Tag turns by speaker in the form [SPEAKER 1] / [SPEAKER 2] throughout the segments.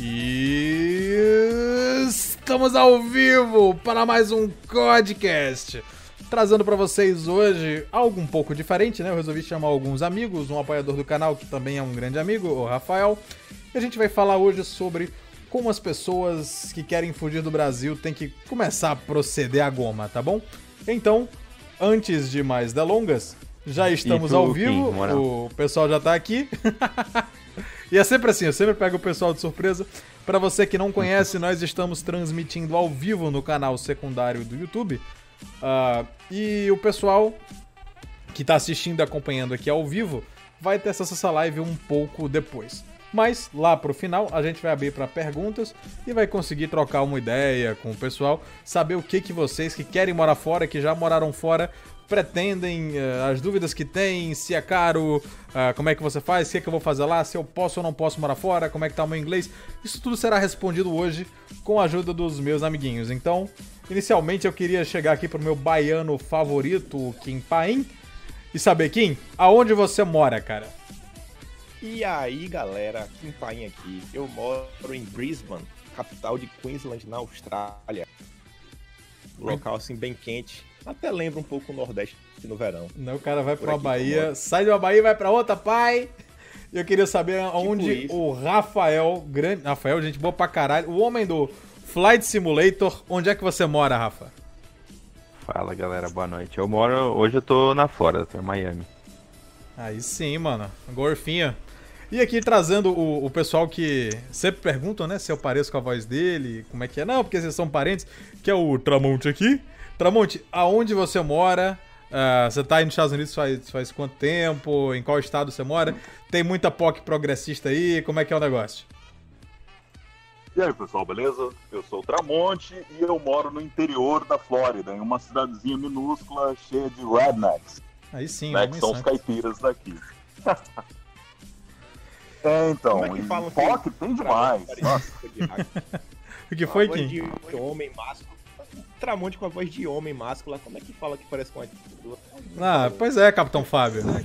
[SPEAKER 1] E estamos ao vivo para mais um podcast. Trazendo para vocês hoje algo um pouco diferente, né? Eu resolvi chamar alguns amigos, um apoiador do canal que também é um grande amigo, o Rafael. E a gente vai falar hoje sobre como as pessoas que querem fugir do Brasil têm que começar a proceder a goma, tá bom? Então, antes de mais delongas, já estamos ao vivo, o pessoal já tá aqui. E é sempre assim, eu sempre pego o pessoal de surpresa. Para você que não conhece, nós estamos transmitindo ao vivo no canal secundário do YouTube. Uh, e o pessoal que está assistindo e acompanhando aqui ao vivo vai ter acesso a essa live um pouco depois. Mas lá pro final a gente vai abrir para perguntas e vai conseguir trocar uma ideia com o pessoal, saber o que que vocês que querem morar fora, que já moraram fora, pretendem, uh, as dúvidas que têm, se é caro, uh, como é que você faz, o que, é que eu vou fazer lá, se eu posso ou não posso morar fora, como é que tá o meu inglês. Isso tudo será respondido hoje com a ajuda dos meus amiguinhos. Então, inicialmente eu queria chegar aqui pro meu baiano favorito, Kim Paim, e saber, Kim, aonde você mora, cara?
[SPEAKER 2] E aí, galera, Kim Paim aqui. Eu moro em Brisbane, capital de Queensland, na Austrália. local assim bem quente, até lembra um pouco o Nordeste no verão.
[SPEAKER 1] Não, o cara vai pra uma Bahia, sai de uma Bahia e vai pra outra, pai! Eu queria saber tipo onde isso. o Rafael, grande. Rafael, gente boa pra caralho, o homem do Flight Simulator, onde é que você mora, Rafa?
[SPEAKER 3] Fala galera, boa noite. Eu moro. Hoje eu tô na Flórida, tô em Miami.
[SPEAKER 1] Aí sim, mano. Gorfinha. E aqui trazendo o, o, pessoal que sempre perguntam, né, se eu pareço com a voz dele, como é que é. Não, porque vocês são parentes, que é o Tramonte aqui. Tramonte, aonde você mora? Uh, você tá aí nos Estados Unidos faz, faz quanto tempo? Em qual estado você mora? Tem muita POC progressista aí? Como é que é o negócio?
[SPEAKER 4] E aí, pessoal, beleza? Eu sou o Tramonte e eu moro no interior da Flórida, em uma cidadezinha minúscula cheia de rednecks.
[SPEAKER 1] Aí sim,
[SPEAKER 4] né, que são os caipiras daqui. é, então, Como é que falam POC tem demais. Nossa.
[SPEAKER 1] o que foi, Kim?
[SPEAKER 2] De homem másculo Tramonte com a voz de homem máscula, como é que fala que parece com a
[SPEAKER 1] Ah, pois é, Capitão Fábio.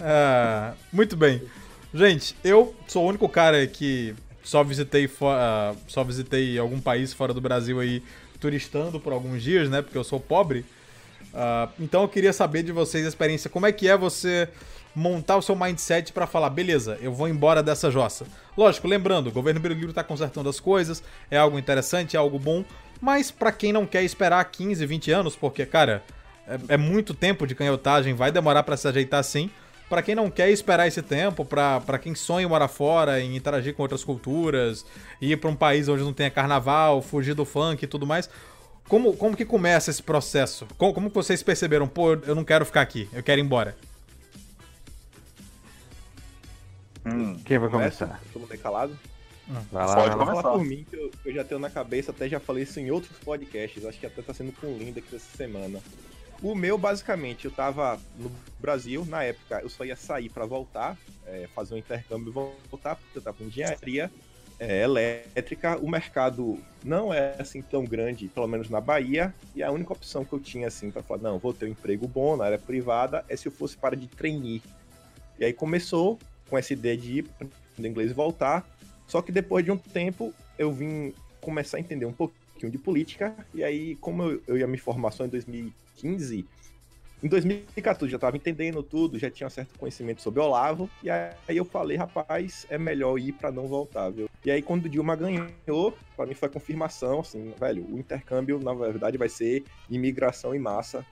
[SPEAKER 1] ah, muito bem. Gente, eu sou o único cara que só visitei uh, só visitei algum país fora do Brasil aí turistando por alguns dias, né? Porque eu sou pobre. Uh, então eu queria saber de vocês a experiência. Como é que é você montar o seu mindset para falar, beleza, eu vou embora dessa jossa. Lógico, lembrando, o governo brasileiro está consertando as coisas, é algo interessante, é algo bom, mas para quem não quer esperar 15, 20 anos, porque, cara, é, é muito tempo de canhotagem, vai demorar para se ajeitar sim. Para quem não quer esperar esse tempo, para quem sonha morar fora, em interagir com outras culturas, ir para um país onde não tenha carnaval, fugir do funk e tudo mais, como, como que começa esse processo? Como, como vocês perceberam, pô, eu não quero ficar aqui, eu quero ir embora?
[SPEAKER 3] Hum, Quem vai começar?
[SPEAKER 2] Todo mundo é calado?
[SPEAKER 4] Hum. Vai lá, Pode vai
[SPEAKER 2] começar. Falar por mim, que eu, eu, já tenho na cabeça, até já falei isso em outros podcasts, acho que até tá sendo com o Linda aqui essa semana. O meu, basicamente, eu tava no Brasil, na época eu só ia sair para voltar, é, fazer um intercâmbio e voltar, porque eu tava em engenharia é, elétrica. O mercado não é assim tão grande, pelo menos na Bahia, e a única opção que eu tinha, assim, para falar, não, vou ter um emprego bom na área privada, é se eu fosse para de trainee. E aí começou com essa ideia de ir o inglês e voltar. Só que depois de um tempo eu vim começar a entender um pouquinho de política. E aí, como eu, eu ia me formar só em 2015, em 2014 já estava entendendo tudo, já tinha um certo conhecimento sobre Olavo. E aí eu falei, rapaz, é melhor ir para não voltar, viu? E aí, quando o Dilma ganhou, para mim foi confirmação, assim, velho, o intercâmbio, na verdade, vai ser imigração em massa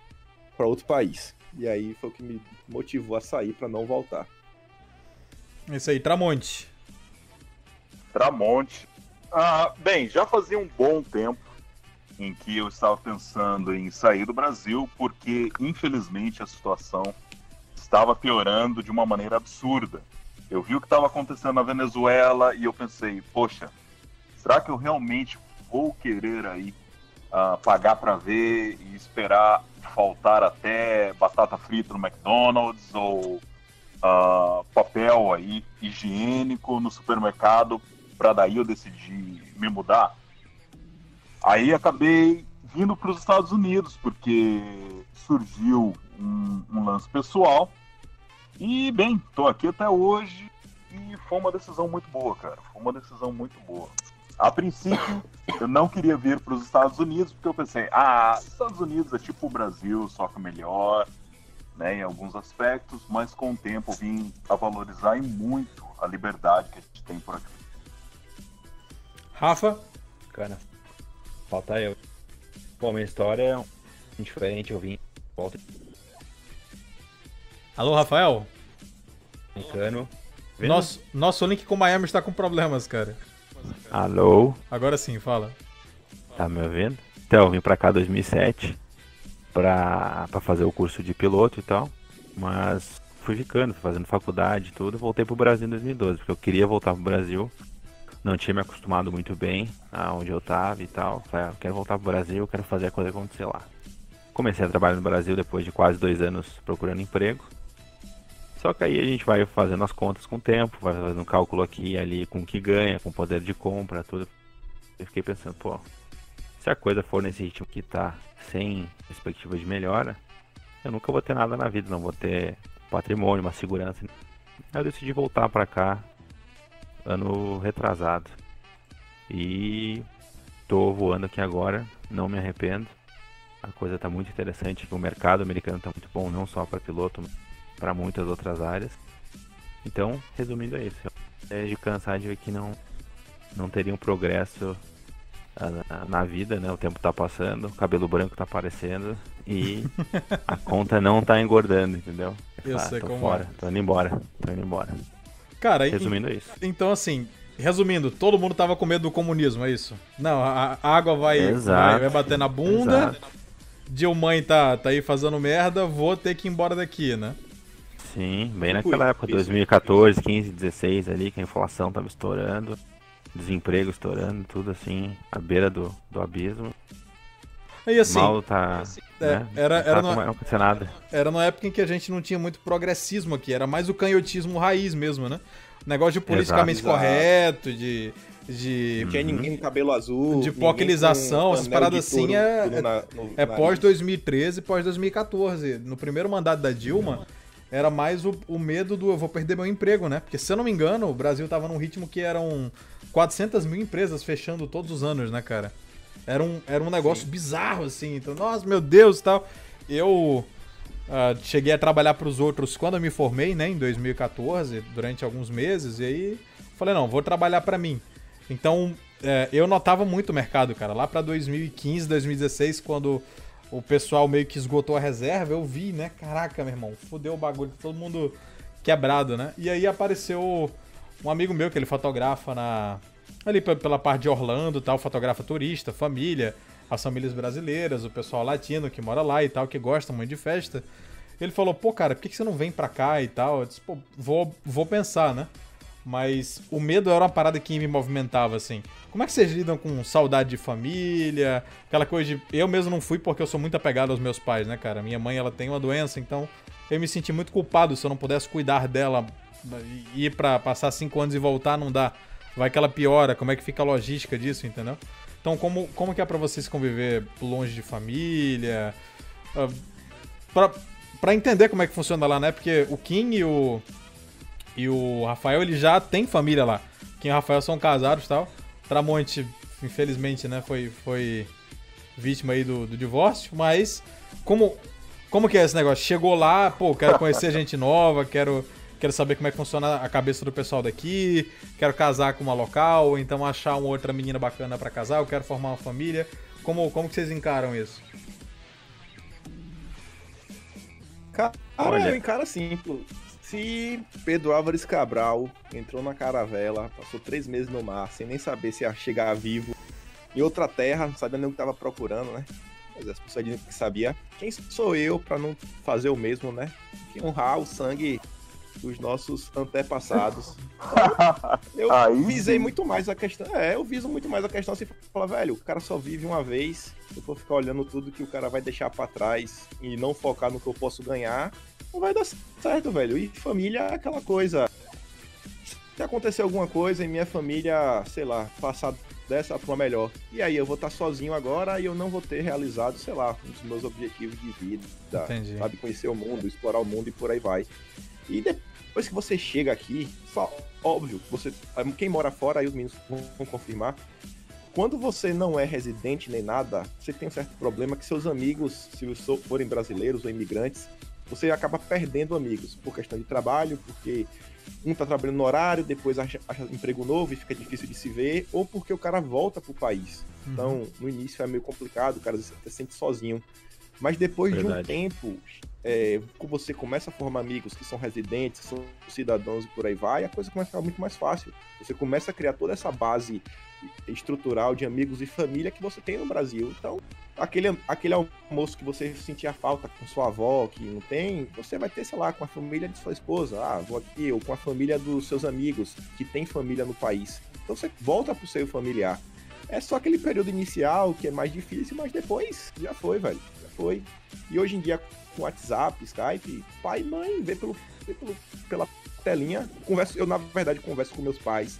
[SPEAKER 2] para outro país. E aí foi o que me motivou a sair para não voltar.
[SPEAKER 1] Isso aí, Tramonte.
[SPEAKER 4] Tramonte. Ah, bem, já fazia um bom tempo em que eu estava pensando em sair do Brasil, porque infelizmente a situação estava piorando de uma maneira absurda. Eu vi o que estava acontecendo na Venezuela e eu pensei, poxa, será que eu realmente vou querer aí uh, pagar para ver e esperar faltar até batata frita no McDonald's ou uh, papel aí higiênico no supermercado para daí eu decidir me mudar. Aí acabei vindo para os Estados Unidos porque surgiu um, um, lance pessoal E, bem, tô aqui até hoje e foi uma decisão muito boa, cara. Foi uma decisão muito boa. A princípio, eu não queria vir para os Estados Unidos, porque eu pensei, ah, Estados Unidos é tipo o Brasil, só que melhor, né, em alguns aspectos, mas com o tempo vim a valorizar e muito a liberdade que a gente tem por aqui.
[SPEAKER 1] Rafa?
[SPEAKER 3] Cara, falta eu. Bom, minha história é diferente, eu vim volta
[SPEAKER 1] Alô, Rafael?
[SPEAKER 3] Vendo?
[SPEAKER 1] Nosso, nosso link com Miami está com problemas, cara.
[SPEAKER 3] Alô,
[SPEAKER 1] Agora sim, fala.
[SPEAKER 3] tá me ouvindo? Então, eu vim pra cá em 2007 pra fazer o curso de piloto e tal, mas fui ficando, fazendo faculdade e tudo, voltei pro Brasil em 2012, porque eu queria voltar pro Brasil, não tinha me acostumado muito bem aonde eu tava e tal, falei, ah, quero voltar pro Brasil, quero fazer a coisa acontecer lá. Comecei a trabalhar no Brasil depois de quase dois anos procurando emprego, só que aí a gente vai fazendo as contas com o tempo, vai fazendo um cálculo aqui e ali com o que ganha, com o poder de compra, tudo. Eu fiquei pensando, pô, se a coisa for nesse ritmo que tá, sem perspectiva de melhora, eu nunca vou ter nada na vida, não vou ter patrimônio, uma segurança. Eu decidi voltar pra cá ano retrasado. E tô voando aqui agora, não me arrependo. A coisa tá muito interessante, o mercado americano tá muito bom, não só para piloto, para muitas outras áreas. Então, resumindo é isso. É de cansar de ver que não não teria um progresso na vida, né? O tempo tá passando, o cabelo branco tá aparecendo e a conta não tá engordando, entendeu?
[SPEAKER 1] Eu
[SPEAKER 3] Ah,
[SPEAKER 1] sei
[SPEAKER 3] tô
[SPEAKER 1] como
[SPEAKER 3] fora,
[SPEAKER 1] é.
[SPEAKER 3] tô indo embora, tô indo embora.
[SPEAKER 1] Cara,
[SPEAKER 3] Resumindo é isso.
[SPEAKER 1] então assim, resumindo, todo mundo tava com medo do comunismo, é isso? Não, a, a água vai, vai, vai bater na bunda,
[SPEAKER 3] Exato.
[SPEAKER 1] Dilmãe tá, tá aí fazendo merda, vou ter que ir embora daqui, né?
[SPEAKER 3] Sim, bem
[SPEAKER 2] Tipo
[SPEAKER 3] naquela época,
[SPEAKER 2] isso.
[SPEAKER 3] 2014, 15, 16 ali, que a inflação tava estourando, desemprego estourando, tudo assim, à beira do, do abismo.
[SPEAKER 1] E assim,
[SPEAKER 3] Mal tá.
[SPEAKER 1] é,
[SPEAKER 3] né?
[SPEAKER 1] era-
[SPEAKER 3] não tá
[SPEAKER 1] era
[SPEAKER 3] com-
[SPEAKER 1] numa-
[SPEAKER 3] não nada.
[SPEAKER 1] era numa época em que a gente não tinha muito progressismo aqui, era mais o canhotismo raiz mesmo, né? Negócio de politicamente
[SPEAKER 2] Exato.
[SPEAKER 1] correto, de. de
[SPEAKER 2] Não tinha ninguém com cabelo azul.
[SPEAKER 1] De
[SPEAKER 2] com
[SPEAKER 1] essas paradas assim é-
[SPEAKER 2] na- no
[SPEAKER 1] É
[SPEAKER 2] nariz.
[SPEAKER 1] pós 2013 e pós 2014. No primeiro mandato da Dilma, era mais o, o medo do eu vou perder meu emprego, né? Porque se eu não me engano, o Brasil tava num ritmo que eram 400 mil empresas fechando todos os anos, né, cara? Era um, era um negócio bizarro, assim. Então, nossa, meu Deus e tal. Eu ah, cheguei a trabalhar pros outros quando eu me formei, né, em 2014, durante alguns meses, e aí falei, não, vou trabalhar pra mim. Então, é, eu notava muito o mercado, cara. Lá pra 2015, 2016, quando o pessoal meio que esgotou a reserva, eu vi, né? Caraca, meu irmão, fudeu o bagulho, tá todo mundo quebrado, né? E aí apareceu um amigo meu que ele fotografa na ali pe- pela parte de Orlando, tal, fotografa turista, família, as famílias brasileiras, o pessoal latino que mora lá e tal, que gosta muito de festa. Ele falou, pô, cara, por que que você não vem pra cá e tal? Eu disse, pô, vou, vou pensar, né? Mas o medo era uma parada que me movimentava, assim. Como é que vocês lidam com saudade de família? Aquela coisa de. Eu mesmo não fui porque eu sou muito apegado aos meus pais, né, cara? Minha mãe, ela tem uma doença, então eu me senti muito culpado se eu não pudesse cuidar dela. E Ir pra passar cinco anos e voltar, não dá. Vai que ela piora, como é que fica a logística disso, entendeu? Então, como, como que é pra vocês conviver longe de família? Ah, pra, pra entender como é que funciona lá, né? Porque o Kim e o, e o Rafael, ele já tem família lá. Kim e o Rafael são casados e tal. Tramonte, infelizmente, né, foi, foi vítima aí do, do divórcio. Mas, como, como que é esse negócio? Chegou lá, pô, quero conhecer gente nova, quero, quero saber como é que funciona a cabeça do pessoal daqui, quero casar com uma local, ou então achar uma outra menina bacana pra casar, eu quero formar uma família. Como, como que vocês encaram isso?
[SPEAKER 2] Cara,
[SPEAKER 3] Olha.
[SPEAKER 2] eu encaro assim. Se Pedro Álvares Cabral entrou na caravela, passou três meses no mar, sem nem saber se ia chegar vivo, em outra terra, não sabendo nem o que tava procurando, né? Mas as pessoas dizem que sabia. Quem sou eu pra não fazer o mesmo, né? Que honrar o sangue dos nossos antepassados. Eu
[SPEAKER 4] Aí
[SPEAKER 2] visei
[SPEAKER 4] sim.
[SPEAKER 2] muito mais a questão. É, eu viso muito mais a questão assim, falar, velho, o cara só vive uma vez. Se eu for ficar olhando tudo que o cara vai deixar pra trás e não focar no que eu posso ganhar, não vai dar certo, velho. E família é aquela coisa. Se acontecer alguma coisa em minha família, sei lá, passar dessa para uma melhor. E aí eu vou estar sozinho agora e eu não vou ter realizado, sei lá, um dos meus objetivos de vida.
[SPEAKER 1] Entendi.
[SPEAKER 2] Sabe, conhecer o mundo, explorar o mundo e por aí vai. E depois que você chega aqui, só óbvio, você quem mora fora, aí os meninos vão confirmar. Quando você não é residente nem nada, você tem um certo problema que seus amigos, se forem brasileiros ou imigrantes, você acaba perdendo amigos por questão de trabalho, porque um tá trabalhando no horário, depois acha, acha emprego novo e fica difícil de se ver, ou porque o cara volta pro país. Uhum. Então, no início é meio complicado, o cara se sente sozinho. Mas depois Verdade. de um tempo, é, você começa a formar amigos que são residentes, que são cidadãos e por aí vai, a coisa começa a ficar muito mais fácil. Você começa a criar toda essa base estrutural de amigos e família que você tem no Brasil. Então, aquele, aquele almoço que você sentia falta com sua avó, que não tem, você vai ter, sei lá, com a família de sua esposa, ah, vou aqui, ou com a família dos seus amigos, que tem família no país. Então você volta pro seio familiar. É só aquele período inicial que é mais difícil, mas depois já foi, velho. Foi. E hoje em dia, com WhatsApp, Skype, pai e mãe vê, pelo, vê pelo, pela telinha. Converso, eu, na verdade, converso com meus pais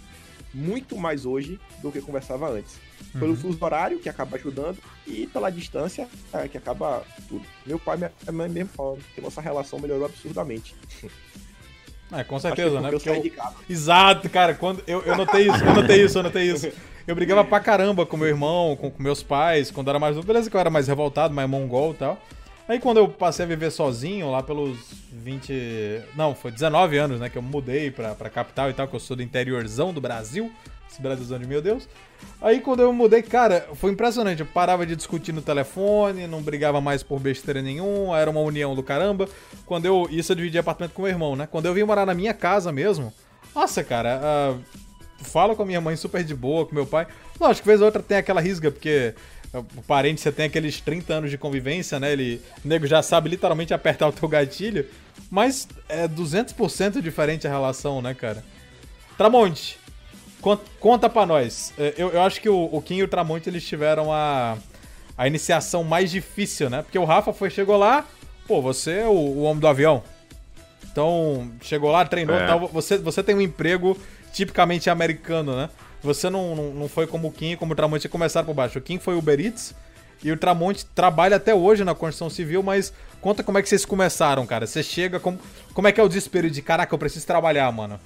[SPEAKER 2] muito mais hoje do que conversava antes. Uhum. Pelo fuso horário, que acaba ajudando, e pela distância, é, que acaba tudo. Meu pai e minha mãe mesmo falam que nossa relação melhorou absurdamente.
[SPEAKER 1] É, com certeza, né? Porque eu... Exato, cara. Quando eu, eu notei isso, eu notei isso, eu notei isso. Eu brigava pra caramba com meu irmão, com, com meus pais, quando era mais novo. Beleza que eu era mais revoltado, mais mongol e tal. Aí quando eu passei a viver sozinho, lá pelos 20. Não, foi 19 anos, né? Que eu mudei pra, pra capital e tal, que eu sou do interiorzão do Brasil. Esse Brasilzão de meu Deus. Aí quando eu mudei, cara, foi impressionante. Eu parava de discutir no telefone, não brigava mais por besteira nenhum, era uma união do caramba. Quando eu. Isso eu dividi apartamento com meu irmão, né? Quando eu vim morar na minha casa mesmo. Nossa, cara, uh, falo com a minha mãe super de boa, com meu pai. Lógico, vez ou outra tem aquela risga, porque o parente, você tem aqueles 30 anos de convivência, né? Ele, o nego já sabe literalmente apertar o teu gatilho. Mas é 200% diferente a relação, né, cara? Tramonte, conta, conta pra nós. É, eu, eu acho que o, o Kim e o Tramonte, eles tiveram a, a iniciação mais difícil, né? Porque o Rafa foi, chegou lá, pô, você é o, o homem do avião. Então, chegou lá, treinou é. tal. Você, você tem um emprego tipicamente americano, né? Você não, não, não foi como o Kim como o Tramonte começaram por baixo. O Kim foi Uber Eats e o Tramonte trabalha até hoje na construção civil, mas conta como é que vocês começaram, cara. Você chega, como, como é que é o desespero de, caraca, eu preciso trabalhar, mano?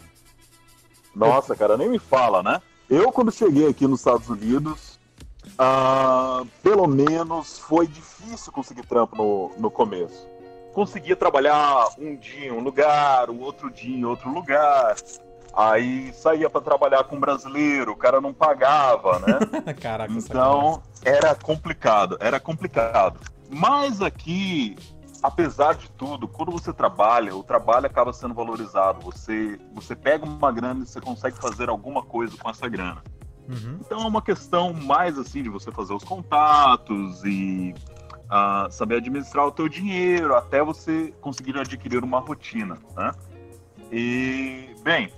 [SPEAKER 4] Nossa, cara, nem me fala, né? Eu, quando cheguei aqui nos Estados Unidos, uh, pelo menos foi difícil conseguir trampo no, no começo. Conseguia trabalhar um dia em um lugar, o outro dia em outro lugar. Aí saía para trabalhar com um brasileiro, o cara não pagava, né?
[SPEAKER 1] Caraca,
[SPEAKER 4] então era complicado, era complicado. Mas aqui, apesar de tudo, quando você trabalha, o trabalho acaba sendo valorizado. Você, você pega uma grana e você consegue fazer alguma coisa com essa grana. Uhum. Então é uma questão mais assim de você fazer os contatos e uh, saber administrar o teu dinheiro até você conseguir adquirir uma rotina, né? E bem,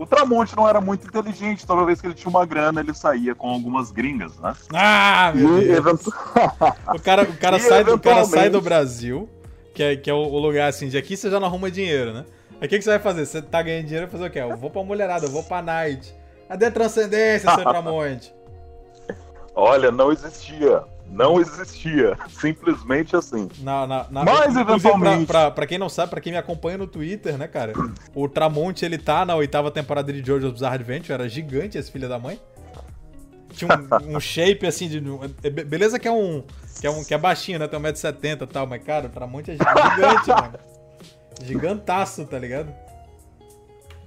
[SPEAKER 4] o Tramonte não era muito inteligente, toda vez que ele tinha uma grana, ele saía com algumas gringas, né?
[SPEAKER 1] Ah, meu e Deus! Eventu... o cara, o cara, sai, eventualmente... o cara sai do Brasil, que é, que é o lugar assim, de aqui você já não arruma dinheiro, né? Aí o que, que você vai fazer? Você tá ganhando dinheiro, vai fazer o quê? Eu vou pra mulherada, eu vou pra night. Cadê a transcendência, seu Tramonte?
[SPEAKER 4] Olha, não existia. Não existia. Simplesmente assim.
[SPEAKER 1] Na, na, na,
[SPEAKER 4] Mas, eventualmente.
[SPEAKER 1] Pra, pra, pra, quem não sabe, pra quem me acompanha no Twitter, né, cara? O Tramonte, ele tá na oitava temporada de Jojo's Bizarre Adventure. Era gigante esse filho da mãe. Tinha um, um shape assim de. É, beleza que é um. Que é, um, que é baixinho, né? Tem 1,70m e tal, mas, cara, o Tramonte é gigante, mano. Gigantaço, tá ligado?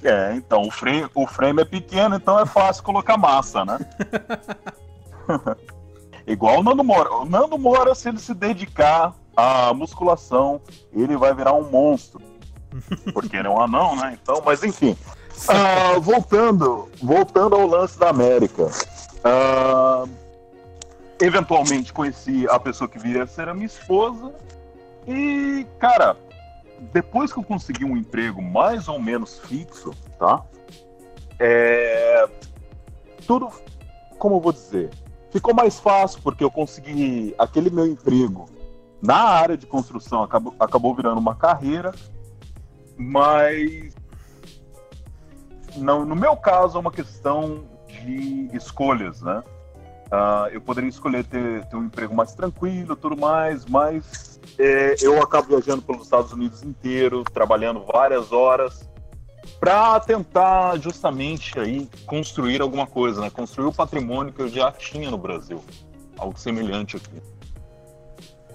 [SPEAKER 4] É, então, o frame, o frame é pequeno, então é fácil colocar massa, né? Igual o Nando Moura. O Nando Moura, se ele se dedicar à musculação, ele vai virar um monstro. Porque ele é um anão, né? Então, mas enfim. Uh, voltando, voltando ao lance da América. Uh, eventualmente conheci a pessoa que viria a ser a minha esposa. E, cara, depois que eu consegui um emprego mais ou menos fixo, tá? É, tudo, como eu vou dizer, ficou mais fácil porque eu consegui aquele meu emprego na área de construção acabou, acabou virando uma carreira, mas não, no meu caso é uma questão de escolhas, né? Uh, eu poderia escolher ter, ter, um emprego mais tranquilo, tudo mais, mas é, eu acabo viajando pelos Estados Unidos inteiro, trabalhando várias horas para tentar justamente aí construir alguma coisa, né? Construir o patrimônio que eu já tinha no Brasil, algo semelhante aqui.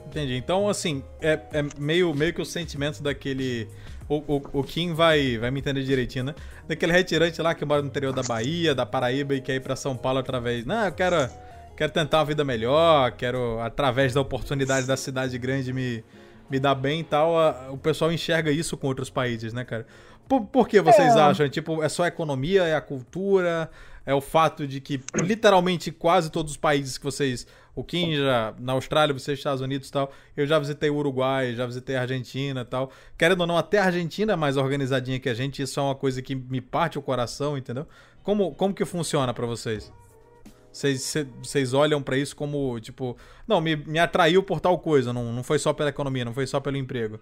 [SPEAKER 1] Entendi. Então, assim, é, é meio, meio que o sentimento daquele. O, o, o, Kim vai, vai me entender direitinho, né? Daquele retirante lá que mora no interior da Bahia, da Paraíba e quer ir pra São Paulo através. Não, eu quero, quero tentar uma vida melhor, quero, através da oportunidade da cidade grande, me, me dar bem e tal. A, o pessoal enxerga isso com outros países, né, cara? Por, por que vocês é. acham? Tipo, é só a economia, é a cultura, é o fato de que literalmente quase todos os países que vocês o Kim já na Austrália, você nos Estados Unidos e tal. Eu já visitei o Uruguai, já visitei a Argentina e tal. Querendo ou não, até a Argentina é mais organizadinha que a gente. Isso é uma coisa que me parte o coração, entendeu? Como, como que funciona para vocês? Vocês olham para isso como, tipo, não, me, me atraiu por tal coisa, não, não foi só pela economia, não foi só pelo emprego.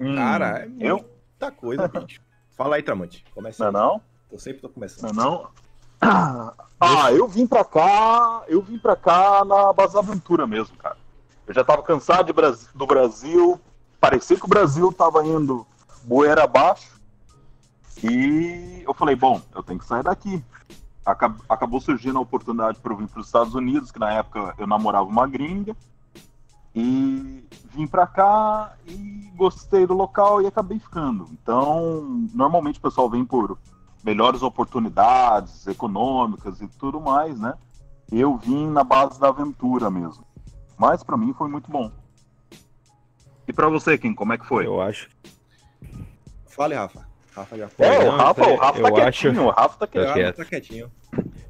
[SPEAKER 2] Hum, Cara, é muita eu? coisa, bicho. Fala aí, Tramante. Começa
[SPEAKER 4] não, é não?
[SPEAKER 2] Eu sempre tô começando.
[SPEAKER 4] Não, é não? Ah, eu vim pra cá, eu vim pra cá na base da aventura mesmo, cara. Eu já tava cansado do Brasil, parecia que o Brasil tava indo boeira abaixo. E eu falei, bom, eu tenho que sair daqui. Acabou surgindo a oportunidade para eu vir para os Estados Unidos, que na época eu namorava uma gringa. E vim para cá e gostei do local e acabei ficando. Então, normalmente o pessoal vem por melhores oportunidades econômicas e tudo mais, né? Eu vim na base da aventura mesmo. Mas para mim foi muito bom. E para você, Kim, como é que foi?
[SPEAKER 3] Eu acho.
[SPEAKER 2] Fale, Rafa.
[SPEAKER 4] Rafa já foi. É, o Rafa, o Rafa tá quietinho,
[SPEAKER 3] acho...
[SPEAKER 4] o Rafa tá
[SPEAKER 3] quietinho. Tá quietinho.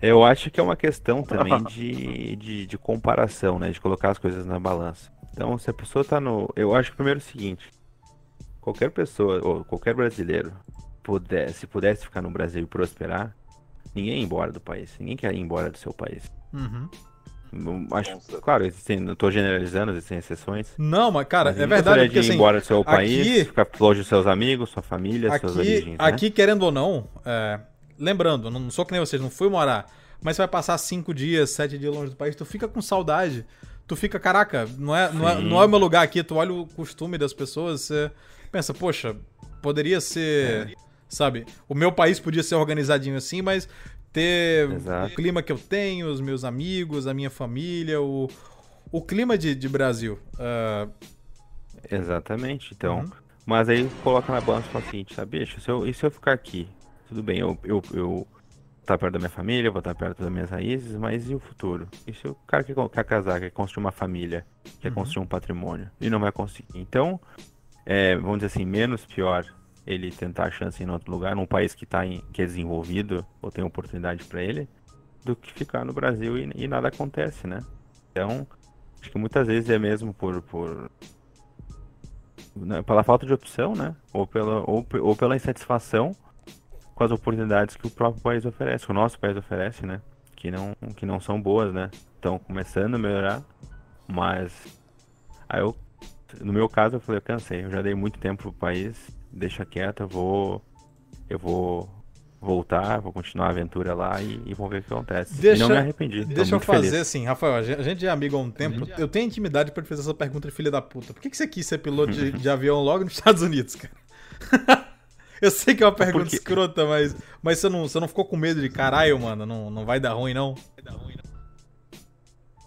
[SPEAKER 3] Eu acho que é uma questão também de, de, de, comparação, né? De colocar as coisas na balança. Então, se a pessoa tá no. Eu acho primeiro o seguinte: qualquer pessoa, ou qualquer brasileiro, pudesse, se pudesse ficar no Brasil e prosperar, ninguém ia embora do país. Ninguém quer ir embora do seu país.
[SPEAKER 1] Uhum.
[SPEAKER 3] Acho, claro, existem, não tô generalizando, existem exceções.
[SPEAKER 1] Não, mas cara, mas é verdade
[SPEAKER 3] porque assim, ir embora do seu aqui, país, ficar longe dos seus amigos, sua família,
[SPEAKER 1] aqui,
[SPEAKER 3] suas origens.
[SPEAKER 1] Né? Aqui, querendo ou não, é, lembrando, não sou que nem vocês, não fui morar, mas você vai passar cinco dias, sete dias longe do país, tu fica com saudade. Tu fica, caraca, não é, não é, não é o meu lugar aqui, tu olha o costume das pessoas, você pensa, poxa, poderia ser. Sabe? O meu país podia ser organizadinho assim, mas ter Exato. o clima que eu tenho, os meus amigos, a minha família, o, o clima de, de Brasil. Uh...
[SPEAKER 3] Exatamente, então. Uhum. Mas aí coloca na balança e fala assim, sabe, bicho, se eu, e se eu ficar aqui? Tudo bem, eu, eu, eu estar perto da minha família, vou estar perto das minhas raízes, mas e o futuro? E se o cara quer, quer casar, quer construir uma família, quer uhum. construir um patrimônio e não vai conseguir? Então, é, vamos dizer assim, menos pior ele tentar a chance em outro lugar, num país que tá em, que é desenvolvido ou tem oportunidade para ele, do que ficar no Brasil e, e, nada acontece, né? Então, acho que muitas vezes é mesmo por, por né, pela falta de opção, né? Ou pela, ou, ou pela insatisfação com as oportunidades que o próprio país oferece, que o nosso país oferece, né? Que não, que não são boas, né? Estão começando a melhorar, mas aí eu, no meu caso, eu falei, eu cansei, eu já dei muito tempo pro país deixa quieto, eu vou. Eu vou voltar, vou continuar a aventura lá e, e vamos ver o que acontece.
[SPEAKER 1] Deixa,
[SPEAKER 3] e não me arrependi.
[SPEAKER 1] Deixa eu fazer feliz. assim, Rafael, a gente é amigo há um tempo. Eu tenho intimidade para te fazer essa pergunta de filha da puta. Por que, que você quis ser piloto de, de avião logo nos Estados Unidos, cara? eu sei que é uma pergunta Porque... escrota, mas, mas você, não, você não ficou com medo de caralho, mano? Não, não vai dar ruim, não?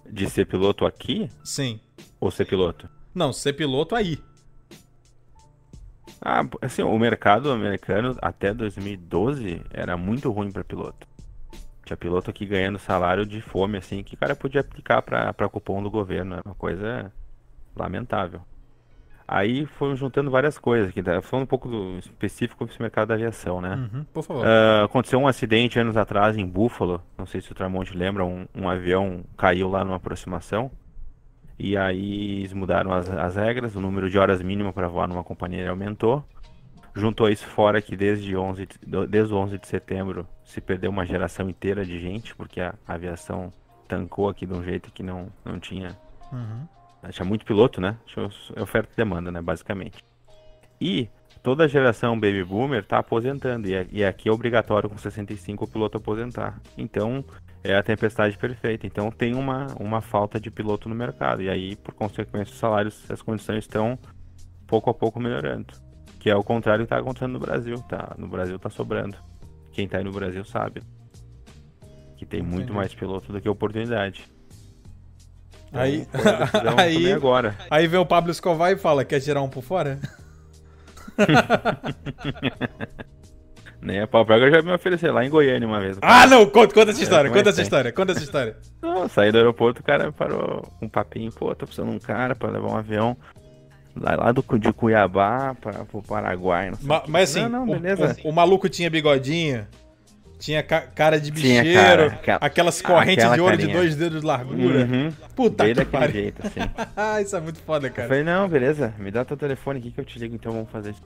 [SPEAKER 3] De ser piloto aqui?
[SPEAKER 1] Sim.
[SPEAKER 3] Ou ser piloto?
[SPEAKER 1] Não, ser piloto aí.
[SPEAKER 3] Ah, assim, o mercado americano até 2012 era muito ruim para piloto. Tinha piloto aqui ganhando salário de fome, assim, que o cara podia aplicar para cupom do governo. Era uma coisa lamentável. Aí foram juntando várias coisas aqui, tá? falando um pouco do específico desse mercado da aviação, né?
[SPEAKER 1] Uhum, por favor.
[SPEAKER 3] Uh, aconteceu um acidente anos atrás em Buffalo, não sei se o Tramonte lembra, um, um avião caiu lá numa aproximação. E aí eles mudaram as, as regras, o número de horas mínimo para voar numa companhia aumentou. Juntou isso fora que desde, 11, desde o 11 de setembro se perdeu uma geração inteira de gente, porque a, aviação tancou aqui de um jeito que não, não tinha. Uhum. Tinha muito piloto, né? Tinha oferta e demanda, né? Basicamente. E toda a geração baby boomer tá aposentando. E, e aqui é obrigatório com 65 o piloto aposentar. Então, é a tempestade perfeita. Então tem uma, uma falta de piloto no mercado. E aí, por consequência, os salários, as condições estão pouco a pouco melhorando. Que é o contrário que está acontecendo no Brasil. Tá? No Brasil está sobrando. Quem está aí no Brasil sabe. Que tem Entendi. muito mais piloto do que oportunidade.
[SPEAKER 1] Então, aí, aí, agora. aí vem o Pablo Escobar e fala: quer tirar um por fora?
[SPEAKER 3] Nem a pau praga já me ofereceu lá em Goiânia uma vez.
[SPEAKER 1] Ah, não! Conta, conta essa história, conta essa história, conta essa história.
[SPEAKER 3] Não, saí do aeroporto, o cara parou um papinho, pô, tô precisando de um cara pra levar um avião lá, lá do, de Cuiabá pra, pro Paraguai.
[SPEAKER 1] Ma, mas assim, não, não, beleza. O, o, o, maluco tinha bigodinho, tinha ca cara de bicheiro, cara, aquela, aquelas correntes de ouro carinha. de dois dedos de largura. Uhum,
[SPEAKER 3] Puta que pariu. jeito, assim.
[SPEAKER 1] isso é muito foda, cara.
[SPEAKER 3] Eu falei, não, beleza, me dá teu telefone aqui que eu te ligo, então vamos fazer isso.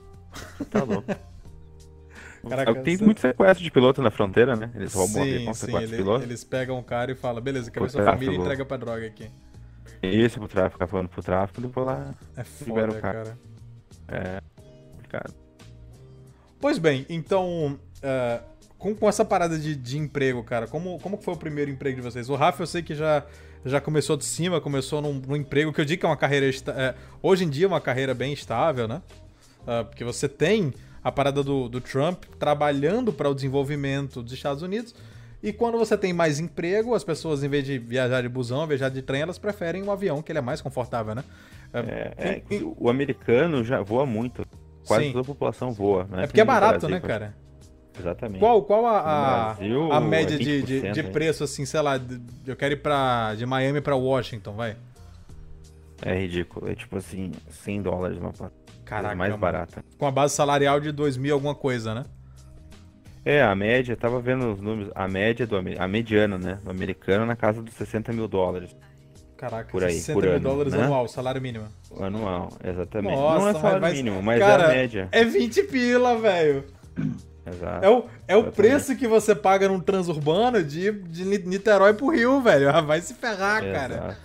[SPEAKER 3] Tá louco. Caraca, tem muito sequestro de piloto na fronteira, né?
[SPEAKER 1] Eles roubam sim, avião, sim, ele, piloto. Eles pegam o cara e falam, beleza, quer ver sua família e entrega pra droga aqui.
[SPEAKER 3] Isso, pro tráfico, ficar falando pro tráfico, depois lá
[SPEAKER 1] é foda, o cara. cara.
[SPEAKER 3] É complicado.
[SPEAKER 1] Pois bem, então, uh, com, com essa parada de, de emprego, cara, como, como foi o primeiro emprego de vocês? O Rafa eu sei que já, já começou de cima, começou num, num emprego que eu digo que é uma carreira, é, hoje em dia é uma carreira bem estável, né? Uh, porque você tem a parada do, do Trump trabalhando para o desenvolvimento dos Estados Unidos. E quando você tem mais emprego, as pessoas, em vez de viajar de busão, viajar de trem, elas preferem o avião, que ele é mais confortável, né?
[SPEAKER 3] É, é, e, o americano já voa muito. Quase sim. toda a população voa.
[SPEAKER 1] Né? É porque é barato, né, cara?
[SPEAKER 3] Exatamente.
[SPEAKER 1] Qual, qual a, a, Brasil, a média é de, de, de, preço, assim, sei lá, eu quero ir pra, de Miami para Washington, vai?
[SPEAKER 3] É ridículo. É tipo assim, 100 dólares uma Caraca, mais barata.
[SPEAKER 1] Com a base salarial de 2 mil alguma coisa, né?
[SPEAKER 3] É, a média, tava vendo os números, a média do a mediana, né, do americano na casa dos 60 mil dólares.
[SPEAKER 1] Caraca, por aí, 60 por mil ano, dólares né? anual, salário mínimo.
[SPEAKER 3] Anual, exatamente. Nossa, não é salário mas, mínimo, mas
[SPEAKER 1] cara,
[SPEAKER 3] é a média.
[SPEAKER 1] É 20 pila, velho.
[SPEAKER 3] Exato.
[SPEAKER 1] É o, é o preço que você paga num transurbano de, de Niterói pro Rio, velho. Vai se ferrar, Exato. cara.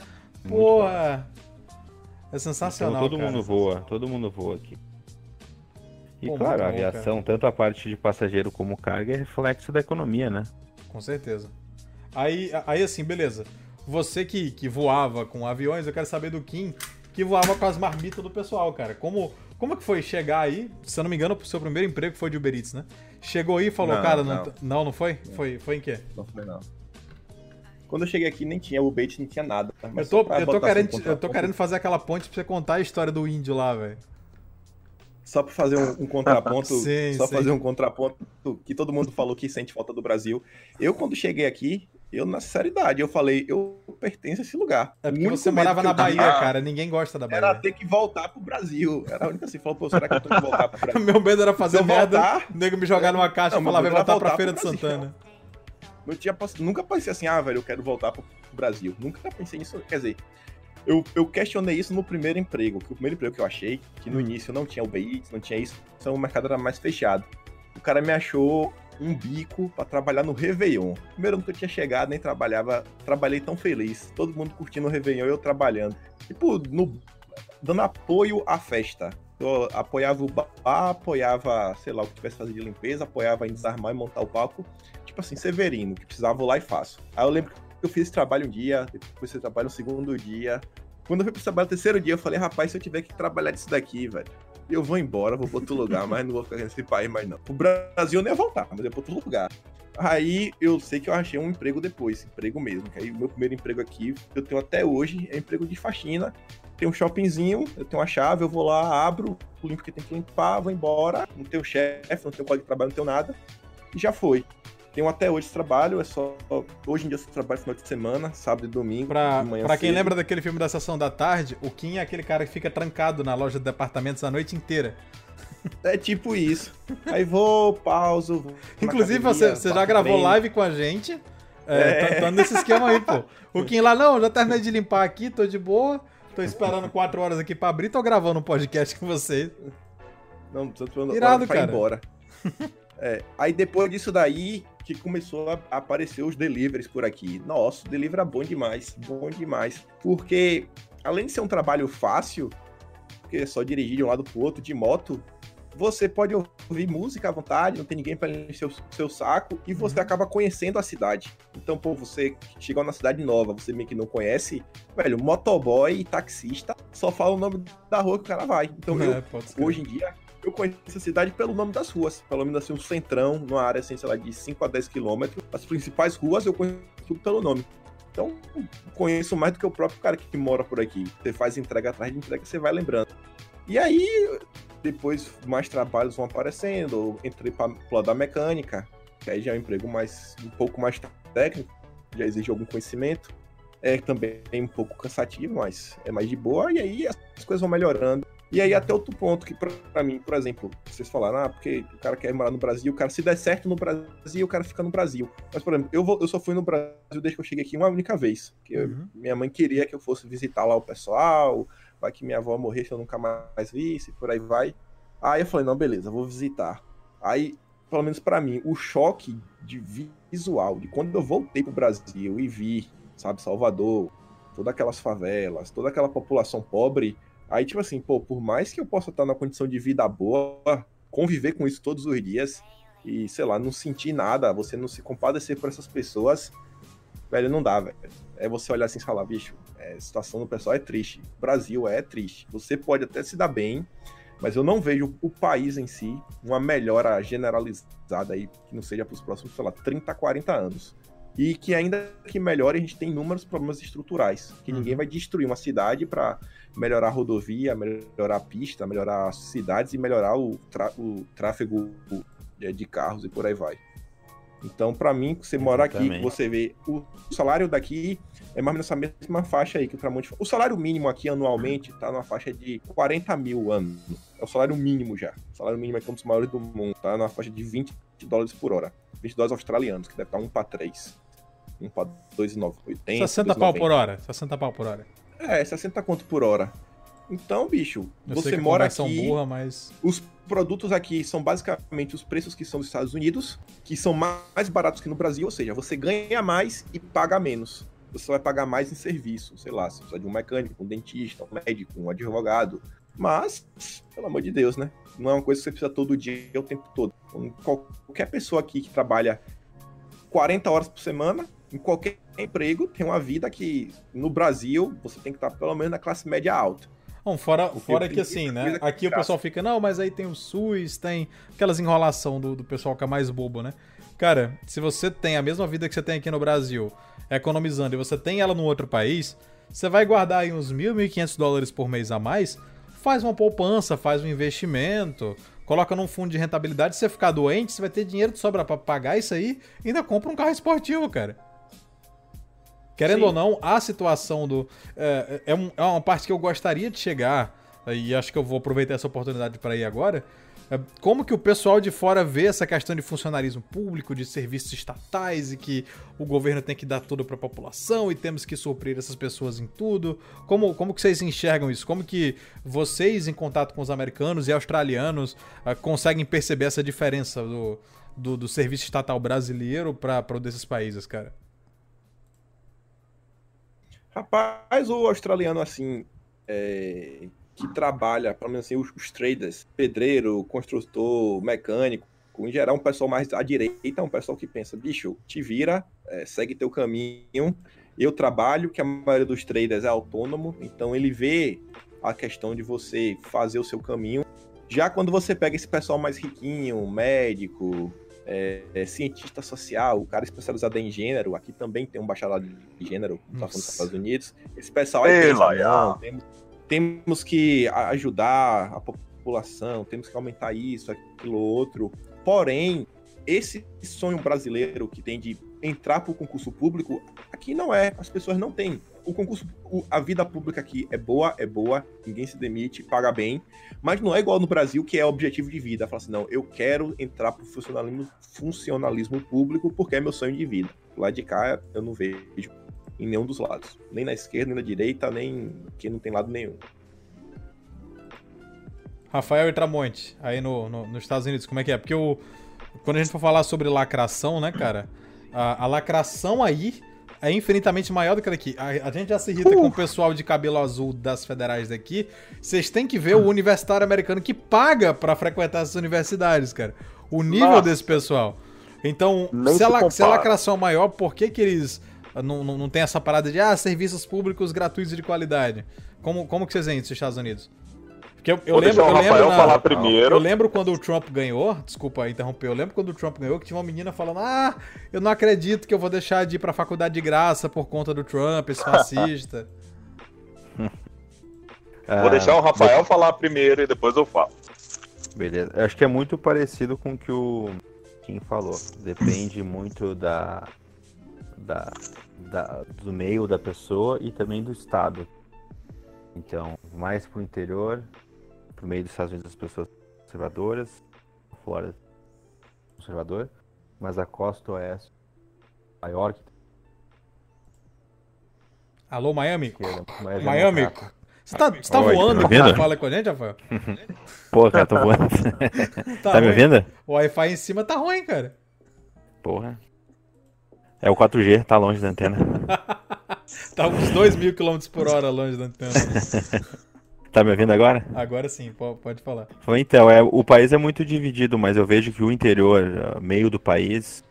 [SPEAKER 1] Porra. É sensacional.
[SPEAKER 3] Então, todo
[SPEAKER 1] cara.
[SPEAKER 3] mundo voa, todo mundo voa aqui. E Pô, claro, a aviação, bom, tanto a parte de passageiro como carga, é reflexo da economia, né?
[SPEAKER 1] Com certeza. Aí, aí assim, beleza. Você que, que voava com aviões, eu quero saber do Kim, que voava com as marmitas do pessoal, cara. Como, como que foi chegar aí? Se eu não me engano, o seu primeiro emprego foi de Uber Eats, né? Chegou aí e falou, não, cara, não, não, não foi? Não. Foi, foi em quê?
[SPEAKER 2] Não foi, não. Quando eu cheguei aqui nem tinha o bait, não tinha nada.
[SPEAKER 1] eu tô, eu tô, querendo, eu tô querendo fazer aquela ponte pra você contar a história do índio lá, velho.
[SPEAKER 2] Só pra fazer um, um contraponto, sim, só sim. fazer um contraponto que todo mundo falou que sente falta do Brasil. Eu, quando cheguei aqui, eu, na sinceridade, eu falei, eu pertenço a esse lugar.
[SPEAKER 1] É porque você morava na Bahia, tinha, cara. Ninguém gosta da Bahia.
[SPEAKER 2] Era ter que voltar pro Brasil. Era a única assim, falou, pô, será que eu tenho que voltar pro Brasil?
[SPEAKER 1] Meu medo era fazer merda, voltar, nego me jogar numa caixa não, e falar, vai voltar, voltar pra Feira de Santana.
[SPEAKER 2] Não tinha, nunca pensei assim, ah, velho, eu quero voltar pro Brasil. Nunca pensei nisso. Quer dizer, eu, eu questionei isso no primeiro emprego, que o primeiro emprego que eu achei, que no início não tinha UBI, não tinha isso, então o mercado era mais fechado. O cara me achou um bico para trabalhar no Réveillon. Primeiro eu tinha chegado, nem trabalhava, trabalhei tão feliz. Todo mundo curtindo o Réveillon e eu trabalhando. Tipo, no, dando apoio à festa. Eu apoiava o bar, apoiava, sei lá, o que tivesse fazer de limpeza, apoiava em desarmar e montar o palco tipo assim, Severino, que precisava, lá e faço. Aí eu lembro que eu fiz esse trabalho um dia, depois esse trabalho no segundo dia. Quando eu fui pro trabalho no terceiro dia, eu falei, rapaz, se eu tiver que trabalhar disso daqui, velho, eu vou embora, vou pra outro lugar, mas não vou ficar nesse país mais não. O Brasil eu nem ia voltar, mas eu vou pra outro lugar. Aí eu sei que eu achei um emprego depois, emprego mesmo. Que aí o meu primeiro emprego aqui, eu tenho até hoje, é emprego de faxina. Tem um shoppingzinho, eu tenho uma chave, eu vou lá, abro, limpo que tem que limpar, vou embora. Não tenho chefe, não tenho código de trabalho, não tenho nada. E já foi. Tenho até hoje trabalho, é só. Hoje em dia eu trabalho final de semana, sábado e domingo.
[SPEAKER 1] Pra, pra quem lembra daquele filme da sessão da tarde, o Kim é aquele cara que fica trancado na loja de departamentos a noite inteira.
[SPEAKER 2] É tipo isso. Aí vou, pauso. Vou
[SPEAKER 1] Inclusive, academia, você, você já gravou treino. live com a gente. É, é. Tá, nesse esquema aí, pô. O Kim lá, não, já terminei de limpar aqui, tô de boa. Tô esperando quatro horas aqui pra abrir, tô gravando um podcast com vocês.
[SPEAKER 2] Não, tô falando Irado, cara. embora. É, aí depois disso daí, que começou a aparecer os deliveries por aqui. Nossa, o delivery é bom demais, bom demais. Porque, além de ser um trabalho fácil, porque é só dirigir de um lado pro outro de moto, você pode ouvir música à vontade, não tem ninguém para encher o seu saco, e você uhum. acaba conhecendo a cidade. Então, pô, você chegou na cidade nova, você meio que não conhece, velho, motoboy e taxista só fala o nome da rua que o cara vai. Então, é, eu, hoje em dia, eu conheço a cidade pelo nome das ruas. Pelo menos assim, um centrão, numa área, assim, sei lá, de 5 a 10 quilômetros. As principais ruas eu conheço tudo pelo nome. Então, conheço mais do que o próprio cara que mora por aqui. Você faz entrega atrás de entrega, você vai lembrando. E aí, depois mais trabalhos vão aparecendo. entrei para o da mecânica, que aí já é um emprego mais, um pouco mais técnico, já exige algum conhecimento. É também um pouco cansativo, mas é mais de boa. E aí as coisas vão melhorando. E aí até outro ponto que para mim, por exemplo, vocês falaram, ah, porque o cara quer morar no Brasil, o cara se der certo no Brasil, o cara fica no Brasil. Mas, por exemplo, eu, vou, eu só fui no Brasil desde que eu cheguei aqui uma única vez. Que uhum. minha mãe queria que eu fosse visitar lá o pessoal, vai que minha avó morresse eu nunca mais visse, por aí vai. Aí eu falei, não, beleza, vou visitar. Aí, pelo menos para mim, o choque de visual, de quando eu voltei pro Brasil e vi, sabe, Salvador, todas aquelas favelas, toda aquela população pobre, Aí, tipo assim, pô, por mais que eu possa estar numa condição de vida boa, conviver com isso todos os dias e, sei lá, não sentir nada, você não se compadecer por essas pessoas, velho, não dá, velho. É você olhar assim e falar, bicho, é, a situação do pessoal é triste. O Brasil é triste. Você pode até se dar bem, mas eu não vejo o país em si uma melhora generalizada aí, que não seja para os próximos, sei lá, 30, 40 anos. E que ainda que melhore, a gente tem inúmeros problemas estruturais. Que uhum. ninguém vai destruir uma cidade para melhorar a rodovia, melhorar a pista, melhorar as cidades e melhorar o, o tráfego de carros e por aí vai. Então, para mim, você mora aqui, você vê o salário daqui é mais ou menos essa mesma faixa aí que o Tramonte. O salário mínimo aqui anualmente tá numa faixa de 40 mil ano. É o salário mínimo já. O salário mínimo é um dos maiores do mundo, tá na faixa de 20 dólares por hora. 20 dólares australianos, que deve estar 1 para 3. 1 para 2,80.
[SPEAKER 1] 60 pau por hora. 60 pau por hora.
[SPEAKER 2] É, 60 conto por hora. Então, bicho, Eu você mora aqui.
[SPEAKER 1] Burra, mas...
[SPEAKER 2] Os produtos aqui são basicamente os preços que são dos Estados Unidos, que são mais baratos que no Brasil, ou seja, você ganha mais e paga menos. Você vai pagar mais em serviço, sei lá, você precisa de um mecânico, um dentista, um médico, um advogado. Mas, pelo amor de Deus, né? Não é uma coisa que você precisa todo dia, o tempo todo. Qualquer pessoa aqui que trabalha 40 horas por semana, em qualquer emprego, tem uma vida que no Brasil você tem que estar pelo menos na classe média alta.
[SPEAKER 1] Bom, fora, fora que assim, né? Aqui o pessoal fica, não, mas aí tem o SUS, tem aquelas enrolação do, do pessoal que é mais bobo, né? Cara, se você tem a mesma vida que você tem aqui no Brasil, economizando, e você tem ela no outro país, você vai guardar aí uns mil, mil e quinhentos dólares por mês a mais, faz uma poupança, faz um investimento, coloca num fundo de rentabilidade, se você ficar doente, você vai ter dinheiro de sobra para pagar isso aí, e ainda compra um carro esportivo, cara. Querendo Sim. ou não, a situação do. É, é, é, uma parte que eu gostaria de chegar, e acho que eu vou aproveitar essa oportunidade para ir agora. É, como que o pessoal de fora vê essa questão de funcionarismo público, de serviços estatais e que o governo tem que dar tudo para a população e temos que suprir essas pessoas em tudo? Como, como que vocês enxergam isso? Como que vocês, em contato com os americanos e australianos, uh, conseguem perceber essa diferença do, do, do serviço estatal brasileiro para desses países, cara?
[SPEAKER 2] Rapaz, o australiano, assim, é, que trabalha, pelo menos assim, os, os, traders, pedreiro, construtor, mecânico, em geral, um pessoal mais à direita, um pessoal que pensa, bicho, te vira, é, segue teu caminho. Eu trabalho, que a maioria dos traders é autônomo, então ele vê a questão de você fazer o seu caminho. Já quando você pega esse pessoal mais riquinho, médico, é, é, cientista social, o cara especializado em gênero, aqui também tem um bacharelado de gênero, tá falando dos Estados Unidos. Esse pessoal é pensa, temos, temos que ajudar a população, temos que aumentar isso, aquilo, outro. Porém, esse sonho brasileiro que tem de entrar para o concurso público, aqui não é. As pessoas não têm. O concurso, a vida pública aqui é boa, é boa, ninguém se demite, paga bem, mas não é igual no Brasil, que é objetivo de vida. Fala assim, não, eu quero entrar para o funcionalismo, funcionalismo público porque é meu sonho de vida. Lá de cá eu não vejo em nenhum dos lados. Nem na esquerda, nem na direita, nem que não tem lado nenhum.
[SPEAKER 1] Rafael e Tramonte, aí no, no, nos Estados Unidos, como é que é? Porque o, quando a gente for falar sobre lacração, né, cara? A, a lacração aí é infinitamente maior do que daqui. A, a gente já se irrita com o pessoal de cabelo azul das federais daqui. Vocês têm que ver o universitário americano que paga pra frequentar essas universidades, cara. O nível
[SPEAKER 4] Nossa.
[SPEAKER 1] desse pessoal. Então, se
[SPEAKER 4] se
[SPEAKER 1] a, se a lacração é maior, por que, que eles não, não, não tem essa parada de ah, serviços públicos gratuitos e de qualidade? Como, como que vocês veem isso nos Estados Unidos? Porque eu, eu
[SPEAKER 4] Vou
[SPEAKER 1] lembro,
[SPEAKER 4] deixar o
[SPEAKER 1] eu lembro
[SPEAKER 4] Rafael
[SPEAKER 1] na-
[SPEAKER 4] falar primeiro.
[SPEAKER 1] eu lembro quando o Trump ganhou, desculpa interromper, eu lembro quando o Trump ganhou que tinha uma menina falando: Ah, eu não acredito que eu vou deixar de ir pra faculdade de graça por conta do Trump, esse fascista.
[SPEAKER 3] Ah,
[SPEAKER 4] Vou deixar o Rafael falar primeiro e depois eu falo.
[SPEAKER 3] Beleza. Eu acho que é muito parecido com o que o Kim falou. Depende muito da, da, da- do meio da pessoa e também do estado. Então, mais pro interior, pro meio dos Estados Unidos as pessoas conservadoras, fora conservador, mas a costa oeste, Nova York,
[SPEAKER 1] Alô, Miami?
[SPEAKER 3] mais
[SPEAKER 1] Miami?
[SPEAKER 3] democrata.
[SPEAKER 1] Você tá, você tá
[SPEAKER 3] Oi,
[SPEAKER 1] voando
[SPEAKER 3] tá
[SPEAKER 1] quando
[SPEAKER 3] ouvindo?
[SPEAKER 1] fala com a gente, Rafael?
[SPEAKER 3] Pô, cara, tô voando. tá me
[SPEAKER 1] ruim.
[SPEAKER 3] ouvindo?
[SPEAKER 1] O Wi-Fi em cima tá ruim, cara.
[SPEAKER 3] Porra. É o 4G, tá longe da antena.
[SPEAKER 1] Tá uns 2 mil quilômetros por hora longe da antena.
[SPEAKER 3] Tá me ouvindo agora?
[SPEAKER 1] Agora sim, po- pode falar.
[SPEAKER 3] Então, é, o país é muito dividido, mas eu vejo que o interior, ah, meio do país,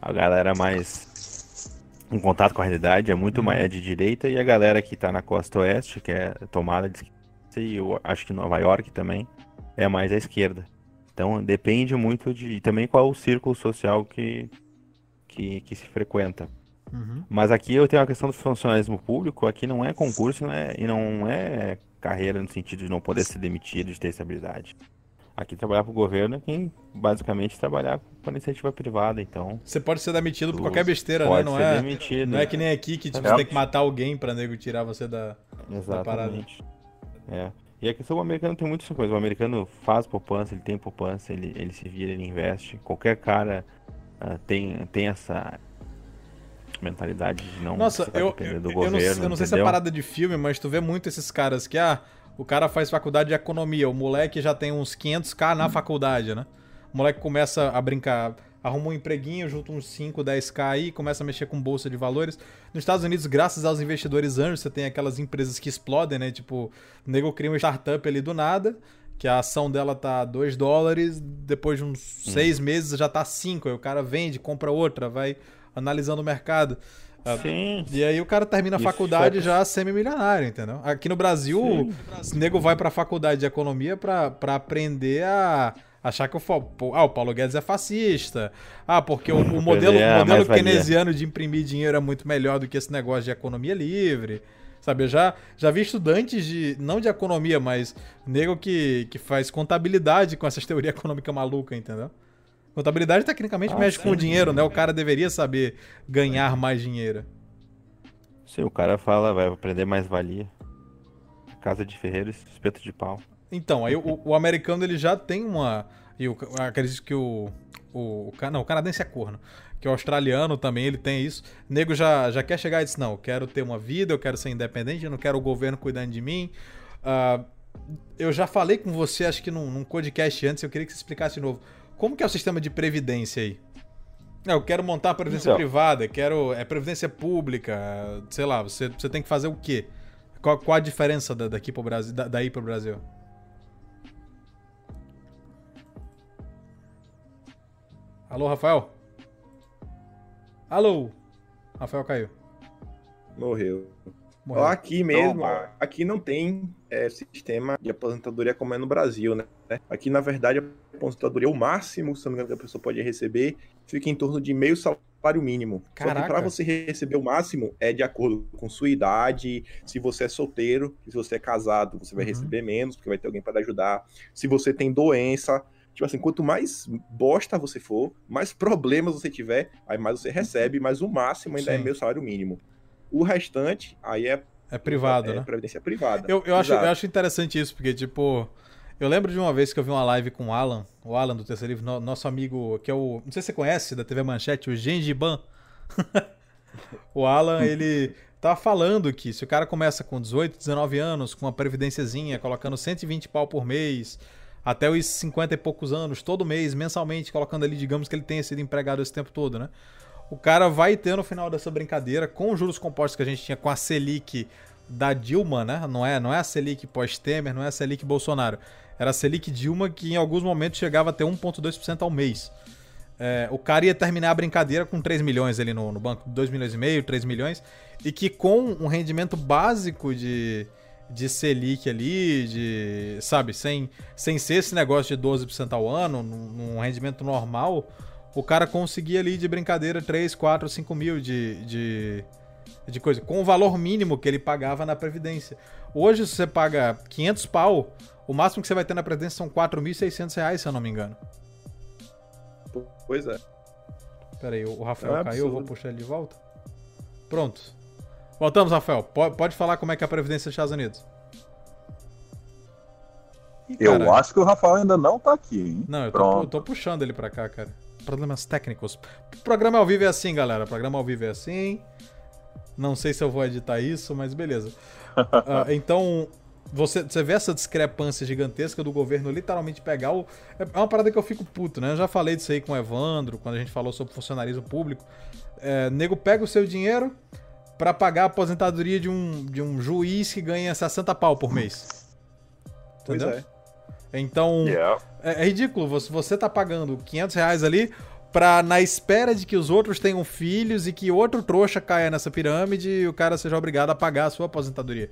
[SPEAKER 3] a galera mais em contato com a realidade é muito mais é de direita e a galera que tá na costa oeste, que é tomada de esquerda, e eu acho que Nova York também, é mais à esquerda. Então depende muito de e também qual o círculo social que, que, que se frequenta.
[SPEAKER 1] Uhum.
[SPEAKER 3] Mas aqui eu tenho a questão do funcionalismo público, aqui não é concurso não é- e não é carreira no sentido de não poder ser demitido, de ter estabilidade. Aqui trabalhar para o governo é quem basicamente trabalhar para iniciativa privada, então
[SPEAKER 1] Você pode ser demitido por qualquer besteira, né? Não é,
[SPEAKER 3] demitido.
[SPEAKER 1] não é que nem aqui que tipo,
[SPEAKER 3] É.
[SPEAKER 1] você tem que matar alguém pra nego tirar você da.
[SPEAKER 3] Exatamente. É. E a questão do americano tem muitas coisas. O americano faz poupança, ele tem poupança, ele, ele se vira, ele investe. Qualquer cara ah, tem, tem essa mentalidade de não
[SPEAKER 1] Nossa, eu, eu,
[SPEAKER 3] do
[SPEAKER 1] eu não,
[SPEAKER 3] governo,
[SPEAKER 1] eu não sei se é parada de filme, mas tu vê muito esses caras que, ah, o cara faz faculdade de economia, o moleque já tem uns 500k na faculdade, né? O moleque começa a brincar, arruma um empreguinho, junta uns 5, 10k aí, começa a mexer com bolsa de valores. Nos Estados Unidos, graças aos investidores anjos, você tem aquelas empresas que explodem, né? Tipo, o nego cria uma startup ali do nada, que a ação dela tá 2 dólares, depois de uns 6 meses já tá 5, aí o cara vende, compra outra, vai analisando o mercado. Ah,
[SPEAKER 3] Sim,
[SPEAKER 1] e aí o cara termina a faculdade já semi-milionário, entendeu? Aqui no Brasil, o nego vai pra faculdade de economia pra, pra aprender a achar que o, ah, o Paulo Guedes é fascista. Ah, porque o, o modelo,
[SPEAKER 3] é
[SPEAKER 1] o modelo keynesiano de imprimir dinheiro é muito melhor do que esse negócio de economia livre. Sabe, eu já, já vi estudantes de, não de economia, mas nego que, que faz contabilidade com essas teorias econômicas malucas, entendeu? Contabilidade tecnicamente
[SPEAKER 3] Ah,
[SPEAKER 1] mexe com
[SPEAKER 3] sim.
[SPEAKER 1] o dinheiro, né? O cara deveria saber ganhar mais dinheiro.
[SPEAKER 3] sim, o cara fala, vai aprender mais valia. Casa de ferreiro, espeto de pau.
[SPEAKER 1] Então, aí o, o americano ele já tem uma. E eu acredito que o. O, não, o canadense é corno. Que o australiano também ele tem isso. O nego já, já quer chegar e diz: Não, eu quero ter uma vida, eu quero ser independente, eu não quero o governo cuidando de mim. Ah, eu já falei com você, acho que num, num podcast antes, eu queria que você explicasse de novo. Como que é o sistema de previdência aí? Eu quero montar a previdência
[SPEAKER 3] Então.
[SPEAKER 1] privada, quero. É previdência pública, sei lá, você, você tem que fazer o quê? Qual, qual a diferença da, daqui pro Brasil, da- daí pro Brasil? Alô, Rafael? Alô? Rafael caiu.
[SPEAKER 2] Morreu.
[SPEAKER 1] Morreu.
[SPEAKER 2] Aqui mesmo,
[SPEAKER 4] Toma.
[SPEAKER 2] aqui não tem é, sistema de aposentadoria como é no Brasil, né? Aqui, na verdade, a aposentadoria, o máximo, se não me engano, que a pessoa pode receber, fica em torno de meio salário mínimo. Só
[SPEAKER 1] Caraca.
[SPEAKER 2] que para você receber o máximo, é de acordo com sua idade, se você é solteiro, se você é casado, você vai
[SPEAKER 1] Uhum.
[SPEAKER 2] receber menos, porque vai ter alguém para ajudar. Se você tem doença, tipo assim, quanto mais bosta você for, mais problemas você tiver, aí mais você recebe, mas o máximo ainda é
[SPEAKER 1] Sim.
[SPEAKER 2] meio salário mínimo. O restante, aí é
[SPEAKER 1] É privado,
[SPEAKER 2] é,
[SPEAKER 1] né?
[SPEAKER 2] Previdência privada.
[SPEAKER 1] Eu, eu, acho, eu acho interessante isso, porque, tipo, eu lembro de uma vez que eu vi uma live com o Alan, o Alan do Terceiro Livro, no- nosso amigo, que é o. Não sei se você conhece, da TV Manchete, o Gengiban. o Alan, ele tava falando que se o cara começa com 18, 19 anos, com uma previdênciazinha, colocando 120 pau por mês, até os 50 e poucos anos, todo mês, mensalmente, colocando ali, digamos que ele tenha sido empregado esse tempo todo, né? o cara vai ter no final dessa brincadeira, com os juros compostos que a gente tinha com a Selic da Dilma, né? Não é, não é a Selic pós-Temer, não é a Selic Bolsonaro. Era a Selic Dilma que em alguns momentos chegava a ter 1,2% ao mês. É, o cara ia terminar a brincadeira com 3 milhões ali no, no banco, 2 milhões e meio, 3 milhões, e que com um rendimento básico de, de Selic ali, de, sabe, sem, sem ser esse negócio de 12% ao ano, num, num rendimento normal, o cara conseguia ali de brincadeira 3, 4, 5 mil de, de, de coisa, com o valor mínimo que ele pagava na Previdência. Hoje, se você paga 500 pau, o máximo que você vai ter na Previdência são 4.600 reais, se eu não me engano.
[SPEAKER 2] Pois é.
[SPEAKER 1] Pera aí, o Rafael é caiu, eu vou puxar ele de volta. Pronto. Voltamos, Rafael. Pode, falar como é que é a Previdência dos Estados Unidos.
[SPEAKER 4] Ih, eu acho que o Rafael ainda não tá aqui, hein?
[SPEAKER 1] Não, eu tô, eu tô puxando ele pra cá, cara. Problemas técnicos. O programa ao vivo é assim, galera. O programa ao vivo é assim. Não sei se eu vou editar isso, mas beleza. uh, então, você, você vê essa discrepância gigantesca do governo literalmente pegar o. É, é uma parada que eu fico puto, né? Eu já falei disso aí com o Evandro, quando a gente falou sobre funcionalismo público. É, nego pega o seu dinheiro para pagar a aposentadoria de um, de um juiz que ganha 60 pau por mês. Entendeu? Pois é. Então, yeah. é, é, ridículo. Você, você tá pagando 500 reais ali pra, na espera de que os outros tenham filhos e que outro trouxa caia nessa pirâmide e o cara seja obrigado a pagar a sua aposentadoria.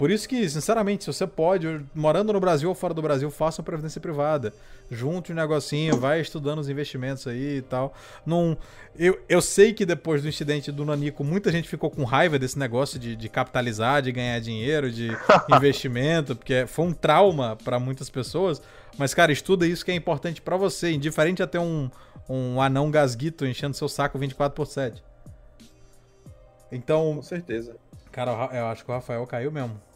[SPEAKER 1] Por isso que, sinceramente, se você pode, morando no Brasil ou fora do Brasil, faça uma previdência privada. Junte um negocinho, vai estudando os investimentos aí e tal. Não, eu, eu sei que depois do incidente do Nanico, muita gente ficou com raiva desse negócio de, de capitalizar, de ganhar dinheiro, de investimento, porque foi um trauma para muitas pessoas. Mas, cara, estuda isso que é importante para você, indiferente a ter um, um anão gasguito enchendo seu saco 24 por 7. Então.
[SPEAKER 2] Com certeza.
[SPEAKER 1] Cara, eu acho que o Rafael caiu mesmo.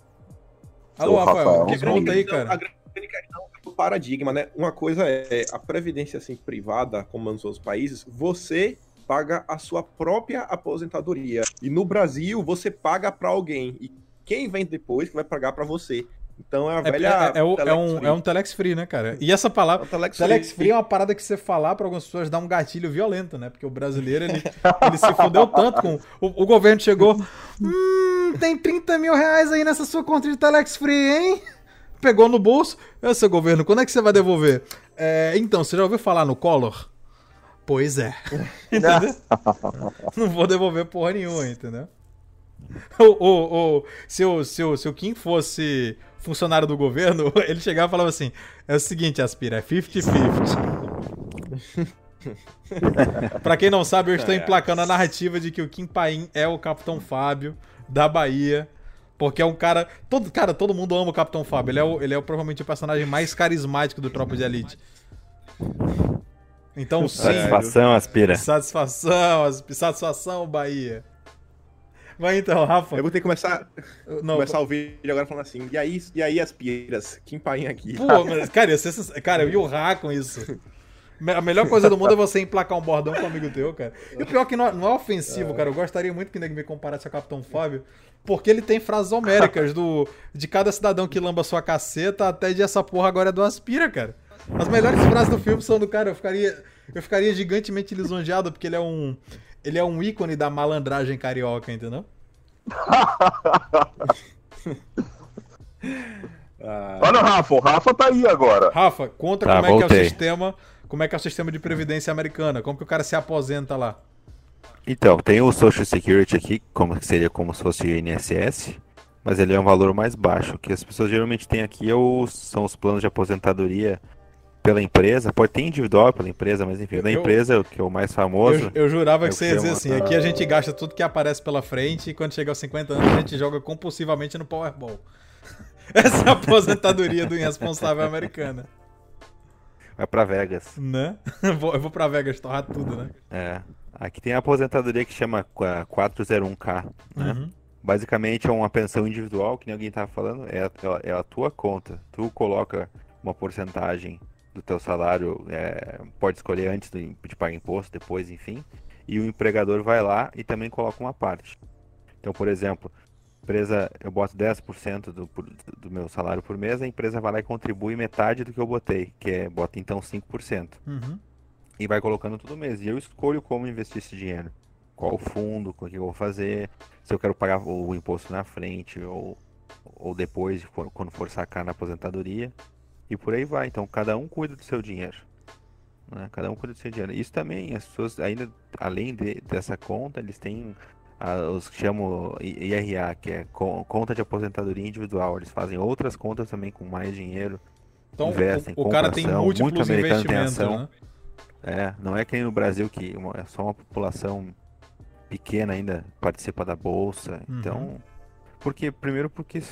[SPEAKER 1] Alô, Rafael, o que conta aí, cara? A grande
[SPEAKER 2] questão é o paradigma, né? Uma coisa é a previdência assim, privada, como nos outros países, você paga a sua própria aposentadoria. E no Brasil, você paga para alguém. E quem vem depois que vai pagar para você. Então é a é, velha.
[SPEAKER 1] É, é, o, é, um, é um telex free, né, cara? E essa palavra. É telex, telex free. free é uma parada que você falar para algumas pessoas dá um gatilho violento, né? Porque o brasileiro, ele, ele se fudeu tanto com. O, o governo chegou. Hum, tem 30 mil reais aí nessa sua conta de telex free, hein? Pegou no bolso. É, seu governo, quando é que você vai devolver? É, então, você já ouviu falar no Collor? Pois é. entendeu? Não vou devolver porra nenhuma, entendeu? O, o, o, se, o, se, o, se o Kim fosse funcionário do governo, ele chegava e falava assim: é o seguinte, Aspira, é 50-50. pra quem não sabe, eu estou emplacando a narrativa de que o Kim Paim é o Capitão Fábio da Bahia. Porque é um cara. Todo, cara, todo mundo ama o Capitão Fábio. Ele é, o, ele é o, provavelmente o personagem mais carismático do Tropa de Elite. Então, sim.
[SPEAKER 3] Satisfação, Aspira.
[SPEAKER 1] Satisfação, satisfação, Bahia. Mas então, Rafa.
[SPEAKER 2] Eu vou ter que começar, não, começar o vídeo agora falando assim. E aí, e aí as piras? Kim Paim aqui.
[SPEAKER 1] Pô, mas, cara, eu, cara, eu ia urrar com isso. A melhor coisa do mundo é você emplacar um bordão com um amigo teu, cara. E o pior é que não, não é ofensivo, é. cara. Eu gostaria muito que me comparasse a Capitão Fábio, porque ele tem frases homéricas do, de cada cidadão que lamba sua caceta até de essa porra agora é do Aspira, cara. As melhores frases do filme são do cara. Eu ficaria, eu ficaria gigantemente lisonjeado porque ele é um ele é um ícone da malandragem carioca, entendeu?
[SPEAKER 4] ah. Olha o Rafa, o Rafa tá aí agora.
[SPEAKER 1] Rafa, conta tá, como voltei. é que é o sistema, como é que é o sistema de previdência americana, como que o cara se aposenta lá.
[SPEAKER 3] Então, tem o Social Security aqui, como seria como se fosse o INSS, mas ele é um valor mais baixo. O que as pessoas geralmente têm aqui é o, são os planos de aposentadoria pela empresa, pode ter individual pela empresa, mas enfim, da empresa, o que é o mais famoso.
[SPEAKER 1] Eu, eu jurava é que você ia dizer assim: aqui a gente gasta tudo que aparece pela frente e quando chega aos 50 anos a gente joga compulsivamente no Powerball. Essa é a aposentadoria do irresponsável americana.
[SPEAKER 3] Vai pra Vegas.
[SPEAKER 1] Né? Eu vou, eu vou pra Vegas torrar tudo, né?
[SPEAKER 3] É. Aqui tem a aposentadoria que chama 401k, né? Uhum. Basicamente é uma pensão individual, que nem alguém tava falando, é a, é a tua conta. Tu coloca uma porcentagem do teu salário, é, pode escolher antes de, de pagar imposto, depois, enfim. E o empregador vai lá e também coloca uma parte. Então, por exemplo, empresa, eu boto 10% do, do meu salário por mês, a empresa vai lá e contribui metade do que eu botei, que é, bota então 5%. Uhum. e vai colocando todo mês. E eu escolho como investir esse dinheiro. Qual fundo, o que eu vou fazer, se eu quero pagar o imposto na frente ou, ou depois, quando for sacar na aposentadoria. E por aí vai. Então cada um cuida do seu dinheiro. Né? Cada um cuida do seu dinheiro. Isso também, as pessoas, ainda além de, dessa conta, eles têm a, os que chamam IRA, que é conta de aposentadoria individual. Eles fazem outras contas também com mais dinheiro.
[SPEAKER 1] Então, investem, o, o cara tem múltiplos muito americano tem ação. Né?
[SPEAKER 3] É, não é que no Brasil que uma, é só uma população pequena ainda participa da bolsa. Uhum. Então, porque primeiro porque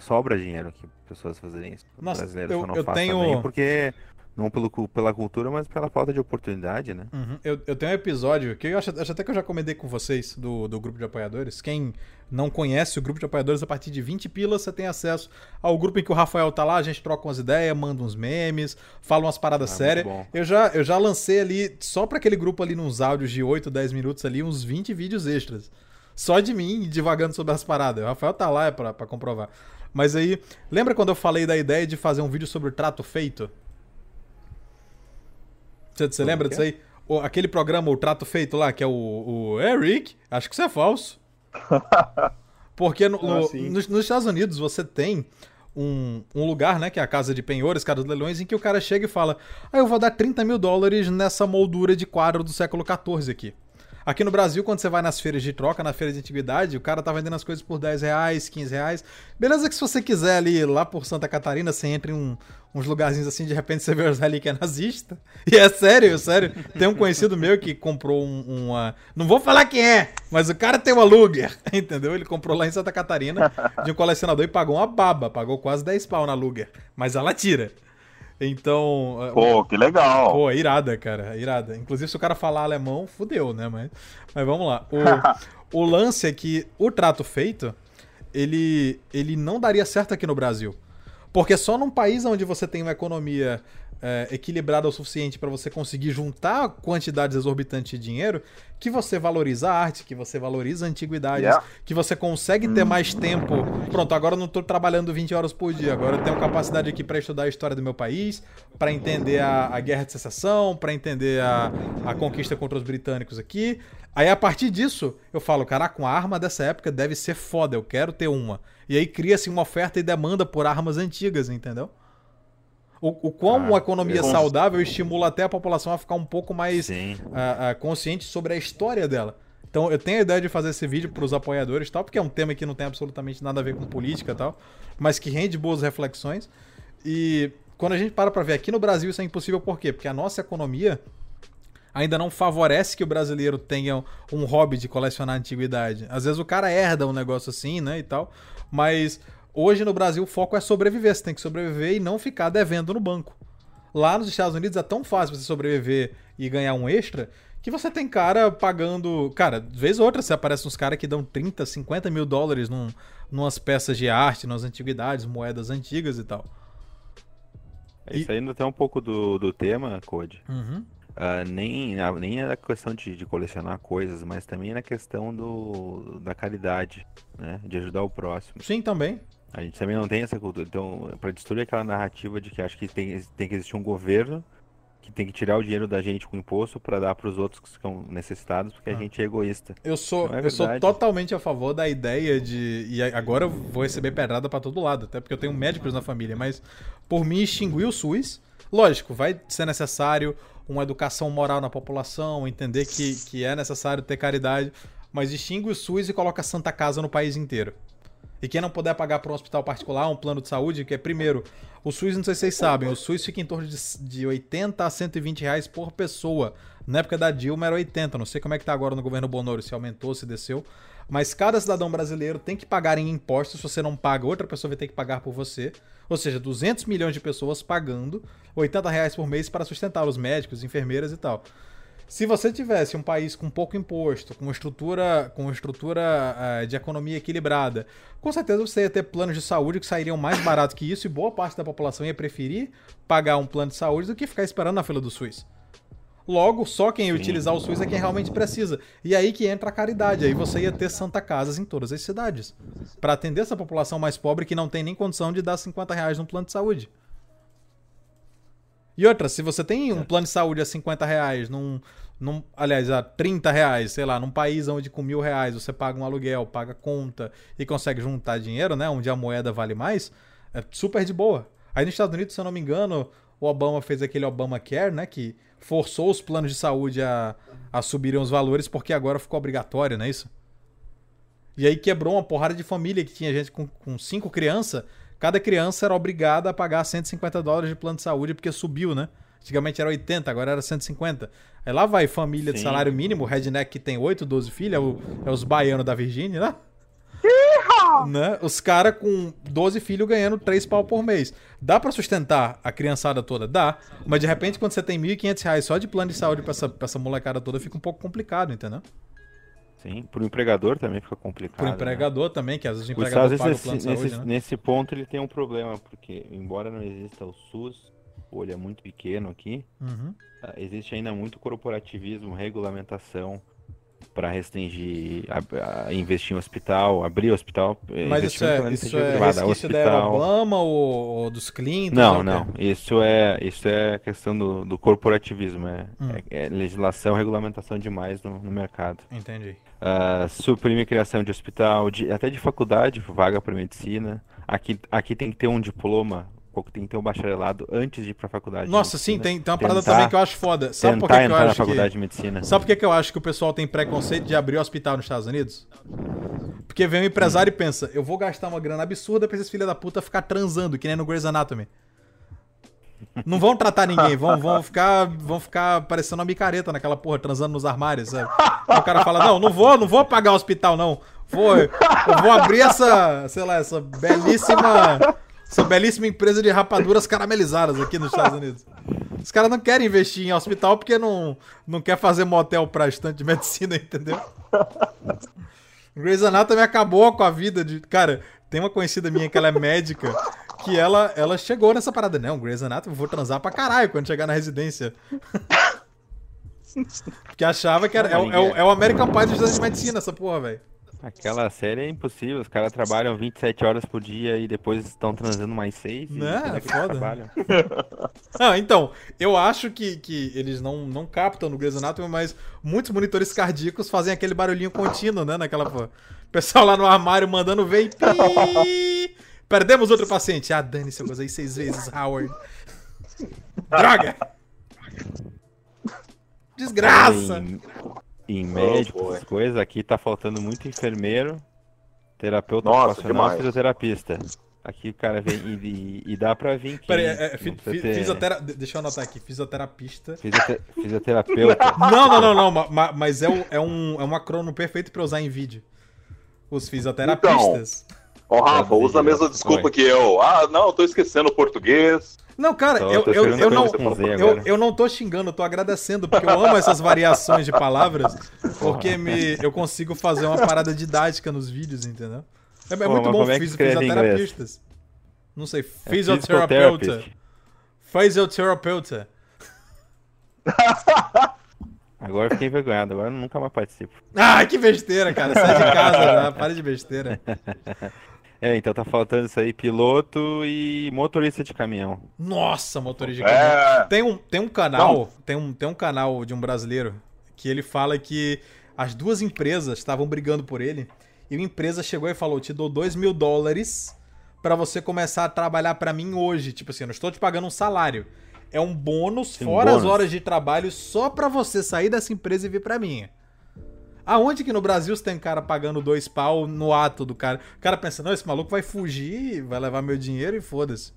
[SPEAKER 3] sobra dinheiro aqui pessoas fazerem isso.
[SPEAKER 1] Nossa, brasileiros eu, não eu tenho também,
[SPEAKER 3] porque não pelo, pela cultura, mas pela falta de oportunidade, né?
[SPEAKER 1] Uhum. Eu, eu tenho um episódio que eu acho, acho, até que eu já comentei com vocês do, do grupo de apoiadores. Quem não conhece o grupo de apoiadores, a partir de 20 pilas você tem acesso ao grupo em que o Rafael tá lá, a gente troca umas ideias, manda uns memes, fala umas paradas ah, sérias. Eu já, eu já lancei ali, só para aquele grupo ali, nos áudios de 8, 10 minutos ali, uns 20 vídeos extras. Só de mim divagando sobre as paradas. O Rafael tá lá é pra, pra comprovar. Mas aí, lembra quando eu falei da ideia de fazer um vídeo sobre o trato feito? Você, você lembra disso aí? O, aquele programa, o Trato Feito lá, que é o, o Eric, acho que isso é falso. Porque no, ah, no, nos, nos, Estados Unidos você tem um, um, lugar, né, que é a Casa de Penhores, Casa dos Leilões, em que o cara chega e fala: Ah, eu vou dar 30 mil dólares nessa moldura de quadro do século XIV aqui. Aqui no Brasil, quando você vai nas feiras de troca, na feira de antiguidade, o cara tá vendendo as coisas por 10 reais, 15 reais. Beleza que se você quiser ali, lá por Santa Catarina, você entra em um, uns lugarzinhos assim, de repente você vê as relíquias nazistas. E é sério, sério. Tem um conhecido meu que comprou um, uma... Não vou falar quem é, mas o cara tem uma Luger, entendeu? Ele comprou lá em Santa Catarina de um colecionador e pagou uma baba. Pagou quase 10 pau na Luger. Mas ela tira. Então.
[SPEAKER 4] É, Pô, que legal.
[SPEAKER 1] Pô, irada, cara. Irada. Inclusive, se o cara falar alemão, fudeu, né? Mas, mas vamos lá. O, o lance é que o trato feito, ele, ele não daria certo aqui no Brasil. Porque só num país onde você tem uma economia é, equilibrada o suficiente para você conseguir juntar quantidades exorbitantes de dinheiro, que você valoriza a arte, que você valoriza antiguidades, yeah. que você consegue ter mais tempo. Pronto, agora eu não estou trabalhando 20 horas por dia, agora eu tenho capacidade aqui para estudar a história do meu país, para entender a, a, guerra de secessão, para entender a, a conquista contra os britânicos aqui. Aí a partir disso, eu falo, caraca, uma arma dessa época deve ser foda, eu quero ter uma. E aí cria-se uma oferta e demanda por armas antigas, entendeu? O, o quão ah, uma economia saudável estimula até a população a ficar um pouco mais uh, uh, consciente sobre a história dela. Então eu tenho a ideia de fazer esse vídeo para os apoiadores tal, porque é um tema que não tem absolutamente nada a ver com política e tal, mas que rende boas reflexões. E quando a gente para para ver aqui no Brasil isso é impossível por quê? Porque a nossa economia ainda não favorece que o brasileiro tenha um hobby de colecionar antiguidade. Às vezes o cara herda um negócio assim, né, e tal, mas Hoje no Brasil o foco é sobreviver. Você tem que sobreviver e não ficar devendo no banco. Lá nos Estados Unidos é tão fácil você sobreviver e ganhar um extra que você tem cara pagando. Cara, de vez ou outra você aparece uns caras que dão 30, 50 mil dólares num, numas peças de arte, nas antiguidades, moedas antigas e tal.
[SPEAKER 3] É, isso aí ainda tem um pouco do, do tema, Code. Uhum. Uh, nem, nem é a questão de, de, colecionar coisas, mas também é na questão do, da caridade, né? De ajudar o próximo.
[SPEAKER 1] Sim, também.
[SPEAKER 3] A gente também não tem essa cultura. Então, para destruir aquela narrativa de que acho que tem, tem que existir um governo que tem que tirar o dinheiro da gente com imposto para dar para os outros que estão necessitados, porque ah. a gente é egoísta.
[SPEAKER 1] Eu sou, é eu sou totalmente a favor da ideia de e agora eu vou receber pedrada para todo lado, até porque eu tenho médicos na família, mas por mim extinguir o SUS, lógico, vai ser necessário uma educação moral na população, entender que, que é necessário ter caridade, mas extingue o SUS e coloca a Santa Casa no país inteiro. E quem não puder pagar para um hospital particular, um plano de saúde, que é primeiro, o SUS, não sei se vocês sabem, o SUS fica em torno de, de 80 a 120 reais por pessoa. Na época da Dilma era 80, não sei como é que tá agora no governo Bonoro, se aumentou, se desceu. Mas cada cidadão brasileiro tem que pagar em impostos, se você não paga, outra pessoa vai ter que pagar por você. Ou seja, 200 milhões de pessoas pagando 80 reais por mês para sustentar os médicos, enfermeiras e tal. Se você tivesse um país com pouco imposto, com uma estrutura, com estrutura uh, de economia equilibrada, com certeza você ia ter planos de saúde que sairiam mais barato que isso e boa parte da população ia preferir pagar um plano de saúde do que ficar esperando na fila do SUS. Logo, só quem ia utilizar o SUS é quem realmente precisa. E aí que entra a caridade. Aí você ia ter Santa Casas em todas as cidades. para atender essa população mais pobre que não tem nem condição de dar 50 reais num plano de saúde. E outra, se você tem um plano de saúde a 50 reais, num, num, aliás, a 30 reais, sei lá, num país onde com mil reais você paga um aluguel, paga conta e consegue juntar dinheiro, né? Onde a moeda vale mais, é super de boa. Aí nos Estados Unidos, se eu não me engano, o Obama fez aquele Obamacare, né? Que forçou os planos de saúde a, a subirem os valores porque agora ficou obrigatório, não é isso? E aí quebrou uma porrada de família que tinha gente com, com cinco crianças. Cada criança era obrigada a pagar 150 dólares de plano de saúde porque subiu, né? Antigamente era 80, agora era 150. Aí lá vai família de
[SPEAKER 3] Sim.
[SPEAKER 1] salário mínimo, redneck que tem 8, 12 filhos, é, o- é os baianos da Virgínia, né? né? Os caras com 12 filhos ganhando 3 pau por mês. Dá pra sustentar a criançada toda? Dá. Mas de repente, quando você tem 1.500 reais só de plano de saúde pra essa, pra essa molecada toda, fica um pouco complicado, entendeu?
[SPEAKER 3] Sim, pro empregador também fica complicado.
[SPEAKER 1] Pro
[SPEAKER 3] né?
[SPEAKER 1] empregador também, que às vezes o empregador paga o
[SPEAKER 3] Unidos,
[SPEAKER 1] plano de
[SPEAKER 3] nesse,
[SPEAKER 1] saúde,
[SPEAKER 3] nesse,
[SPEAKER 1] né?
[SPEAKER 3] nesse ponto, ele tem um problema, porque embora não exista o SUS, é muito pequeno aqui,
[SPEAKER 1] Uhum.
[SPEAKER 3] ah, existe ainda muito corporativismo, regulamentação para restringir, a, a investir em hospital, abrir hospital. eh,
[SPEAKER 1] Mas isso é, isso é
[SPEAKER 3] privada,
[SPEAKER 1] da era
[SPEAKER 3] hospital.
[SPEAKER 1] Obama ou, ou dos Clinton?
[SPEAKER 3] Não, não. Isso é, isso é questão do, do corporativismo. É,
[SPEAKER 1] Hum.
[SPEAKER 3] é- é legislação, regulamentação demais no, no mercado.
[SPEAKER 1] Entendi.
[SPEAKER 3] Ah, suprime criação de hospital, de- até de faculdade, vaga para medicina. Aqui, aqui tem que ter um diploma, tem que ter um bacharelado antes de ir para faculdade. de
[SPEAKER 1] Nossa, sim, tem, tem uma parada
[SPEAKER 3] Tentar-
[SPEAKER 1] também que eu acho foda. Sabe por que, que eu
[SPEAKER 3] entrar na
[SPEAKER 1] acho
[SPEAKER 3] faculdade
[SPEAKER 1] que...
[SPEAKER 3] de medicina.
[SPEAKER 1] Sabe por que, que eu acho que o pessoal tem preconceito de abrir hospital nos Estados Unidos? Porque vem um empresário e pensa, eu vou gastar uma grana absurda pra esses filha da puta ficar transando, que nem no Grey's Anatomy. Não vão tratar ninguém, vão, vão, ficar, vão ficar parecendo uma micareta naquela porra, transando nos armários, sabe? Aí o cara fala, não, não vou, não vou pagar o hospital, não. Vou, eu vou abrir essa, sei lá, essa belíssima, essa belíssima empresa de rapaduras caramelizadas aqui nos Estados Unidos. Os caras não querem investir em hospital porque não, não quer fazer motel pra estante de medicina, entendeu? Grey's Anatomy acabou com a vida de. Cara, tem uma conhecida minha que ela é médica que ela, ela chegou nessa parada. Não, Grey's Anatomy, eu vou transar pra caralho quando chegar na residência. Porque achava que era. É, o- é é o American Pie dos estudantes de medicina, essa porra, velho.
[SPEAKER 3] Aquela série é impossível. Os caras trabalham 27 horas por dia e depois estão transando mais 6.
[SPEAKER 1] Né? É
[SPEAKER 3] é
[SPEAKER 1] foda. Ah, então, eu acho que, que eles não, não captam no Grey's Anatomy, mas muitos monitores cardíacos fazem aquele barulhinho contínuo, né? Naquela. porra. Pessoal lá no armário mandando ver e! Perdemos outro paciente. Ah, dane-se, eu gozei seis vezes, Howard. Droga! Desgraça!
[SPEAKER 3] Em, em médicos, essas coisas, aqui tá faltando muito enfermeiro, terapeuta
[SPEAKER 4] Nossa,
[SPEAKER 3] ocupacional e fisioterapista. Aqui o cara vem e, e- e dá pra vir que
[SPEAKER 1] Peraí, é, é, fi- fi-
[SPEAKER 3] ter
[SPEAKER 1] fisiotera- de- Deixa eu anotar aqui, fisioterapista.
[SPEAKER 3] fisiote- fisioterapeuta.
[SPEAKER 1] Não, não, não, não, ma- ma- mas é, um- é, um, é um acrônimo perfeito pra usar em vídeo. Os fisioterapistas.
[SPEAKER 4] Ó, Rafa, usa a mesma desculpa que eu. Ah, não, eu tô esquecendo o português.
[SPEAKER 1] Não, cara,
[SPEAKER 3] Tô-
[SPEAKER 1] eu,
[SPEAKER 3] tô
[SPEAKER 1] eu, eu, não, eu, eu não tô xingando, eu tô agradecendo, porque eu amo essas variações de palavras, porque me, eu consigo fazer uma parada didática nos vídeos, entendeu? É, é
[SPEAKER 3] Pô,
[SPEAKER 1] muito bom
[SPEAKER 3] é em
[SPEAKER 1] fisioterapistas. Não sei,
[SPEAKER 3] É
[SPEAKER 1] fisioterapeuta. Fisioterapeuta.
[SPEAKER 3] Agora fiquei envergonhado, agora eu nunca mais participo.
[SPEAKER 1] Ah, que besteira, cara. Sai de casa já, para de besteira.
[SPEAKER 3] É, então tá faltando isso aí, piloto e motorista de caminhão.
[SPEAKER 1] Nossa, motorista de caminhão.
[SPEAKER 4] É.
[SPEAKER 1] Tem um, tem um canal, tem um, tem um canal de um brasileiro que ele fala que as duas empresas estavam brigando por ele e uma empresa chegou e falou: te dou 2 mil dólares pra você começar a trabalhar pra mim hoje. Tipo assim, eu não estou te pagando um salário. É um bônus
[SPEAKER 3] Sim,
[SPEAKER 1] fora as
[SPEAKER 3] bônus.
[SPEAKER 1] horas de trabalho só pra você sair dessa empresa e vir pra minha. Aonde que no Brasil você tem cara pagando dois pau no ato do cara? O cara pensa, não, esse maluco vai fugir, vai levar meu dinheiro e foda-se.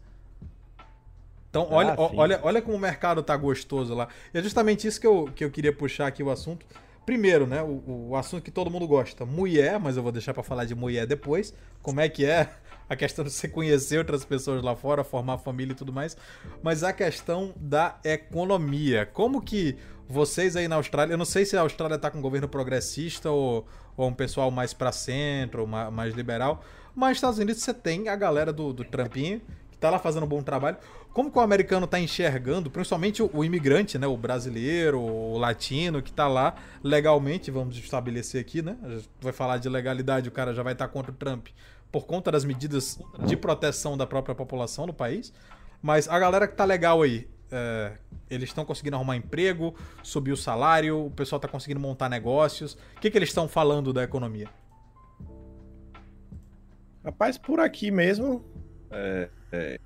[SPEAKER 1] Então, olha,
[SPEAKER 3] Ah,
[SPEAKER 1] ó-
[SPEAKER 3] sim.
[SPEAKER 1] olha, olha como o mercado tá gostoso lá. E é justamente isso que eu, que eu queria puxar aqui o assunto. Primeiro, né, o, o assunto que todo mundo gosta, mulher, mas eu vou deixar pra falar de mulher depois. Como é que é a questão de você conhecer outras pessoas lá fora, formar família e tudo mais. Mas a questão da economia. Como que vocês aí na Austrália, eu não sei se a Austrália tá com um governo progressista ou, ou um pessoal mais pra centro, ou ma- mais liberal, mas nos Estados Unidos você tem a galera do, do Trumpinho, que tá lá fazendo um bom trabalho. Como que o americano tá enxergando, principalmente o, o imigrante, né, o brasileiro, o latino que tá lá legalmente, vamos estabelecer aqui, né? Vai falar de legalidade, o cara já vai estar contra o Trump por conta das medidas de proteção da própria população no país. Mas a galera que tá legal aí, é, eles estão conseguindo arrumar emprego, subir o salário, o pessoal está conseguindo montar negócios. O que, que eles estão falando da economia?
[SPEAKER 2] Rapaz, por aqui mesmo, é, é,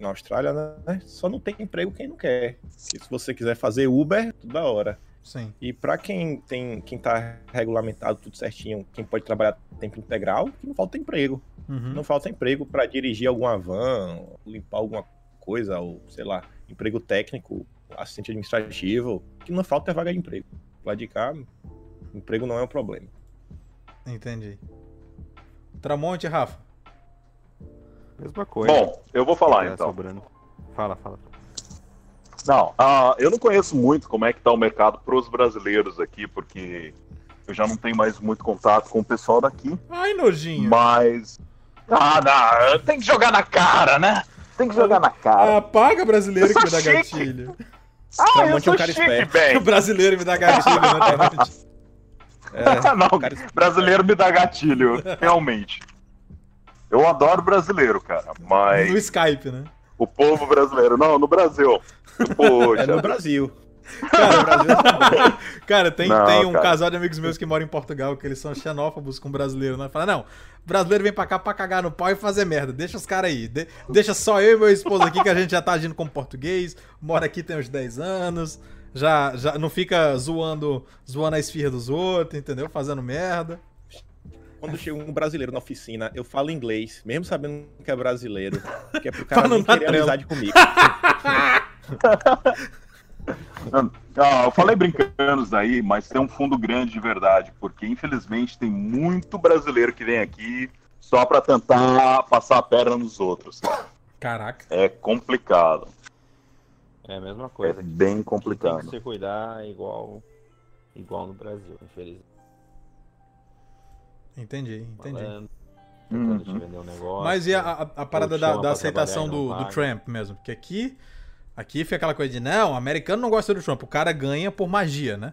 [SPEAKER 2] na Austrália, né? Só não tem emprego quem não quer. E se você quiser fazer Uber, tudo da hora.
[SPEAKER 1] Sim.
[SPEAKER 2] E para quem tem, quem tá regulamentado tudo certinho, quem pode trabalhar tempo integral, não falta emprego.
[SPEAKER 1] Uhum.
[SPEAKER 2] Não falta emprego para dirigir alguma van, limpar alguma coisa, ou sei lá, emprego técnico, assistente administrativo. O que não falta é vaga de emprego. Lá de cá, emprego não é um problema.
[SPEAKER 1] Entendi. Tramonte, Rafa.
[SPEAKER 3] Mesma coisa.
[SPEAKER 4] Bom, eu vou falar
[SPEAKER 3] Tá
[SPEAKER 4] então.
[SPEAKER 3] sobrando. Fala, fala.
[SPEAKER 4] Não, ah, eu não conheço muito como é que tá o mercado pros brasileiros aqui, porque eu já não tenho mais muito contato com o pessoal daqui.
[SPEAKER 1] Ai, nojinho.
[SPEAKER 4] Mas. Ah, não, tem que jogar na cara, né? Tem que jogar na cara.
[SPEAKER 1] Apaga brasileiro que me dá
[SPEAKER 4] chique.
[SPEAKER 1] gatilho.
[SPEAKER 4] Ah, eu sou
[SPEAKER 2] um cara
[SPEAKER 4] chique, bem.
[SPEAKER 1] O brasileiro me dá gatilho, né, Tramonte?
[SPEAKER 2] É,
[SPEAKER 4] não,
[SPEAKER 2] cara-
[SPEAKER 4] brasileiro me dá gatilho, realmente. Eu adoro brasileiro, cara, mas
[SPEAKER 1] No Skype, né?
[SPEAKER 4] o povo brasileiro, não, no Brasil. Poxa,
[SPEAKER 2] é no Brasil.
[SPEAKER 1] Cara,
[SPEAKER 2] Brasil
[SPEAKER 1] Cara, tem,
[SPEAKER 4] Não,
[SPEAKER 1] tem um
[SPEAKER 4] cara.
[SPEAKER 1] casal de amigos meus que moram em Portugal, que eles são xenófobos com brasileiro, né? Fala, não, brasileiro vem pra cá pra cagar no pau e fazer merda. Deixa os caras aí. De- deixa só eu e meu esposo aqui, que a gente já tá agindo como português, mora aqui tem uns 10 anos, já, já não fica zoando, zoando a esfirra dos outros, entendeu? Fazendo merda.
[SPEAKER 2] Quando chega um brasileiro na oficina, eu falo inglês, mesmo sabendo que é brasileiro, que é pro cara
[SPEAKER 1] não
[SPEAKER 2] querer amizade comigo.
[SPEAKER 4] Ah, eu falei brincando isso daí, mas tem um fundo grande de verdade, porque infelizmente tem muito brasileiro que vem aqui só pra tentar passar a perna nos outros.
[SPEAKER 1] Caraca.
[SPEAKER 4] É complicado,
[SPEAKER 3] É a mesma
[SPEAKER 4] é
[SPEAKER 3] coisa.
[SPEAKER 4] bem
[SPEAKER 3] Tem
[SPEAKER 4] complicado.
[SPEAKER 3] que se cuidar igual, igual no Brasil, infelizmente.
[SPEAKER 1] Entendi, entendi.
[SPEAKER 3] Falando, tentando te
[SPEAKER 4] Uhum.
[SPEAKER 3] vender um negócio.
[SPEAKER 1] Mas e a, a- a parada da, da aceitação do, do. Trump mesmo? Porque aqui, aqui fica aquela coisa de, não, o americano não gosta do Trump, o cara ganha por magia, né?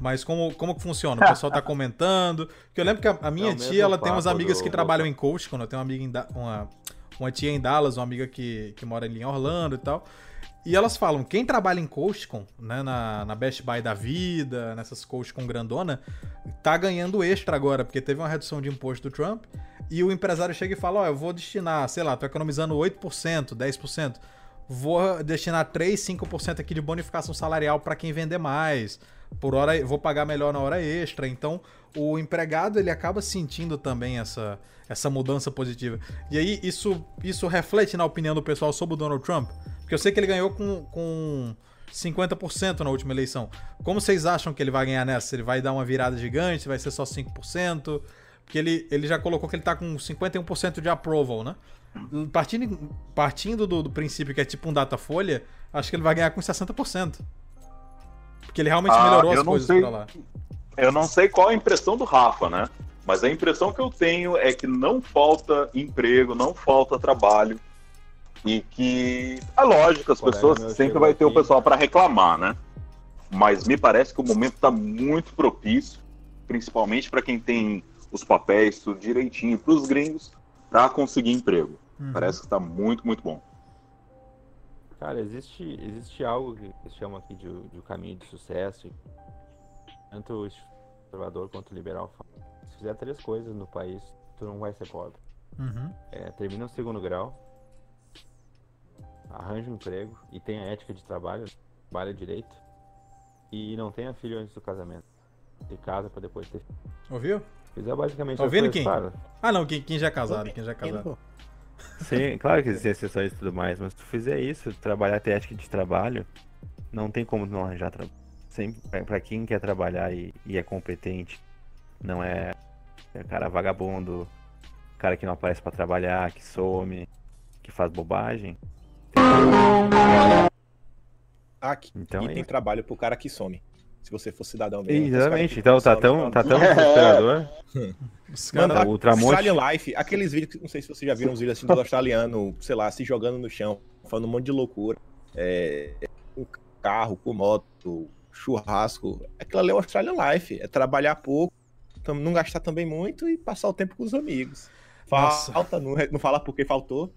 [SPEAKER 1] Mas como, como que funciona? O pessoal tá comentando. Porque eu lembro que a, a minha
[SPEAKER 3] É
[SPEAKER 1] tia, ela tem umas amigas
[SPEAKER 3] do
[SPEAKER 1] que trabalham em coach, quando eu tenho uma amiga em Da- uma, uma tia em Dallas, uma amiga que, que mora ali em Orlando e tal. E elas falam, quem trabalha em Coachcon, né, na, na Best Buy da vida, nessas Coachcon grandona, tá ganhando extra agora, porque teve uma redução de imposto do Trump, e o empresário chega e fala, ó, eu vou destinar, sei lá, tô economizando 8%, 10%, vou destinar 3, 5% aqui de bonificação salarial para quem vender mais, por hora, vou pagar melhor na hora extra, então o empregado, ele acaba sentindo também essa, essa mudança positiva. E aí, isso, isso reflete na opinião do pessoal sobre o Donald Trump? Porque eu sei que ele ganhou com, com 50% na última eleição. Como vocês acham que ele vai ganhar nessa? Ele vai dar uma virada gigante? Vai ser só 5%? Porque ele, ele já colocou que ele tá com 51% de approval, né? Partindo, partindo do, do princípio que é tipo um datafolha, acho que ele vai ganhar com 60%. Porque ele realmente
[SPEAKER 4] Ah,
[SPEAKER 1] melhorou as coisas
[SPEAKER 4] sei.
[SPEAKER 1] pra lá.
[SPEAKER 4] Eu não sei qual a impressão do Rafa, né? Mas a impressão que eu tenho é que não falta emprego, não falta trabalho. E que, é lógico, as
[SPEAKER 3] colega
[SPEAKER 4] pessoas sempre vai ter o pessoal para reclamar, né? Mas me parece que o momento está muito propício, principalmente para quem tem os papéis tudo direitinho, para os gringos, para conseguir emprego.
[SPEAKER 1] Uhum.
[SPEAKER 4] Parece que está muito, muito bom.
[SPEAKER 3] Cara, existe, existe algo que eles chamam aqui de, de um caminho de sucesso. Tanto o conservador quanto o liberal falam. Se fizer três coisas no país, tu não vai ser pobre.
[SPEAKER 1] Uhum.
[SPEAKER 3] É, termina o segundo grau, arranja um emprego e tenha ética de trabalho, trabalha direito e não tenha filho antes do casamento. Se casa pra depois ter filho.
[SPEAKER 1] Ouviu?
[SPEAKER 3] Se fizer basicamente
[SPEAKER 1] Tá Kim?
[SPEAKER 3] claro,
[SPEAKER 1] Ah, não, quem, quem já é casado, quem já é casado.
[SPEAKER 3] Sim, claro que existem exceções e tudo mais, mas se tu fizer isso, trabalhar ter ética de trabalho, não tem como tu não arranjar trabalho. Sempre, pra- quem quer trabalhar e, e é competente, não é, é cara vagabundo, cara que não aparece pra trabalhar, que some, que faz bobagem.
[SPEAKER 2] Aqui
[SPEAKER 3] Então
[SPEAKER 2] e
[SPEAKER 3] é
[SPEAKER 2] tem
[SPEAKER 3] isso.
[SPEAKER 2] trabalho pro cara que some. Se você for cidadão mesmo.
[SPEAKER 3] Exatamente, então tá tão, tá tão desesperador.
[SPEAKER 1] Os
[SPEAKER 2] Mano,
[SPEAKER 1] caras-
[SPEAKER 2] Australian Life, aqueles vídeos, que- não sei se vocês já viram os vídeos assim do australiano, sei lá, se jogando no chão, falando um monte de loucura. É, um carro, com moto, churrasco. Aquilo ali é o Australian Life. É trabalhar pouco, não gastar também muito e passar o tempo com os amigos.
[SPEAKER 1] Nossa.
[SPEAKER 2] Falta, não, não falar porque faltou.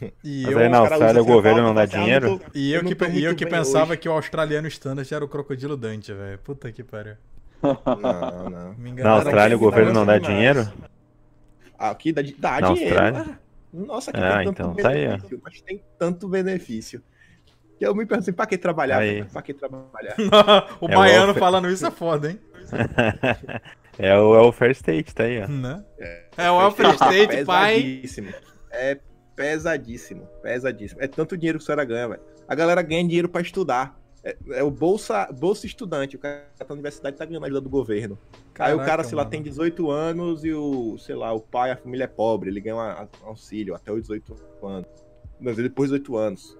[SPEAKER 1] E
[SPEAKER 3] Mas
[SPEAKER 1] eu,
[SPEAKER 3] aí na Austrália o governo não dá dinheiro?
[SPEAKER 2] não tô-
[SPEAKER 1] e eu
[SPEAKER 2] eu não
[SPEAKER 1] que, e eu que pensava
[SPEAKER 2] hoje.
[SPEAKER 1] que o australiano standard era o crocodilo Dante, velho. Puta que pariu.
[SPEAKER 2] Não, não.
[SPEAKER 1] Me
[SPEAKER 3] Na. Austrália o governo
[SPEAKER 2] tá
[SPEAKER 3] não dá
[SPEAKER 2] demais.
[SPEAKER 3] dinheiro?
[SPEAKER 2] Aqui dá, dá
[SPEAKER 3] Na
[SPEAKER 2] dinheiro.
[SPEAKER 3] Austrália?
[SPEAKER 2] Nossa, aqui
[SPEAKER 3] Ah,
[SPEAKER 2] tem tanto
[SPEAKER 3] então tá aí, ó.
[SPEAKER 2] benefício, mas tem tanto benefício. Que eu me pergunto assim, pra que trabalhar?
[SPEAKER 3] Aí.
[SPEAKER 2] Pra que trabalhar?
[SPEAKER 1] o
[SPEAKER 3] É
[SPEAKER 1] baiano
[SPEAKER 3] welfare.
[SPEAKER 1] falando isso é foda, hein?
[SPEAKER 3] é o welfare state, tá aí, ó.
[SPEAKER 1] Né? É o welfare state, pai.
[SPEAKER 2] Pesadíssimo. É pesadíssimo, pesadíssimo. É tanto dinheiro que a senhora ganha, velho. A galera ganha dinheiro pra estudar. É, é o bolsa, bolsa estudante. O cara tá na universidade tá ganhando ajuda do governo. Aí o cara,
[SPEAKER 1] Caraca,
[SPEAKER 2] sei lá,
[SPEAKER 1] mano.
[SPEAKER 2] tem 18 anos e o, sei lá, o pai, a família é pobre, ele ganha um auxílio até os 18 anos. Mas depois dos 18 anos.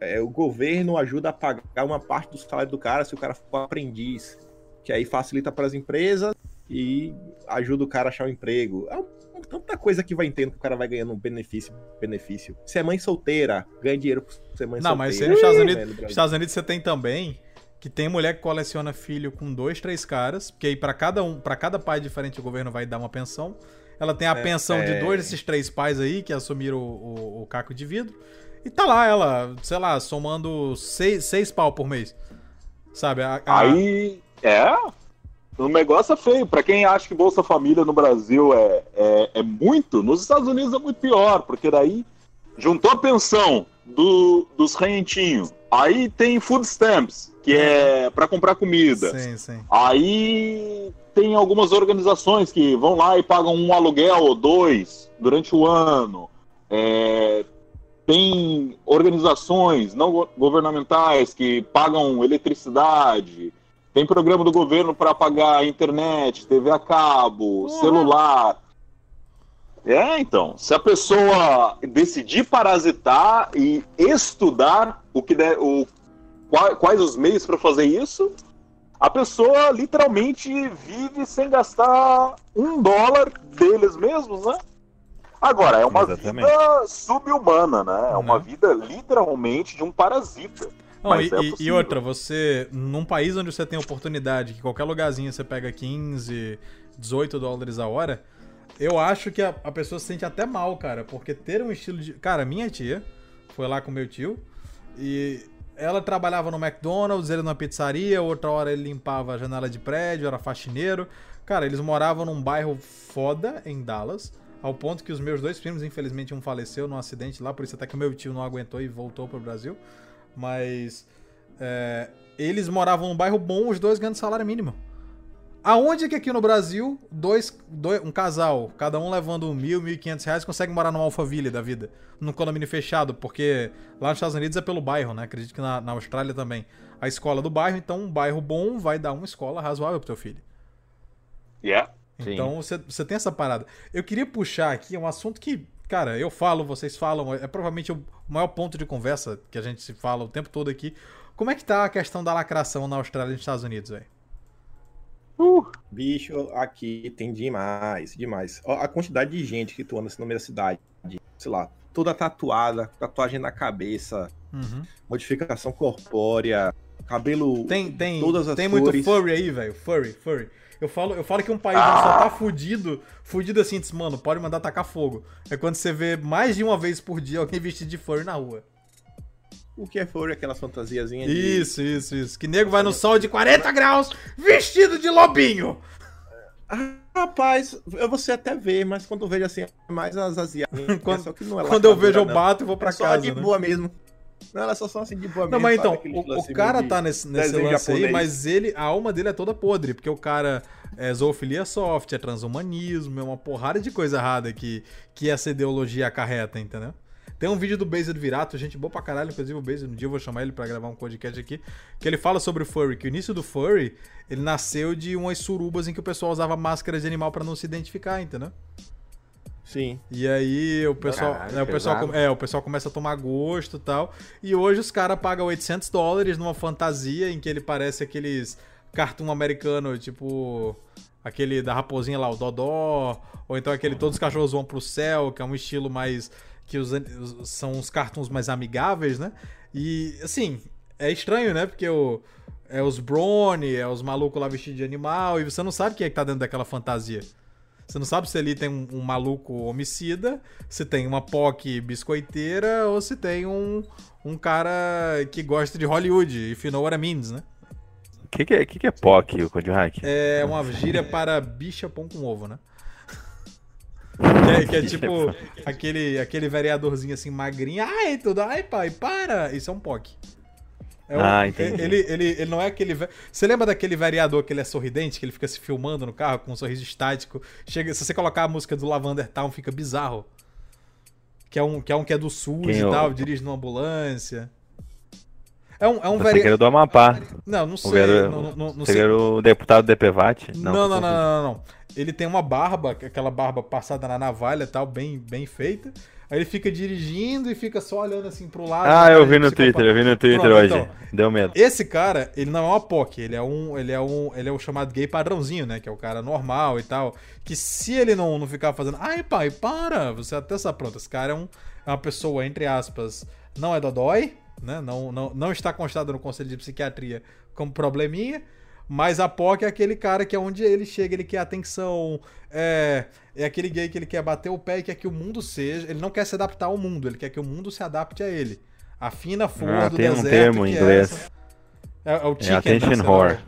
[SPEAKER 2] É, o governo ajuda a pagar uma parte do salário do cara se o cara for aprendiz. Que aí facilita para as empresas e ajuda o cara a achar um emprego. É um- tanta coisa que vai entendo que o cara vai ganhando um benefício, benefício. Se é mãe solteira, ganha dinheiro por ser mãe
[SPEAKER 1] Não,
[SPEAKER 2] solteira.
[SPEAKER 1] mas isso aí nos Estados Unidos,
[SPEAKER 2] no
[SPEAKER 1] nos. Estados Unidos você tem também que tem mulher que coleciona filho com dois, três caras, porque aí pra cada um, para cada pai diferente o governo vai dar uma pensão. Ela tem a
[SPEAKER 2] É,
[SPEAKER 1] pensão de
[SPEAKER 2] é.
[SPEAKER 1] dois desses três pais aí que assumiram o, o- o caco de vidro. E tá lá ela, sei lá, somando seis, seis pau por mês. Sabe? A- a-
[SPEAKER 4] Aí, é. O negócio é feio. Pra quem acha que Bolsa Família no Brasil é, é, é muito, nos Estados Unidos é muito pior, porque daí juntou a pensão do, dos rentinhos. Aí tem food stamps, que é pra comprar comida.
[SPEAKER 1] Sim, sim.
[SPEAKER 4] Aí tem algumas organizações que vão lá e pagam um aluguel ou dois durante o ano. É, tem organizações não go- governamentais que pagam eletricidade. Tem programa do governo para pagar internet, TV a cabo,
[SPEAKER 1] Porra.
[SPEAKER 4] celular. É, então, se a pessoa decidir parasitar e estudar o que der, o, qua- quais os meios para fazer isso, a pessoa literalmente vive sem gastar um dólar deles mesmos, né? Agora, é uma
[SPEAKER 3] Exatamente.
[SPEAKER 4] vida subhumana, né? É uma
[SPEAKER 1] Uhum.
[SPEAKER 4] vida literalmente de um parasita.
[SPEAKER 1] Não,
[SPEAKER 4] Mas
[SPEAKER 1] e,
[SPEAKER 4] é
[SPEAKER 1] e- e outra, você, num país onde você tem oportunidade, que qualquer lugarzinho você pega 15, 18 dólares a hora, eu acho que a, a pessoa se sente até mal, cara, porque ter um estilo de. Cara, minha tia foi lá com meu tio e ela trabalhava no McDonald's, ele numa pizzaria, outra hora ele limpava a janela de prédio, era faxineiro. Cara, eles moravam num bairro foda em Dallas. Ao ponto que os meus dois primos, infelizmente, um faleceu num acidente lá, por isso até que o meu tio não aguentou e voltou pro Brasil. Mas é, eles moravam num bairro bom, os dois ganhando salário mínimo. Aonde que aqui no Brasil, dois, dois- um casal, cada um levando mil, mil e quinhentos reais, consegue morar num Alphaville da vida? Num condomínio fechado, porque lá nos Estados Unidos é pelo bairro, né? Acredito que na, na Austrália também. A escola do bairro, então um bairro bom vai dar uma escola razoável pro teu filho.
[SPEAKER 4] Yeah.
[SPEAKER 3] Sim.
[SPEAKER 1] Então você, você tem essa parada. Eu queria puxar aqui um assunto que, cara, eu falo, vocês falam, é provavelmente o maior ponto de conversa que a gente se fala o tempo todo aqui. Como é que tá a questão da lacração na Austrália e nos Estados Unidos, velho?
[SPEAKER 2] Bicho, aqui tem demais, demais. Ó, a quantidade de gente que tu anda assim no meio da cidade, sei lá, toda tatuada, tatuagem na cabeça,
[SPEAKER 1] Uhum.
[SPEAKER 2] modificação corpórea, cabelo.
[SPEAKER 1] Tem, tem,
[SPEAKER 2] Todas as
[SPEAKER 1] tem muito
[SPEAKER 2] cores.
[SPEAKER 1] furry aí, velho. Furry, furry. Eu falo, eu falo que um país onde só tá fudido, fudido assim, diz, mano, pode mandar tacar fogo. É quando você vê mais de uma vez por dia alguém vestido de furry na rua.
[SPEAKER 2] O que é furry? Aquelas fantasiazinhas de.
[SPEAKER 1] Isso, isso, isso. Que nego vai no sol de 40 graus vestido de lobinho.
[SPEAKER 2] Ah, rapaz, eu vou até ver, mas quando eu vejo assim, é mais as asiáticas.
[SPEAKER 1] Quando-
[SPEAKER 2] só que não é
[SPEAKER 1] Quando eu
[SPEAKER 2] lacradora,
[SPEAKER 1] vejo, eu bato e vou pra
[SPEAKER 2] é só
[SPEAKER 1] casa.
[SPEAKER 2] de
[SPEAKER 1] né?
[SPEAKER 2] boa mesmo. Não, elas só são assim de boa
[SPEAKER 1] Não,
[SPEAKER 2] mesmo.
[SPEAKER 1] mas então, o, o cara tá nesse, nesse lance aí,
[SPEAKER 2] japonês.
[SPEAKER 1] mas ele, a alma dele é toda podre, porque o cara é zoofilia soft, é transhumanismo, é uma porrada de coisa errada que, que essa ideologia acarreta, entendeu? Tem um vídeo do do Virato, gente boa pra caralho, inclusive o Baser, um dia eu vou chamar ele pra gravar um podcast aqui, que ele fala sobre o furry, que o início do furry, ele nasceu de umas surubas em que o pessoal usava máscara de animal pra não se identificar, entendeu?
[SPEAKER 2] Sim.
[SPEAKER 1] E aí o pessoal,
[SPEAKER 3] Caralho,
[SPEAKER 1] é, o pessoal, é, o pessoal começa a tomar gosto e tal. E hoje os caras pagam 800 dólares numa fantasia em que ele parece aqueles cartoon americano, tipo aquele da raposinha lá, o Dodó, ou então aquele todos os cachorros vão pro céu, que é um estilo mais que os, os- são os cartoons mais amigáveis, né? E assim, é estranho, né? Porque o é os Brony, é os malucos lá vestidos de animal, e você não sabe quem é que tá dentro daquela fantasia. Você não sabe se ali tem um, um maluco homicida, se tem uma POC biscoiteira ou se tem um, um cara que gosta de Hollywood, if you know what I né?
[SPEAKER 3] O que, que, é, que, que é POC, o Code Hack?
[SPEAKER 1] É uma gíria para bicha pão com ovo, né? Que é, que é tipo aquele, aquele vereadorzinho assim magrinho. Ai, tudo. Ai, pai, para! Isso é um POC. É um-
[SPEAKER 3] Ah, entendi.
[SPEAKER 1] Ele, ele, ele não é aquele. ve- Você lembra daquele vereador que ele é sorridente, que ele fica se filmando no carro com um sorriso estático? Chega, se você colocar a música do Lavander Town, fica bizarro. Que é um que é, um que é do SUS
[SPEAKER 3] Quem
[SPEAKER 1] e
[SPEAKER 3] é o-
[SPEAKER 1] tal, dirige numa ambulância. É um, é um vereador.
[SPEAKER 3] do Amapá.
[SPEAKER 1] Não, não
[SPEAKER 3] O
[SPEAKER 1] sei.
[SPEAKER 3] vereador-
[SPEAKER 1] Não, não, não sei.
[SPEAKER 3] o deputado DPVAT?
[SPEAKER 1] Não, não, não, não, não, não. Ele tem uma barba, aquela barba passada na navalha e tal, bem, bem feita. Aí ele fica dirigindo e fica só olhando assim pro lado.
[SPEAKER 3] Ah,
[SPEAKER 1] cara
[SPEAKER 3] eu vi no. Twitter, eu vi no Twitter
[SPEAKER 1] Pronto,
[SPEAKER 3] hoje.
[SPEAKER 1] então.
[SPEAKER 3] Deu medo.
[SPEAKER 1] Esse cara, ele não é uma POC, ele é um, ele é um, ele é o chamado gay padrãozinho, né, que é o cara normal e tal, que se ele não, não ficar fazendo, ai pai, para, você até sabe, pronto, esse cara é, um, é uma pessoa, entre aspas, não é dodói, né, não, não, não está constado no conselho de psiquiatria como probleminha, mas a POC é aquele cara que é onde ele chega, ele quer atenção, é, é aquele gay que ele quer bater o pé e quer que o mundo seja, ele não quer se adaptar ao mundo, ele quer que o mundo se adapte a ele. A fina flor
[SPEAKER 3] Ah,
[SPEAKER 1] do
[SPEAKER 3] tem um
[SPEAKER 1] deserto
[SPEAKER 3] termo em
[SPEAKER 1] é
[SPEAKER 3] inglês.
[SPEAKER 1] é, é o
[SPEAKER 3] É attention
[SPEAKER 1] né, lá.
[SPEAKER 3] whore.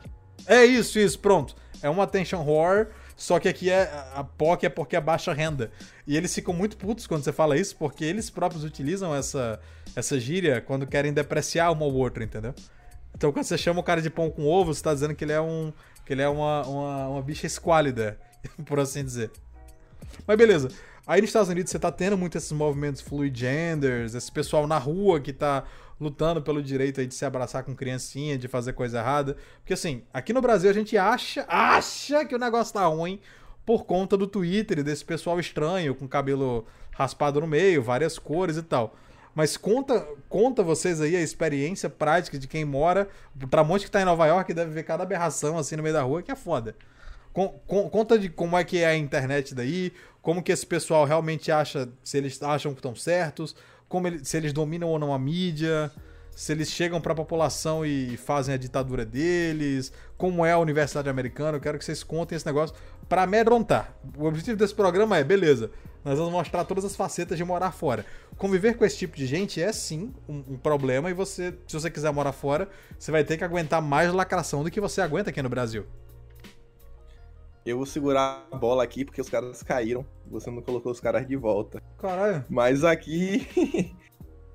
[SPEAKER 1] É isso, isso, pronto. É uma attention whore, só que aqui é a POC é porque é baixa renda. E eles ficam muito putos quando você fala isso, porque eles próprios utilizam essa, essa gíria quando querem depreciar um ao outro, entendeu? Então quando você chama o cara de pão com ovo, você tá dizendo que ele é um. que ele é uma, uma, uma bicha esquálida, por assim dizer. Mas beleza. Aí nos Estados Unidos você tá tendo muito esses movimentos fluid genders, esse pessoal na rua que tá lutando pelo direito aí de se abraçar com criancinha, de fazer coisa errada. Porque assim, aqui no Brasil a gente acha, acha que o negócio tá ruim por conta do Twitter e desse pessoal estranho, com cabelo raspado no meio, várias cores e tal. Mas conta, conta vocês aí a experiência prática de quem mora. O Tramonte que tá em Nova York deve ver cada aberração assim no meio da rua, que é foda. Con- con- conta de como é que é a internet daí, como que esse pessoal realmente acha, se eles acham que estão certos, como ele- se eles dominam ou não a mídia, se eles chegam pra população e fazem a ditadura deles, como é a universidade americana. Eu quero que vocês contem esse negócio pra amedrontar. O objetivo desse programa é, beleza, nós vamos mostrar todas as facetas de morar fora. Conviver com esse tipo de gente é sim um, um problema e você, se você quiser morar fora, você vai ter que aguentar mais lacração do que você aguenta aqui no Brasil.
[SPEAKER 2] Eu vou segurar a bola aqui porque os caras caíram. Você não colocou os caras de volta.
[SPEAKER 1] Caralho.
[SPEAKER 2] Mas aqui.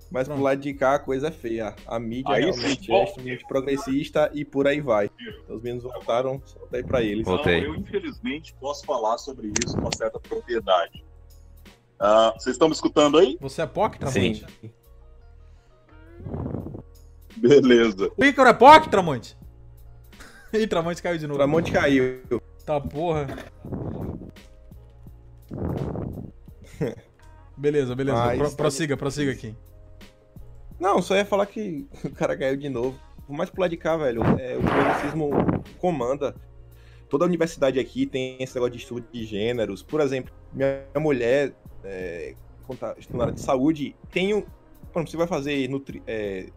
[SPEAKER 2] Mas
[SPEAKER 1] Pronto.
[SPEAKER 2] pro lado de cá a coisa é feia. A mídia
[SPEAKER 4] Aí
[SPEAKER 2] realmente
[SPEAKER 4] sim,
[SPEAKER 2] é extremamente progressista e por aí vai. Então, os meninos voltaram, solta aí pra eles.
[SPEAKER 3] Voltei.
[SPEAKER 4] Então, eu infelizmente posso falar sobre isso com uma certa propriedade. Ah, vocês estão me escutando aí?
[SPEAKER 1] Você é POC, Tramonte?
[SPEAKER 3] Sim.
[SPEAKER 4] Beleza.
[SPEAKER 1] O Ícaro é POC, Tramonte? Ih, Tramonte caiu de novo.
[SPEAKER 2] Tramonte caiu.
[SPEAKER 1] Tá porra. Beleza, beleza.
[SPEAKER 2] Mas
[SPEAKER 1] Pro-
[SPEAKER 2] tá-
[SPEAKER 1] prossiga, prossiga aqui.
[SPEAKER 2] Não, só ia falar que o cara caiu de novo. Por mais pro lado de cá, velho, é, o progressismo comanda. Toda a universidade aqui tem esse negócio de estudo de gêneros. Por exemplo, minha mulher, é, área de saúde, tem um. Quando você vai fazer nutri, é,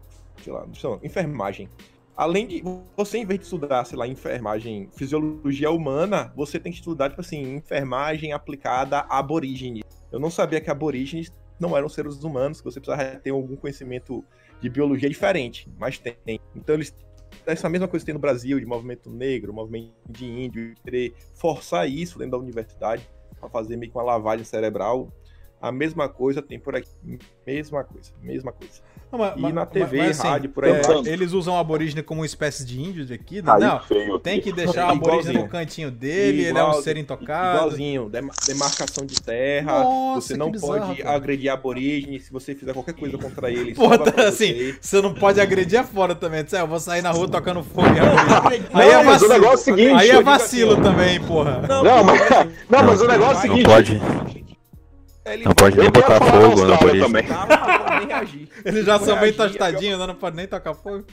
[SPEAKER 2] sei lá, nutrição, enfermagem. Além de você, em vez de estudar, sei lá, enfermagem, fisiologia humana, você tem que estudar, tipo assim, enfermagem aplicada a aborígenes. Eu não sabia que aborígenes não eram seres humanos, que você precisava ter algum conhecimento de biologia diferente, mas tem. Então eles essa mesma coisa que tem no Brasil, de movimento negro, movimento de índio, querer forçar isso dentro da universidade para fazer meio que uma lavagem cerebral. A mesma coisa tem por aqui. Mesma coisa, mesma coisa.
[SPEAKER 1] Não, mas-
[SPEAKER 2] E
[SPEAKER 1] mas-
[SPEAKER 2] na TV,
[SPEAKER 1] mas, assim,
[SPEAKER 2] rádio, por aí
[SPEAKER 1] é. Eles usam o aborígene como uma espécie de índio de aqui, né?
[SPEAKER 4] Aí
[SPEAKER 1] Não,
[SPEAKER 4] feio.
[SPEAKER 1] tem que deixar o
[SPEAKER 2] É
[SPEAKER 1] aborígene no cantinho dele, ele é um
[SPEAKER 2] Igual-
[SPEAKER 1] ser intocado.
[SPEAKER 2] Igualzinho, dem- demarcação de terra.
[SPEAKER 1] Nossa,
[SPEAKER 2] você não
[SPEAKER 1] bizarro,
[SPEAKER 2] pode
[SPEAKER 1] cara.
[SPEAKER 2] agredir aborígenes. Se você fizer qualquer coisa contra
[SPEAKER 1] Porra,
[SPEAKER 2] sobra pra
[SPEAKER 1] assim,
[SPEAKER 2] você.
[SPEAKER 1] você não pode agredir é fora também. "É, Eu vou sair na rua tocando fogo aborígene.
[SPEAKER 4] Não,
[SPEAKER 1] Aí é
[SPEAKER 4] o
[SPEAKER 1] vacilo.
[SPEAKER 4] negócio é o seguinte,
[SPEAKER 1] Aí é vacilo
[SPEAKER 2] assim,
[SPEAKER 1] também, porra.
[SPEAKER 4] Não, mas, não, mas o negócio é o
[SPEAKER 3] Não
[SPEAKER 4] seguinte.
[SPEAKER 3] pode,
[SPEAKER 2] Ele
[SPEAKER 3] não pode nem botar fogo no aborígene.
[SPEAKER 2] Pode nem reagir.
[SPEAKER 1] Eles já
[SPEAKER 2] Vou
[SPEAKER 1] são bem
[SPEAKER 2] reagir,
[SPEAKER 1] tostadinhos, né? não pode nem tocar fogo.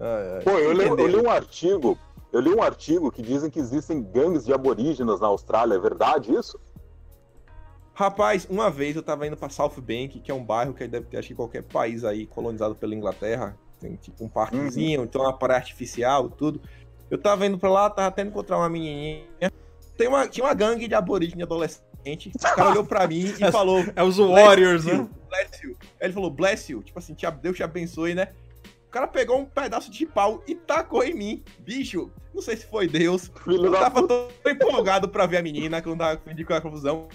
[SPEAKER 2] Ai, ai.
[SPEAKER 4] Pô, eu li, eu li um artigo. Eu li um artigo que dizem que existem gangues de aborígenas na Austrália. É verdade isso?
[SPEAKER 2] Rapaz, uma vez eu tava indo pra South Bank, que é um bairro que deve ter, acho que qualquer país aí colonizado pela Inglaterra. Tem tipo um parquezinho, então uma praia artificial, tudo. Eu tava indo pra lá, tava até encontrar uma menininha. tem uma, tinha uma gangue de aborígene adolescente. O cara olhou pra mim e falou.
[SPEAKER 1] É os Warriors,
[SPEAKER 2] "Bless
[SPEAKER 1] né?
[SPEAKER 2] you, Bless you. Aí ele falou, bless you. Tipo assim, te- Deus te abençoe, né? O cara pegou um pedaço de pau e tacou em mim. Bicho, não sei se foi Deus.
[SPEAKER 4] Filho
[SPEAKER 2] Eu tava tão empolgado pra ver a menina, que eu não tava com a confusão.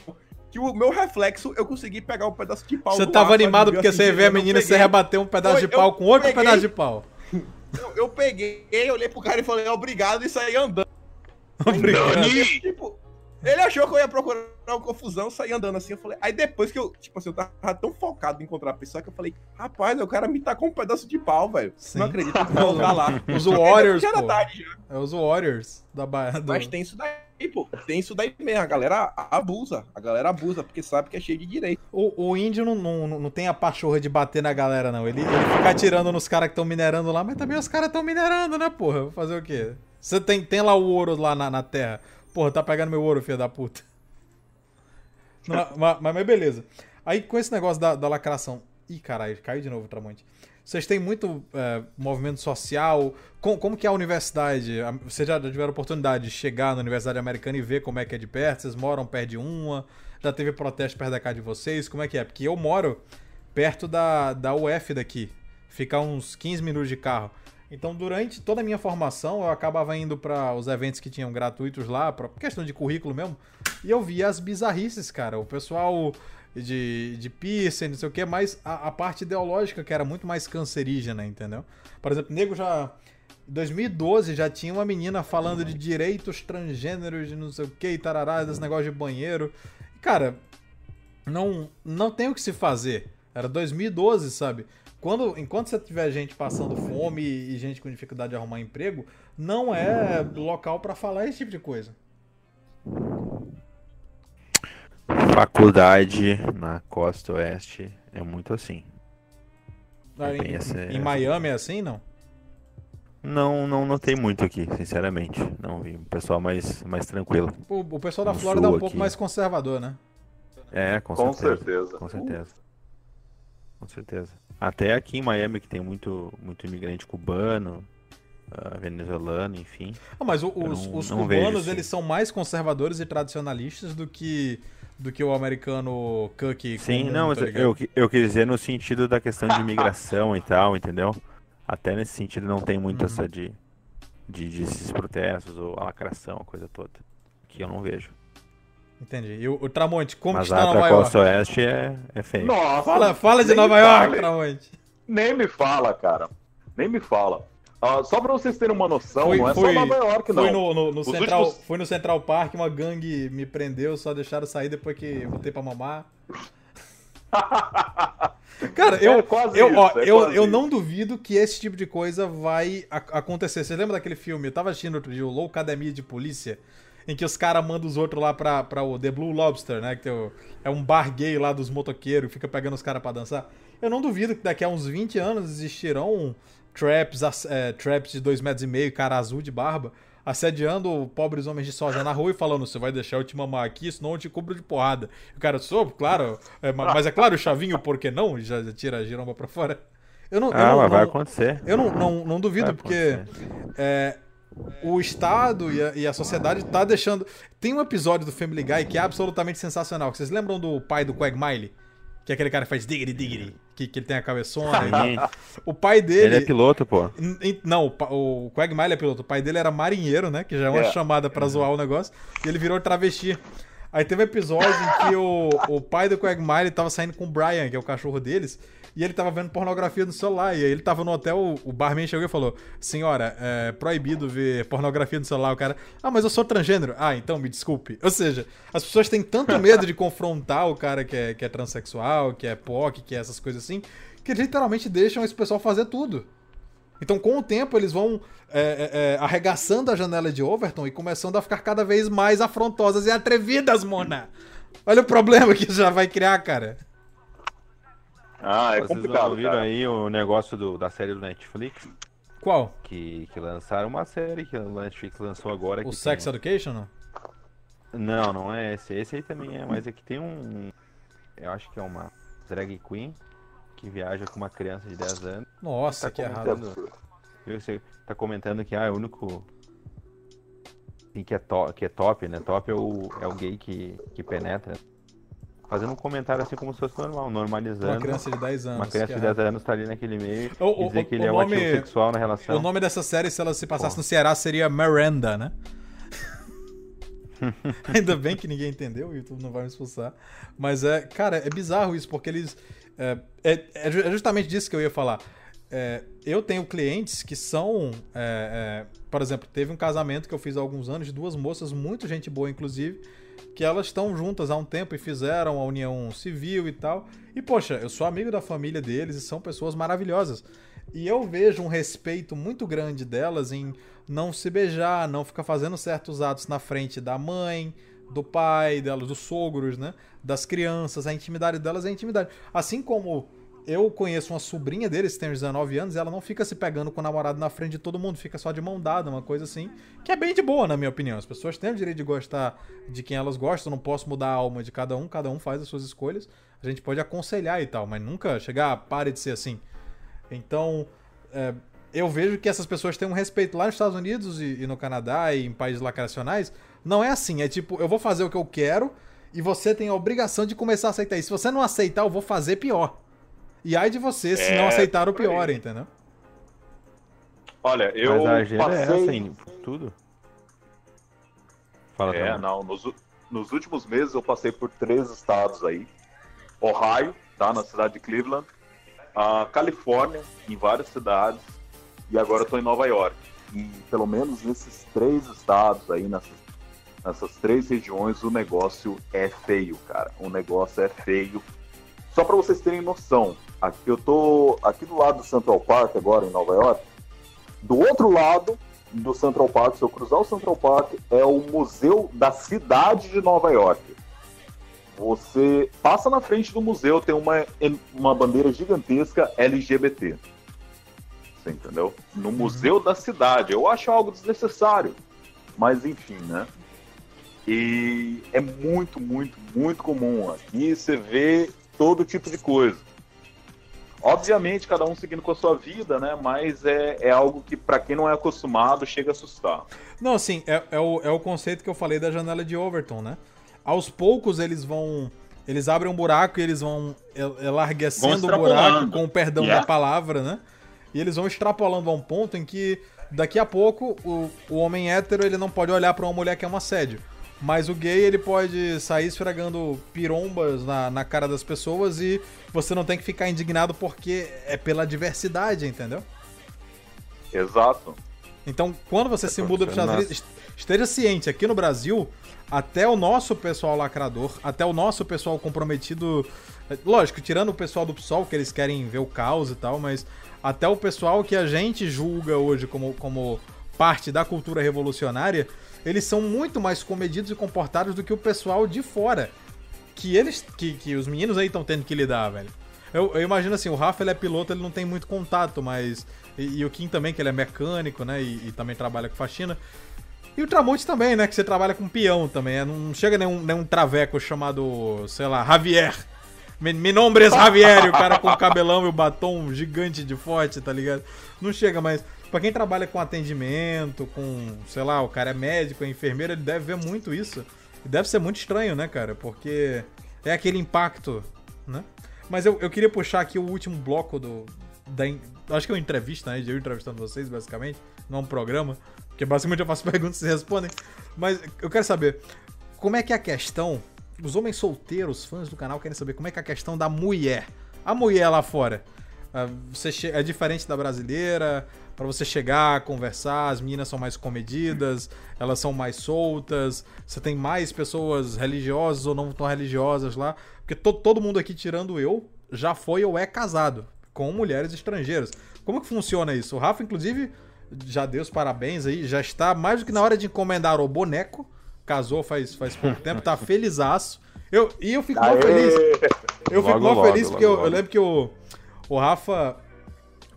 [SPEAKER 2] Que o meu reflexo, eu consegui pegar um pedaço de pau
[SPEAKER 1] Você tava
[SPEAKER 2] ar,
[SPEAKER 1] animado porque
[SPEAKER 2] Assim,
[SPEAKER 1] você vê a menina e você rebateu um pedaço
[SPEAKER 2] Foi,
[SPEAKER 1] de pau com outro
[SPEAKER 2] peguei-
[SPEAKER 1] pedaço de pau.
[SPEAKER 2] Eu, eu peguei, olhei pro cara e falei, obrigado, e saí andando.
[SPEAKER 1] Obrigado.
[SPEAKER 2] Tipo, ele achou que eu ia procurar uma confusão, saí andando assim. Eu falei, aí depois que eu, tipo assim, eu tava tão focado em encontrar a pessoa que eu falei, rapaz, o cara me tacou um pedaço de pau, velho. Não acredito que eu vou voltar lá.
[SPEAKER 1] Os Warriors,
[SPEAKER 2] Já
[SPEAKER 1] pô.
[SPEAKER 2] tarde já.
[SPEAKER 1] É os Warriors da Bahia. do-
[SPEAKER 2] Mas tem isso daí, pô. Tem isso daí mesmo. A galera abusa. A galera abusa, porque sabe que é cheio de direito.
[SPEAKER 1] O, o índio não, não, não tem a pachorra de bater na galera, não. Ele, ele fica atirando nos caras que estão minerando lá, mas também os caras estão minerando, né, porra? Vou Fazer o quê? Você tem, tem lá o ouro lá na, na terra. Porra, tá pegando meu ouro, filho da puta. Não, mas, mas, beleza. Aí com esse negócio da, da lacração. Ih, caralho, caiu de novo o Tramonte. Vocês têm muito é, movimento social. Com- como que é a universidade? Vocês já tiveram oportunidade de chegar na Universidade Americana e ver como é que é de perto? Vocês moram perto de uma? Já teve protesto perto da casa de vocês? Como é que é? Porque eu moro perto da, da UF daqui. Fica uns 15 minutos de carro. Então, durante toda a minha formação, eu acabava indo para os eventos que tinham gratuitos lá, pra questão de currículo mesmo, e eu via as bizarrices, cara. O pessoal de, de piercing, não sei o que, mas a, a parte ideológica que era muito mais cancerígena, entendeu? Por exemplo, nego já. Em 2012 já tinha uma menina falando de direitos transgêneros, de não sei o que, tarará, desse negócio de banheiro. Cara, não, não tem o que se fazer. Era 2012, sabe? Quando, enquanto você tiver gente passando fome e gente com dificuldade de arrumar emprego, não é local pra falar esse tipo de coisa.
[SPEAKER 3] Faculdade na costa oeste é muito assim.
[SPEAKER 1] Ah,
[SPEAKER 3] bem
[SPEAKER 1] em,
[SPEAKER 3] essa-
[SPEAKER 1] em
[SPEAKER 3] essa-
[SPEAKER 1] Miami é assim, não?
[SPEAKER 3] Não, não notei muito aqui, sinceramente. Não vi. Um pessoal mais, mais tranquilo.
[SPEAKER 1] O, o pessoal da
[SPEAKER 3] No
[SPEAKER 1] Flórida é um pouco
[SPEAKER 3] aqui.
[SPEAKER 1] mais conservador, né?
[SPEAKER 3] É, com,
[SPEAKER 4] Com
[SPEAKER 3] certeza.
[SPEAKER 4] certeza.
[SPEAKER 3] Com certeza. Com certeza. Até aqui em Miami, que tem muito, muito imigrante cubano, ah, venezuelano, enfim.
[SPEAKER 1] Ah, mas o- os,
[SPEAKER 3] não-
[SPEAKER 1] os
[SPEAKER 3] não
[SPEAKER 1] cubanos, eles são mais conservadores e tradicionalistas do que do que o americano cookie.
[SPEAKER 3] Sim, não, mas
[SPEAKER 1] tá
[SPEAKER 3] eu, eu quis dizer no sentido da questão de imigração e tal, entendeu? Até nesse sentido não tem muito
[SPEAKER 1] Uhum.
[SPEAKER 3] essa de, de, de esses protestos ou a lacração, a coisa toda. Que eu não vejo.
[SPEAKER 1] Entendi. E o, o Tramonte, como
[SPEAKER 3] Mas
[SPEAKER 1] que está Nova
[SPEAKER 3] pra
[SPEAKER 1] York?
[SPEAKER 3] Costa Oeste é, é feio.
[SPEAKER 4] Nossa!
[SPEAKER 1] Fala, fala de Nova York. Tramonte.
[SPEAKER 4] Nem me fala, cara. Nem me fala. Ah, só pra vocês terem uma noção,
[SPEAKER 1] Foi-
[SPEAKER 4] não é
[SPEAKER 1] foi-
[SPEAKER 4] só Nova York, não.
[SPEAKER 1] Foi no, no, no Central,
[SPEAKER 4] últimos-
[SPEAKER 1] foi no Central Park, uma gangue me prendeu, só deixaram sair depois que botei pra mamar. Cara, eu,
[SPEAKER 4] É quase
[SPEAKER 1] eu, ó,
[SPEAKER 4] isso, é
[SPEAKER 1] eu,
[SPEAKER 4] quase
[SPEAKER 1] eu
[SPEAKER 4] isso.
[SPEAKER 1] não duvido que esse tipo de coisa vai a- acontecer. Você lembra daquele filme? Eu tava assistindo outro dia, o Low Academia de Polícia, em que os caras mandam os outros lá pra, pra o The Blue Lobster, né? Que o- é um bar gay lá dos motoqueiros, que fica pegando os caras pra dançar. Eu não duvido que daqui a uns 20 anos existirão traps, é, traps de 2 metros e meio, cara azul de barba, assediando pobres homens de soja na rua e falando: você vai deixar eu te mamar aqui, senão eu te cubro de porrada. E o cara, sou, claro, é, ma- mas é claro, chavinho, por que não? Já, já tira a giromba pra fora. Eu não, eu
[SPEAKER 3] Ah,
[SPEAKER 1] não,
[SPEAKER 3] mas vai
[SPEAKER 1] não-
[SPEAKER 3] acontecer.
[SPEAKER 1] eu não, não, não duvido,
[SPEAKER 3] Vai
[SPEAKER 1] porque é, o Estado e a, e a sociedade tá deixando. Tem um episódio do Family Guy que é absolutamente sensacional. Vocês lembram do pai do Quagmire? Que é aquele cara que faz diggity diggity, que, que ele tem a cabeçona e. O pai dele.
[SPEAKER 3] Ele é piloto, pô.
[SPEAKER 1] Não, o o Quagmire é piloto. O pai dele era marinheiro, né? Que já é uma
[SPEAKER 4] É.
[SPEAKER 1] chamada pra zoar o negócio. E ele virou travesti. Aí teve um episódio em que o, o pai do Quagmire tava saindo com o Brian, que é o cachorro deles, e ele tava vendo pornografia no celular. E aí ele tava no hotel, o barman chegou e falou: Senhora, é proibido ver pornografia no celular. O cara, ah, mas eu sou transgênero. Ah, então me desculpe. Ou seja, as pessoas têm tanto medo de confrontar o cara que é, que é transexual, que é POC, que é essas coisas assim, que literalmente deixam esse pessoal fazer tudo. Então, com o tempo, eles vão é, é, é, arregaçando a janela de Overton e começando a ficar cada vez mais afrontosas e atrevidas, Mona. Olha o problema que isso já vai criar, cara.
[SPEAKER 4] Ah, é
[SPEAKER 3] Vocês não
[SPEAKER 4] complicado,
[SPEAKER 3] viram
[SPEAKER 4] cara.
[SPEAKER 3] aí o negócio do, da série do Netflix?
[SPEAKER 1] Qual?
[SPEAKER 3] Que, que lançaram uma série que o Netflix lançou agora.
[SPEAKER 1] O
[SPEAKER 3] que
[SPEAKER 1] Sex
[SPEAKER 3] tem...
[SPEAKER 1] Education? Não?
[SPEAKER 3] Não, não é esse. Esse aí também é, mas aqui tem um. Eu acho que é uma drag queen que viaja com uma criança de 10 anos.
[SPEAKER 1] Nossa,
[SPEAKER 3] Tá
[SPEAKER 1] que
[SPEAKER 3] comentando.
[SPEAKER 1] errado.
[SPEAKER 3] Viu? Você tá comentando que ah, é o único. que, é to, que é top, né? Top é o, é o gay que, que penetra. Fazendo um comentário assim como se fosse normal, normalizando.
[SPEAKER 1] Uma criança de 10 anos.
[SPEAKER 3] Uma criança
[SPEAKER 1] que
[SPEAKER 3] de
[SPEAKER 1] é
[SPEAKER 3] 10 anos tá ali naquele meio
[SPEAKER 1] O-
[SPEAKER 3] e
[SPEAKER 1] o-
[SPEAKER 3] dizer que
[SPEAKER 1] o
[SPEAKER 3] ele é um
[SPEAKER 1] nome-
[SPEAKER 3] ativo sexual na relação.
[SPEAKER 1] O nome dessa série, se ela se passasse no Ceará, seria Miranda, né? Ainda bem que ninguém entendeu, o YouTube não vai me expulsar. Mas é, cara, é bizarro isso, porque eles. É, é- é é justamente disso que eu ia falar. É, eu tenho clientes que são. é, é, por exemplo, teve um casamento que eu fiz há alguns anos de duas moças, muito gente boa, inclusive, que elas estão juntas há um tempo e fizeram a união civil e tal. E, poxa, eu sou amigo da família deles e são pessoas maravilhosas. E eu vejo um respeito muito grande delas em não se beijar, não ficar fazendo certos atos na frente da mãe, do pai, delas, dos sogros, né? Das crianças, a intimidade delas é a intimidade. Assim como eu conheço uma sobrinha deles, que tem uns 19 anos, e ela não fica se pegando com o namorado na frente de todo mundo, fica só de mão dada, uma coisa assim, que é bem de boa, na minha opinião. As pessoas têm o direito de gostar de quem elas gostam, não posso mudar a alma de cada um, cada um faz as suas escolhas. A gente pode aconselhar e tal, mas nunca chegar, pare de ser assim. Então, é, eu vejo que essas pessoas têm um respeito lá nos Estados Unidos e, e no Canadá e em países lacracionais. Não é assim, é tipo, eu vou fazer o que eu quero e você tem a obrigação de começar a aceitar isso. Se você não aceitar, eu vou fazer pior. E ai de você se
[SPEAKER 4] É,
[SPEAKER 1] não aceitar o
[SPEAKER 4] por aí.
[SPEAKER 1] pior, entendeu?
[SPEAKER 4] Olha, eu
[SPEAKER 3] Mas a agenda
[SPEAKER 4] passei...
[SPEAKER 3] é essa, hein? Tudo. Fala,
[SPEAKER 4] É, não. Nos, nos últimos meses eu passei por três estados aí. Ohio, tá? Na cidade de Cleveland. A Califórnia, em várias cidades. E agora eu tô em Nova York. E pelo menos nesses três estados aí, nessas, nessas três regiões, o negócio é feio, cara. O negócio é feio. Só pra vocês terem noção, aqui eu tô aqui do lado do Central Park agora em Nova York. Do outro lado do Central Park, se eu cruzar o Central Park, é o museu da cidade de Nova York. Você passa na frente do museu, tem uma, uma bandeira gigantesca LGBT. Você entendeu? No museu da cidade. Eu acho algo desnecessário. Mas enfim, né? E é muito, muito, muito comum. Aqui você vê todo tipo de coisa. Obviamente, cada um seguindo com a sua vida, né? Mas é, é algo que, para quem não é acostumado, chega a assustar.
[SPEAKER 1] Não, assim, é, é, o, é o conceito que eu falei da janela de Overton, né? Aos poucos eles vão. Eles abrem um buraco e eles vão elarguecendo
[SPEAKER 4] Vão
[SPEAKER 1] o buraco, com o perdão
[SPEAKER 4] Yeah.
[SPEAKER 1] da palavra, né? E eles vão extrapolando a um ponto em que daqui a pouco o, o homem hétero ele não pode olhar pra uma mulher que é um assédio. Mas o gay ele pode sair esfregando pirombas na, na cara das pessoas e você não tem que ficar indignado porque é pela diversidade, entendeu?
[SPEAKER 4] Exato.
[SPEAKER 1] Então, quando você se muda para os Estados. Unidos, est- esteja ciente, aqui no Brasil, até o nosso pessoal lacrador, até o nosso pessoal comprometido. é, Lógico, tirando o pessoal do PSOL, que eles querem ver o caos e tal, mas até o pessoal que a gente julga hoje como, como parte da cultura revolucionária, eles são muito mais comedidos e comportados do que o pessoal de fora. Que eles. Que, que os meninos aí estão tendo que lidar, velho. Eu, eu imagino assim, o Rafa ele é piloto, ele não tem muito contato, mas. E, e o Kim também, que ele é mecânico, né? E, e também trabalha com faxina. E o Tramonte também, né? Que você trabalha com peão também. é, Não chega nenhum, nenhum traveco chamado, sei lá, Javier. Mi, mi nombre es Javier, o cara com o cabelão e o batom gigante de forte, tá ligado? Não chega, mas pra quem trabalha com atendimento, com, sei lá, o cara é médico, é enfermeiro, ele deve ver muito isso. E deve ser muito estranho, né, cara? Porque é aquele impacto, né? Mas eu, eu queria puxar aqui o último bloco do. Da, acho que é uma entrevista, né? Eu entrevistando vocês, basicamente. Não é um programa. Porque basicamente eu faço perguntas e respondem. Mas eu quero saber, como é que é a questão. Os homens solteiros, fãs do canal, querem saber como é que é a questão da mulher. A mulher lá fora. Ah, Você é diferente da brasileira. Pra você chegar, conversar, as meninas são mais comedidas, elas são mais soltas. Você tem mais pessoas religiosas ou não tão religiosas lá. Porque to- todo mundo aqui, tirando eu, já foi ou é casado com mulheres estrangeiras. Como que funciona isso? O Rafa, inclusive, já deu os parabéns aí, já está mais do que na hora de encomendar o boneco. Casou faz, faz pouco tempo, tá felizaço. Eu, e eu fico
[SPEAKER 4] Aê!
[SPEAKER 1] feliz. Eu fico
[SPEAKER 3] Logo,
[SPEAKER 1] mal
[SPEAKER 3] logo,
[SPEAKER 1] feliz porque
[SPEAKER 3] logo,
[SPEAKER 1] eu, eu lembro que o, o Rafa,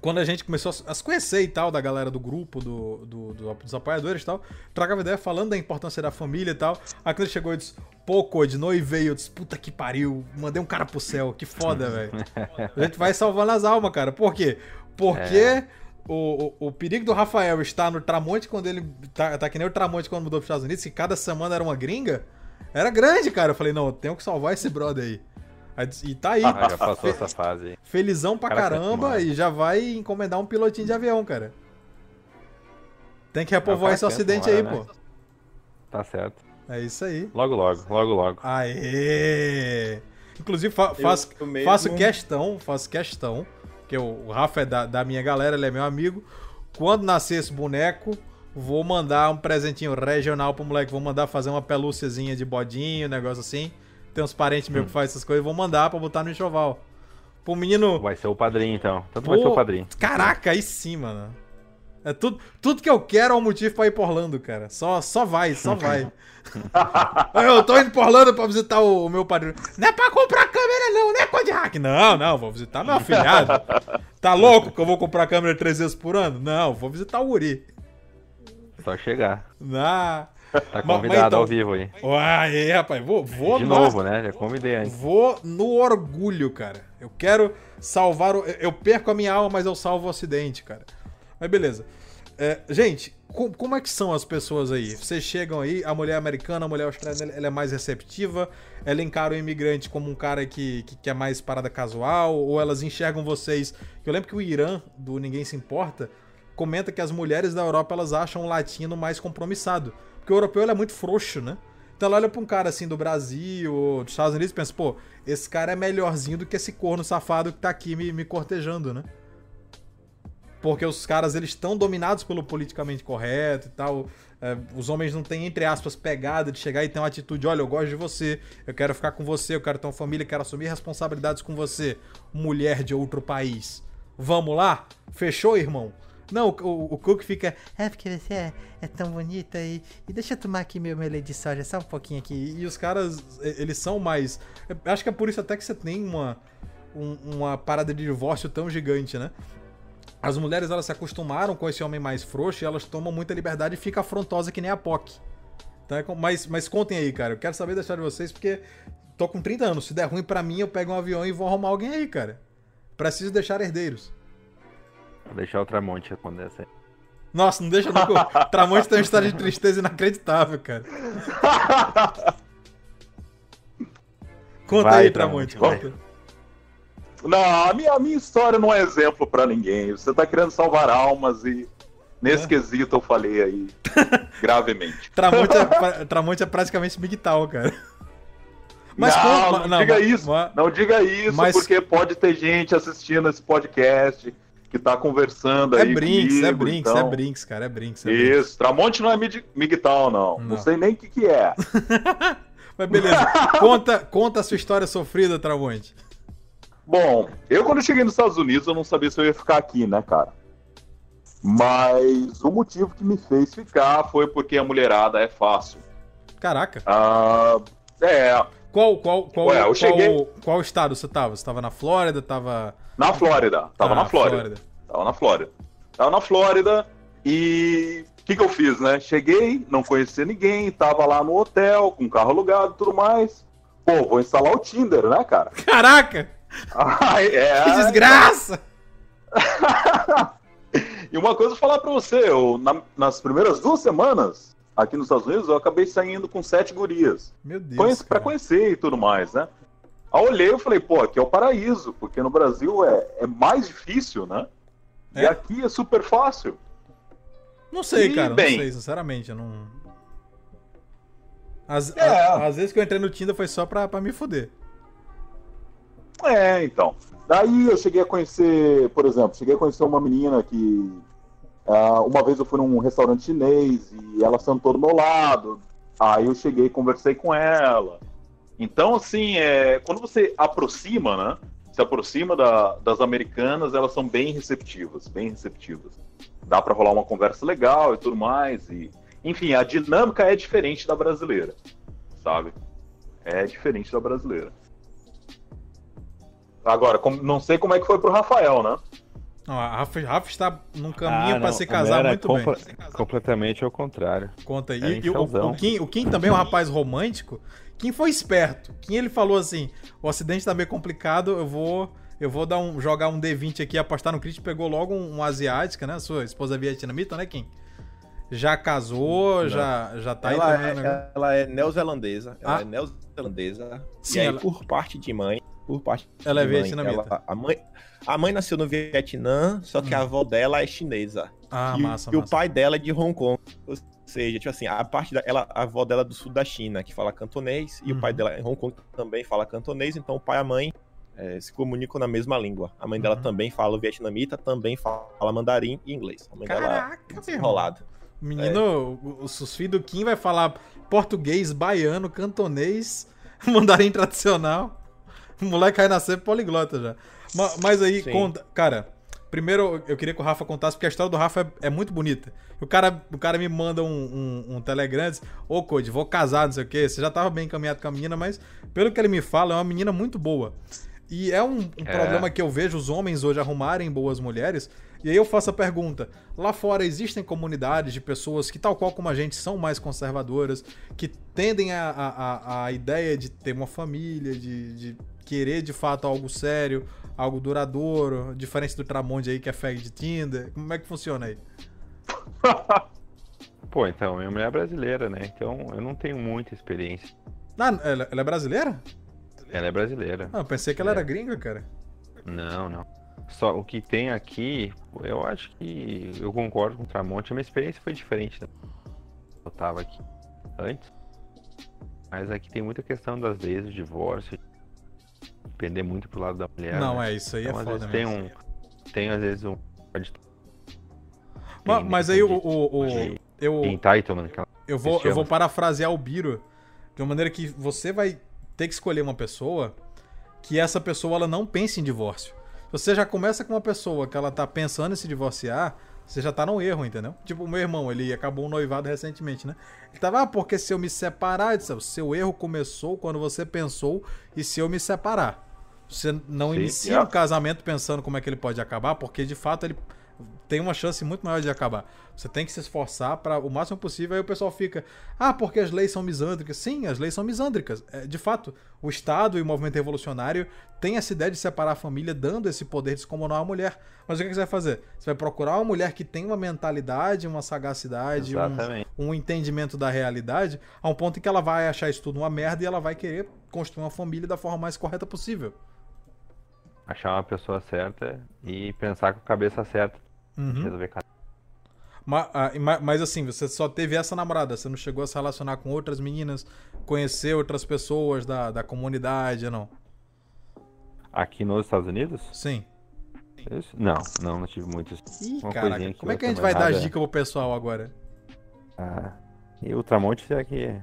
[SPEAKER 1] quando a gente começou a se- a conhecer e tal, da galera do grupo, do, do- do- dos apoiadores e tal, trocava ideia falando da importância da família e tal. Aí quando ele chegou e disse, pô, Code, noivei, eu disse, puta que pariu, mandei um cara pro céu, que foda, velho. A gente vai salvando as almas, cara. Por quê? Porque o, o, o perigo do Rafael estar no Tramonte quando ele. Tá, tá que nem o Tramonte quando mudou pros Estados Unidos, que cada semana era uma gringa. Era grande, cara. Eu falei, não, eu tenho que salvar esse brother aí. E tá aí.
[SPEAKER 3] Ah, já passou essa fase aí.
[SPEAKER 1] Felizão pra
[SPEAKER 3] Cara,
[SPEAKER 1] caramba e já vai encomendar um pilotinho de avião, cara. Tem que repovoar
[SPEAKER 3] Ah,
[SPEAKER 1] esse
[SPEAKER 3] tá
[SPEAKER 1] acidente
[SPEAKER 3] certo,
[SPEAKER 1] aí,
[SPEAKER 3] bora,
[SPEAKER 1] pô.
[SPEAKER 3] Tá certo.
[SPEAKER 1] É isso aí.
[SPEAKER 3] Logo, logo, logo, logo.
[SPEAKER 1] Aê! Inclusive, fa faço,
[SPEAKER 2] eu mesmo-
[SPEAKER 1] faço questão, faço questão, que o Rafa é da, da minha galera, ele é meu amigo. Quando nascer esse boneco, vou mandar um presentinho regional pro moleque. Vou mandar fazer uma pelúciazinha de bodinho, negócio assim. Tem uns parentes meus que fazem essas coisas, vou mandar pra botar no enxoval. Pro menino.
[SPEAKER 3] Vai ser o padrinho, então. Tanto vai ser
[SPEAKER 1] Pô,
[SPEAKER 3] o padrinho.
[SPEAKER 1] Caraca, aí sim, mano. É tudo, tudo que eu quero é um motivo pra ir pra Orlando, cara. Só, só vai, só vai. eu tô indo pra Orlando pra visitar o, o meu padrinho. Não é pra comprar câmera, não, não é Code Hack. Não, não, vou visitar meu afilhado. Tá louco que eu vou comprar câmera três vezes por ano? Não, vou visitar o Uri.
[SPEAKER 3] Só chegar.
[SPEAKER 1] Na...
[SPEAKER 3] Tá
[SPEAKER 1] mas
[SPEAKER 3] convidado
[SPEAKER 1] então-
[SPEAKER 3] ao vivo aí.
[SPEAKER 1] Uai, rapaz, vou, vou
[SPEAKER 3] De
[SPEAKER 1] na-
[SPEAKER 3] novo, né? Já convidei antes.
[SPEAKER 1] Vou no orgulho, cara. Eu quero salvar o. Eu perco a minha alma, mas eu salvo o acidente, cara. Mas beleza. É, gente, co- como é que são as pessoas aí? Vocês chegam aí, a mulher americana, a mulher australiana, ela é mais receptiva? Ela encara o imigrante como um cara que, que quer mais parada casual? Ou elas enxergam vocês. Eu lembro que o Irã, do Ninguém Se Importa, comenta que as mulheres da Europa elas acham o latino mais compromissado. Porque o europeu é muito frouxo, né? Então ela olha pra um cara assim do Brasil ou dos Estados Unidos e pensa, pô, esse cara é melhorzinho do que esse corno safado que tá aqui me, me cortejando, né? Porque os caras, eles estão dominados pelo politicamente correto e tal. É, os homens não têm, entre aspas, pegada de chegar e ter uma atitude, olha, eu gosto de você, eu quero ficar com você, eu quero ter uma família, quero assumir responsabilidades com você, mulher de outro país. Vamos lá? Fechou, irmão? Não, o, o, Cook fica, é porque você é, é tão bonita e, e deixa eu tomar aqui meu, leite de soja, só um pouquinho aqui. E os caras, eles são mais... eu Acho que é por isso até que você tem uma, um- uma parada de divórcio tão gigante, né? As mulheres elas se acostumaram com esse homem mais frouxo e elas tomam muita liberdade e fica afrontosa que nem a POC. É com- mas, mas contem aí, cara. Eu quero saber história de vocês porque tô com 30 anos. Se der ruim pra mim, eu pego um avião e vou arrumar alguém aí, cara. Preciso deixar herdeiros.
[SPEAKER 3] Vou deixar o Tramonte responder essa aí.
[SPEAKER 1] Nossa, não deixa não. o Tramonte tem uma história de tristeza inacreditável, cara. Conta
[SPEAKER 3] Vai,
[SPEAKER 1] aí, Tramonte. Conta.
[SPEAKER 4] Não, a minha, a minha história não é exemplo pra ninguém. Você tá querendo salvar almas e nesse
[SPEAKER 1] É.
[SPEAKER 4] quesito eu falei aí gravemente.
[SPEAKER 1] Tramonte é, Tramonte é praticamente Big Tal, cara.
[SPEAKER 4] não,
[SPEAKER 1] conta-
[SPEAKER 4] não, diga
[SPEAKER 1] mas-
[SPEAKER 4] isso.
[SPEAKER 1] mas-
[SPEAKER 4] Não diga isso,
[SPEAKER 1] mas-
[SPEAKER 4] porque pode ter gente assistindo esse podcast que tá conversando
[SPEAKER 1] É
[SPEAKER 4] aí
[SPEAKER 1] Brinks, é
[SPEAKER 4] comigo,
[SPEAKER 1] Brinks,
[SPEAKER 4] então-
[SPEAKER 1] é Brinks, cara, é Brinks. É Brinks.
[SPEAKER 4] Isso, Tramonte não é Migtal, não.
[SPEAKER 1] Não.
[SPEAKER 4] não. sei nem o que, que é.
[SPEAKER 1] Mas beleza, conta, conta a sua história sofrida, Tramonte.
[SPEAKER 4] Bom, eu quando cheguei nos Estados Unidos, eu não sabia se eu ia ficar aqui, né, cara? Mas o motivo que me fez ficar foi porque a mulherada é fácil.
[SPEAKER 1] Caraca.
[SPEAKER 4] Ah, é,
[SPEAKER 1] Qual, qual, qual,
[SPEAKER 4] Ué, eu
[SPEAKER 1] qual,
[SPEAKER 4] cheguei-
[SPEAKER 1] qual estado você tava? Você tava na Flórida? Tava.
[SPEAKER 4] Na Flórida. Tava
[SPEAKER 1] Ah,
[SPEAKER 4] na Flórida. Tava na Flórida. Tava na Flórida e o que, que eu fiz, né? Cheguei, não conhecia ninguém, tava lá no hotel, com carro alugado e tudo mais. Pô, vou instalar o Tinder, né, cara?
[SPEAKER 1] Caraca!
[SPEAKER 4] Ai, é,
[SPEAKER 1] Que desgraça!
[SPEAKER 4] E uma coisa eu vou falar pra você, eu, na- nas primeiras duas semanas aqui nos Estados Unidos, eu acabei saindo com sete gurias.
[SPEAKER 1] Meu Deus.
[SPEAKER 4] Conhece, pra conhecer e tudo mais, né? Aí eu olhei e falei, pô, aqui é o paraíso, porque no Brasil é, é mais difícil, né? E
[SPEAKER 1] É?
[SPEAKER 4] aqui é super fácil.
[SPEAKER 1] Não sei,
[SPEAKER 4] E,
[SPEAKER 1] cara,
[SPEAKER 4] bem-
[SPEAKER 1] não sei, sinceramente, eu não. Às,
[SPEAKER 4] É.
[SPEAKER 1] vezes que eu entrei no Tinder foi só pra, pra me fuder.
[SPEAKER 4] É, então. Daí eu cheguei a conhecer, por exemplo, cheguei a conhecer uma menina que. ah, uma vez eu fui num restaurante chinês e ela sentou do meu lado. Aí eu cheguei e conversei com ela. Então, assim, é, quando você aproxima, né? Se aproxima da- das americanas, elas são bem receptivas, bem receptivas. Dá pra rolar uma conversa legal e tudo mais. E, enfim, a dinâmica é diferente da brasileira, sabe? É diferente da brasileira. Agora, como- não sei como é que foi pro Rafael, né?
[SPEAKER 1] Não, a Rafa, Rafa está num caminho
[SPEAKER 3] Ah,
[SPEAKER 1] pra
[SPEAKER 3] não,
[SPEAKER 1] se casar muito
[SPEAKER 3] compa-
[SPEAKER 1] bem.
[SPEAKER 3] Completamente ao contrário.
[SPEAKER 1] Conta aí.
[SPEAKER 3] É
[SPEAKER 1] E, o, o, Kim, o Kim também é um rapaz romântico. Kim foi esperto. Kim ele falou assim: o acidente tá meio complicado, eu vou Eu vou dar um, jogar um D20 aqui, apostar no crítico, pegou logo um, um asiática, né? Sua esposa vietnamita, né, Kim? Já casou,
[SPEAKER 2] Não.
[SPEAKER 1] já, já tá aí
[SPEAKER 2] ela,
[SPEAKER 1] também,
[SPEAKER 2] é,
[SPEAKER 1] né?
[SPEAKER 2] ela é neozelandesa. Ela
[SPEAKER 1] Ah.
[SPEAKER 2] é neozelandesa.
[SPEAKER 1] Sim,
[SPEAKER 2] e aí,
[SPEAKER 1] ela-
[SPEAKER 2] por parte de mãe. Por parte
[SPEAKER 1] Ela é
[SPEAKER 2] de mãe,
[SPEAKER 1] vietnamita.
[SPEAKER 2] ela- a, mãe, a mãe nasceu no Vietnã, só que
[SPEAKER 1] Hum.
[SPEAKER 2] a avó dela é chinesa.
[SPEAKER 1] Ah,
[SPEAKER 2] e,
[SPEAKER 1] massa,
[SPEAKER 2] e o
[SPEAKER 1] massa.
[SPEAKER 2] pai dela é de Hong Kong. Ou seja, tipo assim, a parte da, ela, a avó dela é do sul da China, que fala cantonês, e
[SPEAKER 1] Uhum.
[SPEAKER 2] o pai dela em Hong Kong também fala cantonês, então o pai e a mãe eh, se comunicam na mesma língua. A mãe dela
[SPEAKER 1] Uhum.
[SPEAKER 2] também fala vietnamita, também fala mandarim e inglês. A mãe dela
[SPEAKER 1] Caraca,
[SPEAKER 2] é
[SPEAKER 1] irmão.
[SPEAKER 2] enrolada.
[SPEAKER 1] Menino, o, o filhos do Kim vai falar português, baiano, cantonês, mandarim tradicional. O moleque vai nascer poliglota já. Ma- Mas, aí, conta. Cara, primeiro eu queria que o Rafa contasse, porque a história do Rafa é, é muito bonita. O cara, o cara me manda um, um, um telegram e diz: Ô, Code, vou casar, não sei o quê. Você já tava bem encaminhado com a menina, mas pelo que ele me fala, é uma menina muito boa. E é um, um
[SPEAKER 3] É.
[SPEAKER 1] problema que eu vejo os homens hoje arrumarem boas mulheres. E aí eu faço a pergunta: lá fora existem comunidades de pessoas que, tal qual como a gente, são mais conservadoras, que tendem a, a, a, a ideia de ter uma família, de, de querer de fato algo sério, algo duradouro, diferente do Tramonde aí que é fag de Tinder. Como é que funciona aí?
[SPEAKER 3] Pô, então, minha mulher é brasileira, né? Então eu não tenho muita experiência.
[SPEAKER 1] Ah, ela, ela é brasileira?
[SPEAKER 3] Ela é brasileira.
[SPEAKER 1] Ah, eu pensei que ela
[SPEAKER 3] É.
[SPEAKER 1] era gringa, cara.
[SPEAKER 3] Não, não. Só o que tem aqui, eu acho que eu concordo com o Tramonte. A minha experiência foi diferente da eu tava aqui antes. Mas aqui tem muita questão das leis do divórcio. Depender muito pro lado da mulher.
[SPEAKER 1] Não,
[SPEAKER 3] né?
[SPEAKER 1] é isso aí,
[SPEAKER 3] Então,
[SPEAKER 1] é
[SPEAKER 3] às
[SPEAKER 1] foda
[SPEAKER 3] vezes
[SPEAKER 1] mesmo.
[SPEAKER 3] tem um. Tem às vezes um.
[SPEAKER 1] Mas
[SPEAKER 3] tem
[SPEAKER 1] aí o, o, o-
[SPEAKER 3] de
[SPEAKER 1] eu,
[SPEAKER 3] Entitlement,
[SPEAKER 1] Eu vou, eu vou parafrasear o Biro de uma maneira que você vai ter que escolher uma pessoa que essa pessoa ela não pense em divórcio. Você já começa com uma pessoa que ela tá pensando em se divorciar, você já tá no erro, entendeu? Tipo, o meu irmão, ele acabou um noivado recentemente, né? Ele tava, ah, porque se eu me separar, eu disse, o seu erro começou quando você pensou e se eu me separar. Você não
[SPEAKER 3] Sim,
[SPEAKER 1] inicia
[SPEAKER 4] yeah.
[SPEAKER 1] um casamento pensando como é que ele pode acabar, porque de fato ele tem uma chance muito maior de acabar. Você tem que se esforçar para o máximo possível. Aí o pessoal fica, ah, porque as leis são misândricas. Sim, as leis são misândricas. É, de fato, o Estado e o movimento revolucionário têm essa ideia de separar a família, dando esse poder descomunal à mulher. Mas o que que você vai fazer? Você vai procurar uma mulher que tem uma mentalidade, uma sagacidade, um, um entendimento da realidade, a um ponto em que ela vai achar isso tudo uma merda e ela vai querer construir uma família da forma mais correta possível.
[SPEAKER 3] Achar uma pessoa certa e pensar com a cabeça certa.
[SPEAKER 1] Uhum.
[SPEAKER 3] Resolver cada
[SPEAKER 1] Ma- ah, ma- Mas, assim, você só teve essa namorada, você não chegou a se relacionar com outras meninas, conhecer outras pessoas da, da comunidade, não?
[SPEAKER 3] Aqui nos Estados Unidos?
[SPEAKER 1] Sim.
[SPEAKER 3] Isso? Não, não, não tive muitos.
[SPEAKER 1] Ih,
[SPEAKER 3] Uma
[SPEAKER 1] caraca, como é que a gente vai
[SPEAKER 3] mas
[SPEAKER 1] dar
[SPEAKER 3] nada-
[SPEAKER 1] dica pro pessoal agora?
[SPEAKER 3] Ah, e o Tramonte é que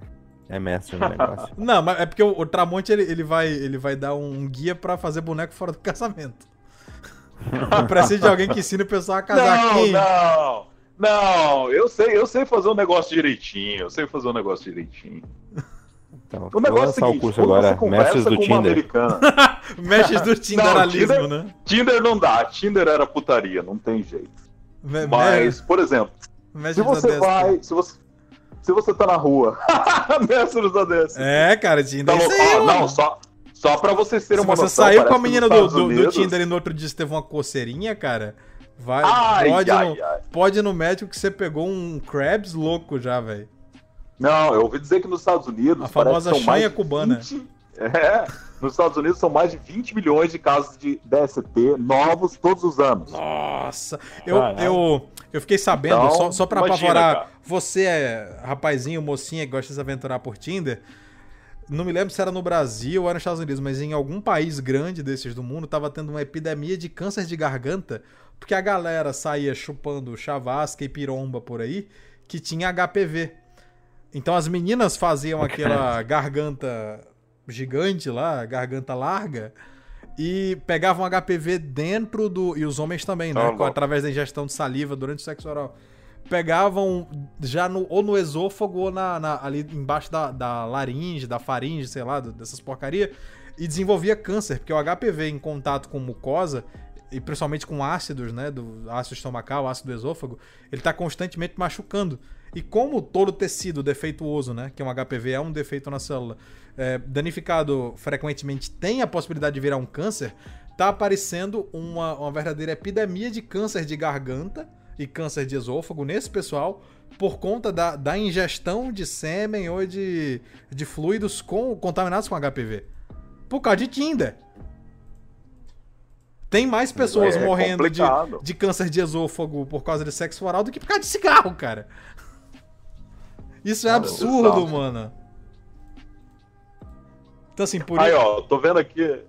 [SPEAKER 3] é mestre no negócio.
[SPEAKER 1] Não, mas é porque o, o Tramonte, ele, ele, vai, ele vai dar um guia pra fazer boneco fora do casamento. Eu preciso de alguém que ensine o pessoal a casar
[SPEAKER 4] Não,
[SPEAKER 1] aqui.
[SPEAKER 4] não, não. Eu sei, eu sei fazer um negócio direitinho. Eu sei fazer um negócio direitinho.
[SPEAKER 3] Então,
[SPEAKER 4] O
[SPEAKER 3] vou
[SPEAKER 4] negócio é o
[SPEAKER 3] lançar o
[SPEAKER 4] seguinte,
[SPEAKER 3] curso
[SPEAKER 4] quando
[SPEAKER 3] agora,
[SPEAKER 4] você conversa
[SPEAKER 3] Mestres do
[SPEAKER 4] com uma
[SPEAKER 3] Tinder.
[SPEAKER 4] americana,
[SPEAKER 1] Mestres do Tinderalismo,
[SPEAKER 4] Tinder-
[SPEAKER 1] né?
[SPEAKER 4] Tinder não dá. Tinder era putaria, não tem jeito.
[SPEAKER 1] Me-
[SPEAKER 4] Mas, por exemplo, se você vai, se você, se você tá na rua, mestres da Destra.
[SPEAKER 1] É, cara, Tinder
[SPEAKER 4] Tá
[SPEAKER 1] isso aí,
[SPEAKER 4] Ah, não, só, só pra vocês terem
[SPEAKER 1] Se
[SPEAKER 4] uma
[SPEAKER 1] você
[SPEAKER 4] noção,
[SPEAKER 1] saiu com a menina do, do, do Tinder e no outro dia você teve uma coceirinha, cara, vai,
[SPEAKER 4] Ai,
[SPEAKER 1] pode,
[SPEAKER 4] ai,
[SPEAKER 1] no,
[SPEAKER 4] ai.
[SPEAKER 1] pode ir no médico que você pegou um crabs louco já, velho.
[SPEAKER 4] Não, eu ouvi dizer que nos Estados Unidos.
[SPEAKER 1] A famosa
[SPEAKER 4] mais
[SPEAKER 1] chanha cubana.
[SPEAKER 4] 20 É, nos Estados Unidos são mais de 20 milhões de casos de DST novos todos os anos.
[SPEAKER 1] Nossa, eu, eu, eu fiquei sabendo,
[SPEAKER 4] Então,
[SPEAKER 1] só, só pra
[SPEAKER 4] imagina,
[SPEAKER 1] apavorar,
[SPEAKER 4] cara.
[SPEAKER 1] você é rapazinho, mocinha que gosta de se aventurar por Tinder, não me lembro se era no Brasil ou era nos Estados Unidos, mas em algum país grande desses do mundo tava tendo uma epidemia de câncer de garganta, porque a galera saía chupando chavasca e piromba por aí, que tinha HPV. Então as meninas faziam aquela garganta gigante lá, garganta larga, e pegavam HPV dentro do. E os homens também, né?
[SPEAKER 4] Tá
[SPEAKER 1] Com- através da ingestão de saliva durante o sexo oral. Pegavam já no, ou no esôfago ou na, na- ali embaixo da, da laringe, da faringe, sei lá, dessas porcaria, e desenvolvia câncer, porque o HPV em contato com mucosa, e principalmente com ácidos, né? Do ácido estomacal, ácido do esôfago, ele tá constantemente machucando. E como todo tecido defeituoso, né, que é um HPV, é um defeito na célula, é, danificado frequentemente tem a possibilidade de virar um câncer, tá aparecendo uma, uma verdadeira epidemia de câncer de garganta e câncer de esôfago nesse pessoal por conta da, da ingestão de sêmen ou de, de fluidos com, contaminados com HPV. Por causa de Tinder. Tem mais pessoas
[SPEAKER 4] É
[SPEAKER 1] morrendo de, de câncer de esôfago por causa de sexo oral do que por causa de cigarro, cara. Isso é absurdo, mano. Então, assim, por
[SPEAKER 4] Aí, ó, tô vendo aqui.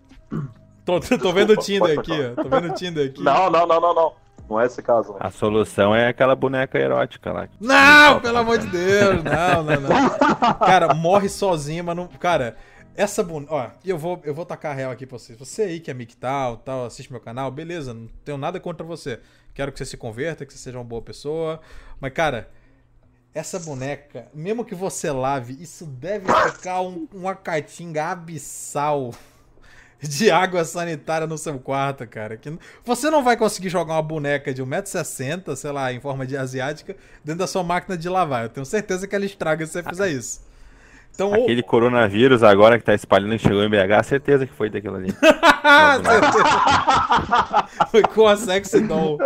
[SPEAKER 1] Tô, tô vendo o Tinder aqui, ó. Tô vendo o Tinder aqui.
[SPEAKER 4] Não, não, não, não, não. Não é esse caso. não.
[SPEAKER 3] A solução é aquela boneca erótica lá.
[SPEAKER 1] Não, pelo amor de Deus, não, não, não. Cara, morre sozinho, mas não. Cara, essa boneca. Ó, e eu vou, eu vou tacar a real aqui pra vocês. Você aí que é mictal, tal, assiste meu canal, beleza, não tenho nada contra você. Quero que você se converta, que você seja uma boa pessoa. Mas, cara, essa boneca, mesmo que você lave, isso deve ficar um- uma caatinga abissal de água sanitária no seu quarto, cara. Que você não vai conseguir jogar uma boneca de 1,60m, sei lá, em forma de asiática, dentro da sua máquina de lavar. Eu tenho certeza que ela estraga se você fizer isso. Então, ou-
[SPEAKER 3] Aquele coronavírus agora que tá espalhando que chegou em BH, certeza que foi daquilo ali.
[SPEAKER 1] Foi com a sexy doll.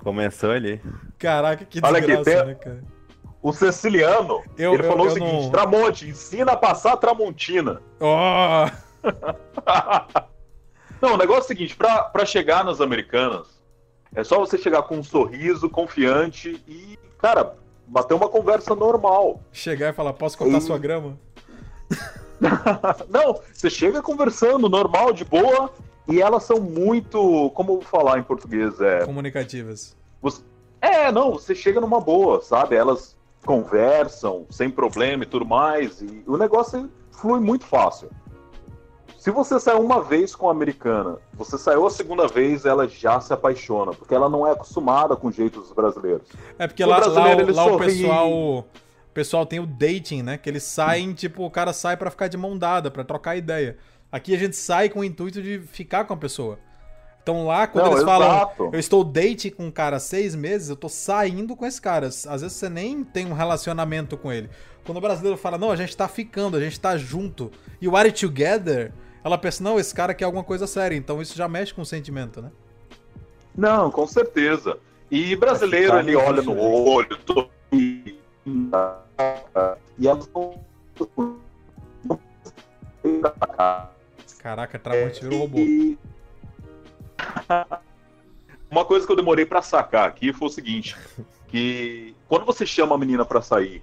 [SPEAKER 3] Começou ali.
[SPEAKER 1] Caraca, que
[SPEAKER 4] Olha aqui,
[SPEAKER 1] desgraça,
[SPEAKER 4] tem-
[SPEAKER 1] né, cara?
[SPEAKER 4] O Ceciliano,
[SPEAKER 1] Eu-
[SPEAKER 4] ele
[SPEAKER 1] eu-
[SPEAKER 4] falou
[SPEAKER 1] eu
[SPEAKER 4] o seguinte:
[SPEAKER 1] não-
[SPEAKER 4] Tramonte, ensina a passar a Tramontina.
[SPEAKER 1] Ó,
[SPEAKER 4] Não, o negócio é o seguinte: pra, pra chegar nas americanas, é só você chegar com um sorriso, confiante e, cara, bater uma conversa normal.
[SPEAKER 1] chegar e falar, posso cortar
[SPEAKER 4] Hum.
[SPEAKER 1] sua grama?
[SPEAKER 4] Não, você chega conversando normal, de boa, e elas são muito. Como falar em português? É,
[SPEAKER 1] Comunicativas.
[SPEAKER 4] você- é, não, você chega numa boa, sabe? Elas conversam sem problema e tudo mais, e o negócio flui muito fácil. Se você saiu uma vez com a americana, você saiu a segunda vez, ela já se apaixona, porque ela não é acostumada com jeitos brasileiros.
[SPEAKER 1] É porque
[SPEAKER 4] O
[SPEAKER 1] lá, lá, o- lá o pessoal. O pessoal tem o dating, né? Que eles saem, tipo, o cara sai pra ficar de mão dada, pra trocar ideia. Aqui a gente sai com o intuito de ficar com a pessoa. Então lá, quando
[SPEAKER 4] Não,
[SPEAKER 1] eles falam,
[SPEAKER 4] exato.
[SPEAKER 1] eu estou dating com um cara há seis meses, eu tô saindo com esse cara. Às vezes você nem tem um relacionamento com ele. Quando o brasileiro fala, não, a gente tá ficando, a gente tá junto. E o Are Together, ela pensa, não, esse cara quer alguma coisa séria. Então isso já mexe com o sentimento, né?
[SPEAKER 4] Não, com certeza. E brasileiro, ele olha no olho, todo e elas não.
[SPEAKER 1] Caraca, Tramonte virou robô.
[SPEAKER 4] Uma coisa que eu demorei pra sacar aqui foi o seguinte: que quando você chama a menina pra sair,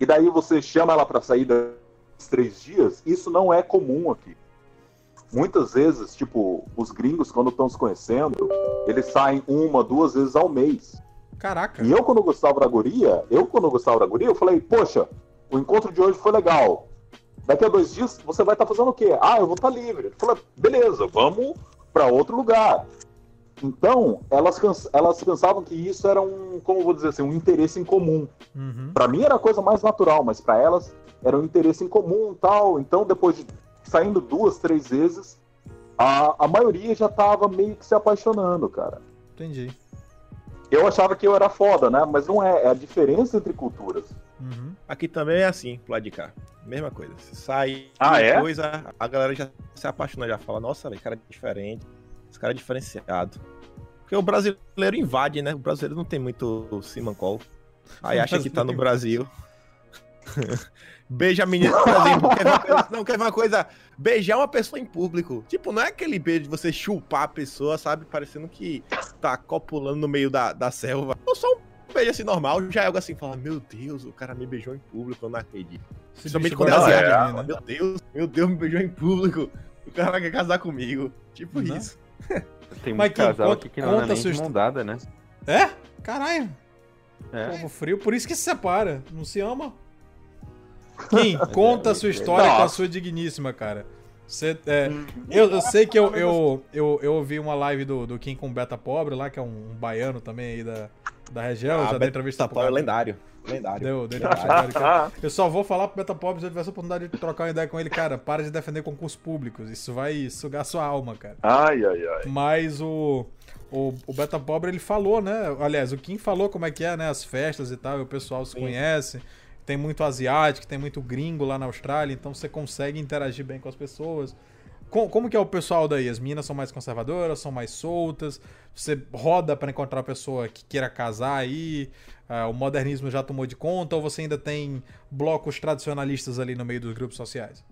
[SPEAKER 4] e daí você chama ela pra sair dos três dias, isso não é comum aqui. Muitas vezes, tipo, os gringos, quando estão se conhecendo, eles saem uma, duas vezes ao mês.
[SPEAKER 1] Caraca.
[SPEAKER 4] E eu, quando gostava da guria, eu, quando gostava da guria, eu falei, poxa, o encontro de hoje foi legal. Daqui a dois dias, você vai estar fazendo o quê? Ah, eu vou estar livre. Ele falou, beleza, vamos para outro lugar. Então, elas, elas pensavam que isso era um, como eu vou dizer assim, um interesse em comum.
[SPEAKER 1] Uhum.
[SPEAKER 4] Para mim era a coisa mais natural, mas para elas era um interesse em comum tal. Então, depois de saindo duas, três vezes, a, a maioria já tava meio que se apaixonando, cara.
[SPEAKER 1] Entendi.
[SPEAKER 4] Eu achava que eu era foda, né? Mas não é. É a diferença entre culturas.
[SPEAKER 1] Uhum.
[SPEAKER 2] Aqui também é assim, pro lado de cá. Mesma coisa. Se sai
[SPEAKER 4] Ah, é?
[SPEAKER 2] coisa, a galera já se apaixona, já fala, nossa, velho, cara é diferente. Esse cara é diferenciado. Porque o brasileiro invade, né? O brasileiro não tem muito simancol. Aí acha que tá no Brasil. Beija a menina, quer ver uma coisa, não, quer ver uma coisa? Beijar uma pessoa em público. Tipo, não é aquele beijo de você chupar a pessoa, sabe? Parecendo que tá copulando no meio da, da selva. Ou só um beijo assim normal, já é algo assim, fala, meu Deus, o cara me beijou em público, eu não acredito. Principalmente quando é asiático.
[SPEAKER 1] menina.
[SPEAKER 2] Meu Deus, meu Deus, me beijou em público. O cara quer casar comigo. Tipo
[SPEAKER 1] Não.
[SPEAKER 2] isso.
[SPEAKER 3] Tem muito casal
[SPEAKER 1] conta-
[SPEAKER 3] aqui que não
[SPEAKER 1] conta a
[SPEAKER 3] nem
[SPEAKER 1] sua
[SPEAKER 3] dada, né?
[SPEAKER 1] É? Caralho.
[SPEAKER 3] É.
[SPEAKER 1] Povo frio, por isso que se separa. Não se ama. Kim, conta a sua história
[SPEAKER 4] Nossa.
[SPEAKER 1] com a sua digníssima, cara. Você, é, eu, eu sei que eu, eu, eu, eu ouvi uma live do, do Kim com Beta Pobre lá, que é um, baiano também aí da, da região,
[SPEAKER 2] Ah,
[SPEAKER 1] já dei entrevista
[SPEAKER 2] Pop é lendário. Lendário.
[SPEAKER 1] Deu, deu
[SPEAKER 2] Lendário.
[SPEAKER 1] cara. Eu só vou falar pro Beta Pop se eu tivesse a oportunidade de trocar uma ideia com ele, cara. Para de defender concursos públicos. Isso vai sugar sua alma, cara.
[SPEAKER 4] Ai, ai, ai.
[SPEAKER 1] Mas o, o, o Beta Pobre, ele falou, né? Aliás, o Kim falou como é que é, né? As festas e tal, e o pessoal se
[SPEAKER 2] Sim.
[SPEAKER 1] conhece. Tem muito asiático, tem muito gringo lá na Austrália, então você consegue interagir bem com as pessoas. Com- como que é o pessoal daí? As minas são mais conservadoras, são mais soltas? Você roda pra encontrar uma pessoa que queira casar aí? Ah, o modernismo já tomou de conta? Ou você ainda tem blocos tradicionalistas ali no meio dos grupos sociais?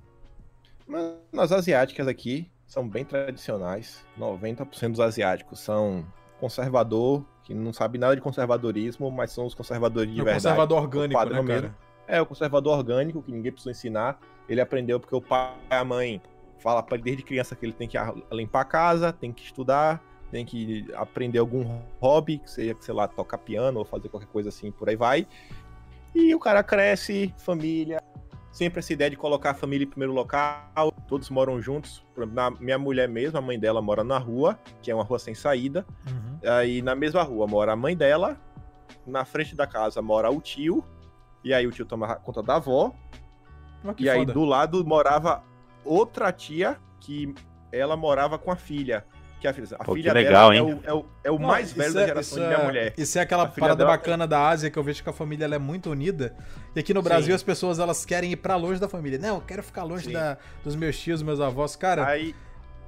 [SPEAKER 2] Mas as asiáticas aqui são bem tradicionais. 90% dos asiáticos são conservador, que não sabe nada de conservadorismo, mas são os conservadores de
[SPEAKER 1] o
[SPEAKER 2] verdade.
[SPEAKER 1] conservador orgânico,
[SPEAKER 2] padrão
[SPEAKER 1] né, cara?
[SPEAKER 2] mesmo. É, o conservador orgânico, que ninguém precisou ensinar. Ele aprendeu porque o pai e a mãe falam pra ele desde criança que ele tem que limpar a casa, tem que estudar, tem que aprender algum hobby, que seja, sei lá, tocar piano ou fazer qualquer coisa assim, por aí vai. E o cara cresce, família, sempre essa ideia de colocar a família em primeiro local, todos moram juntos. Na- minha mulher mesmo, a mãe dela mora na rua, que é uma rua sem saída.
[SPEAKER 1] Uhum.
[SPEAKER 2] Aí na mesma rua mora a mãe dela, na frente da casa mora o tio, e aí o tio toma conta da avó,
[SPEAKER 1] que
[SPEAKER 2] e aí
[SPEAKER 1] foda.
[SPEAKER 2] do lado morava outra tia que ela morava com a filha. Que a filha, a
[SPEAKER 3] Pô, que
[SPEAKER 2] filha
[SPEAKER 3] legal,
[SPEAKER 2] dela
[SPEAKER 3] hein?
[SPEAKER 2] é o, é o, é o
[SPEAKER 1] Não,
[SPEAKER 2] mais velho da
[SPEAKER 1] é-
[SPEAKER 2] geração de minha
[SPEAKER 1] é-
[SPEAKER 2] mulher.
[SPEAKER 1] Isso é aquela parada
[SPEAKER 2] dela-
[SPEAKER 1] bacana da Ásia que eu vejo que a família ela é muito unida. E aqui no Brasil
[SPEAKER 2] Sim.
[SPEAKER 1] as pessoas elas querem ir pra longe da família. Não, eu quero ficar longe da- dos meus tios, meus avós. Cara,
[SPEAKER 2] Aí,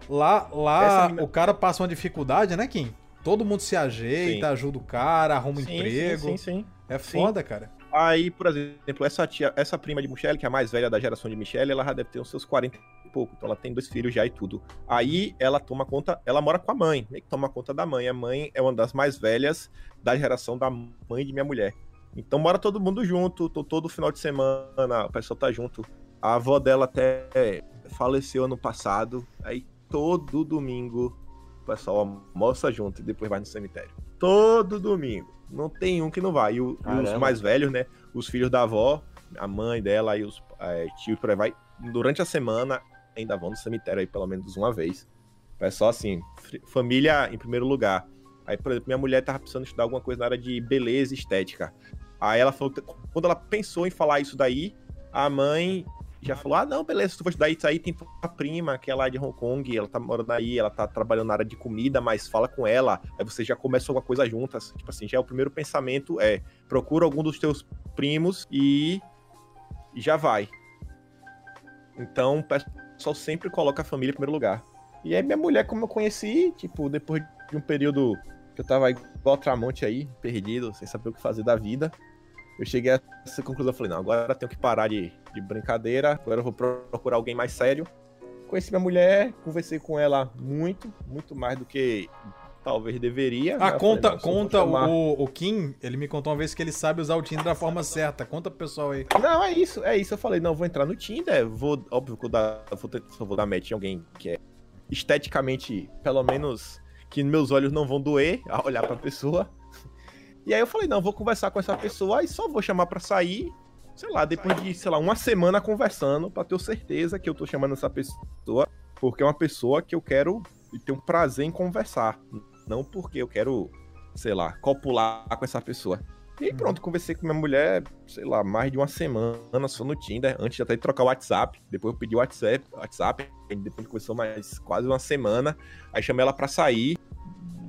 [SPEAKER 1] lá, lá o cara passa uma dificuldade, né, Kim? Todo mundo se ajeita,
[SPEAKER 2] Sim.
[SPEAKER 1] ajuda o cara, arruma um
[SPEAKER 2] sim,
[SPEAKER 1] emprego.
[SPEAKER 2] sim, sim, sim.
[SPEAKER 1] É
[SPEAKER 2] Sim.
[SPEAKER 1] foda, cara.
[SPEAKER 2] Aí, por exemplo, essa tia, essa prima de Michelle, que é a mais velha da geração de Michelle, ela já deve ter os seus 40 e pouco. Então ela tem dois filhos já e tudo. Aí ela toma conta, ela mora com a mãe, meio que toma conta da mãe. A mãe é uma das mais velhas da geração da mãe de minha mulher. Então mora todo mundo junto, to- todo final de semana, o pessoal tá junto. A avó dela até faleceu ano passado. Aí todo domingo o pessoal almoça junto e depois vai no cemitério. Todo domingo. Não tem um que não vai. E, o- e os mais velhos, né? Os filhos da avó, a mãe dela e os é, tios por aí vai. Durante a semana ainda vão no cemitério aí pelo menos uma vez. É só assim, família em primeiro lugar. Aí, por exemplo, minha mulher tava precisando estudar alguma coisa na área de beleza e estética. Aí ela falou, que quando ela pensou em falar isso daí, a mãe já falou: ah, não, beleza, se tu for estudar isso aí, tem tua prima, que é lá de Hong Kong, ela tá morando aí, ela tá trabalhando na área de comida, mas fala com ela, aí você já começa alguma coisa juntas. Tipo assim, já é o primeiro pensamento é: procura algum dos teus primos e, e já vai. Então, o pessoal sempre coloca a família em primeiro lugar. E aí, minha mulher, como eu conheci, tipo, depois de um período que eu tava igual Tramonte aí, perdido, sem saber o que fazer da vida, eu cheguei a essa conclusão. Falei, não, agora eu tenho que parar de, de brincadeira, agora eu vou procurar alguém mais sério. Conheci minha mulher, conversei com ela muito, muito mais do que talvez deveria.
[SPEAKER 1] Ah,
[SPEAKER 2] eu
[SPEAKER 1] conta,
[SPEAKER 2] falei,
[SPEAKER 1] conta o, o Kim, ele me contou uma vez que ele sabe usar o Tinder da forma certa. Conta pro pessoal aí.
[SPEAKER 2] Não, é isso, é isso. Eu falei, não, vou entrar no Tinder, vou, óbvio que eu, dar, vou, só vou dar match em alguém que é esteticamente, pelo menos, que meus olhos não vão doer a olhar pra pessoa. E aí eu falei, não, vou conversar com essa pessoa e só vou chamar pra sair, sei lá, depois de, sei lá, uma semana conversando, pra ter certeza que eu tô chamando essa pessoa, porque é uma pessoa que eu quero e tenho um prazer em conversar. Não porque eu quero, sei lá, copular com essa pessoa. E aí pronto, conversei com minha mulher, sei lá, mais de uma semana só no Tinder, antes até de trocar o WhatsApp. Depois eu pedi o WhatsApp, WhatsApp, depois conversou mais quase uma semana. Aí chamei ela pra sair.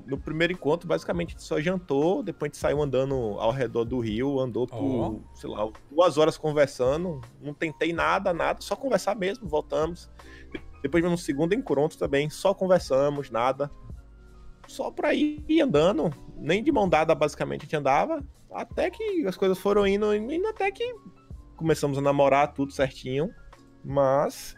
[SPEAKER 2] No primeiro encontro, basicamente, a gente só jantou, depois a gente saiu andando ao redor do rio, andou por,
[SPEAKER 1] Ó.
[SPEAKER 2] sei lá, duas horas conversando. Não tentei nada, nada, só conversar mesmo, voltamos. Depois vimos um segundo encontro também, só conversamos, nada. Só pra ir andando, nem de mão dada, basicamente, a gente andava. Até que as coisas foram indo, indo até que começamos a namorar tudo certinho. Mas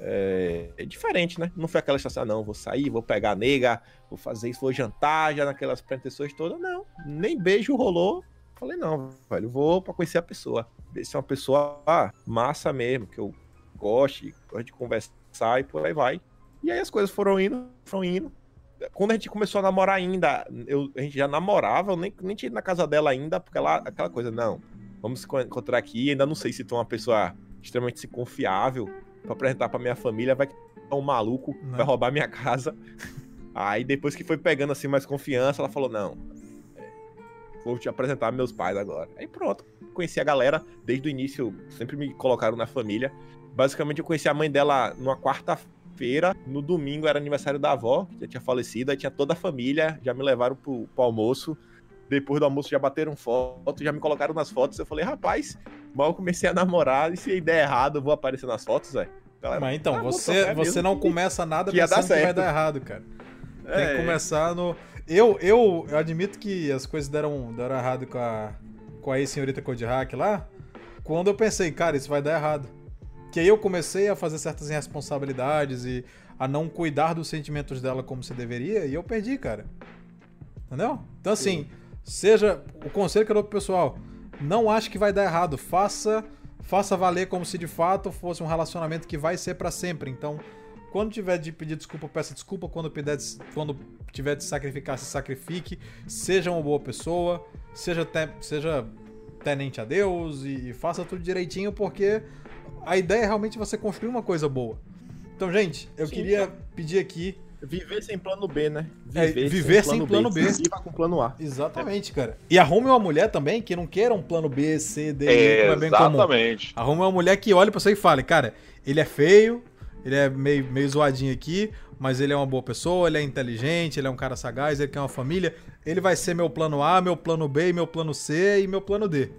[SPEAKER 2] é, é diferente, né? Não foi aquela estação, ah, não, vou sair, vou pegar a nega, vou fazer isso, vou jantar, já naquelas pretensões todas. Não, nem beijo rolou. Falei, não, velho, vou pra conhecer a pessoa. Ver se é uma pessoa ah, massa mesmo, que eu goste, gosto de conversar e por aí vai. E aí as coisas foram indo, foram indo. Quando a gente começou a namorar ainda, eu, a gente já namorava, eu nem, nem tinha ido na casa dela ainda, porque ela, aquela coisa, não, vamos se encontrar aqui, ainda não sei se tu é uma pessoa extremamente confiável pra apresentar pra minha família, vai que é um maluco,
[SPEAKER 1] Não.
[SPEAKER 2] vai roubar minha casa. Aí depois que foi pegando assim mais confiança, ela falou, não, é, vou te apresentar meus pais agora. Aí pronto, conheci a galera desde o início, sempre me colocaram na família. Basicamente eu conheci a mãe dela numa quarta-feira, no domingo era aniversário da avó, que já tinha falecido, aí tinha toda a família, já me levaram pro, pro almoço. Depois do almoço já bateram foto, já me colocaram nas fotos. Eu falei, rapaz, mal eu comecei a namorar, e se der errado, eu vou aparecer nas fotos, velho.
[SPEAKER 1] Mas então, ah, você, você não começa nada que pensando que vai dar errado, cara. Tem que é. começar no. Eu, eu, eu admito que as coisas deram, deram errado com a, com a ex-senhorita Hack lá, quando eu pensei, cara, isso vai dar errado. Que aí eu comecei a fazer certas irresponsabilidades e a não cuidar dos sentimentos dela como se deveria, e eu perdi, cara. Entendeu? Então, assim, Sim. Seja. O conselho que eu dou pro pessoal: não ache que vai dar errado. Faça, faça valer como se de fato fosse um relacionamento que vai ser para sempre. Então, quando tiver de pedir desculpa, peça desculpa. Quando, pedir, quando tiver de sacrificar, se sacrifique. Seja uma boa pessoa. Seja, te, seja tenente a Deus e, e faça tudo direitinho, porque a ideia é realmente você construir uma coisa boa. Então, gente, eu Sim, queria pedir aqui.
[SPEAKER 2] Viver sem plano B, né?
[SPEAKER 1] Viver, é, viver sem, sem, plano, B. B.
[SPEAKER 2] Viva com plano A.
[SPEAKER 1] Exatamente, é. cara. E arrume uma mulher também que não queira um plano B, C, D,
[SPEAKER 4] é, como é bem exatamente.
[SPEAKER 1] comum. Arrume uma mulher que olhe pra você e fale, cara, ele é feio, ele é meio, meio zoadinho aqui, mas ele é uma boa pessoa, ele é inteligente, ele é um cara sagaz, ele quer uma família. Ele vai ser meu plano A, meu plano B, meu plano C e meu plano D.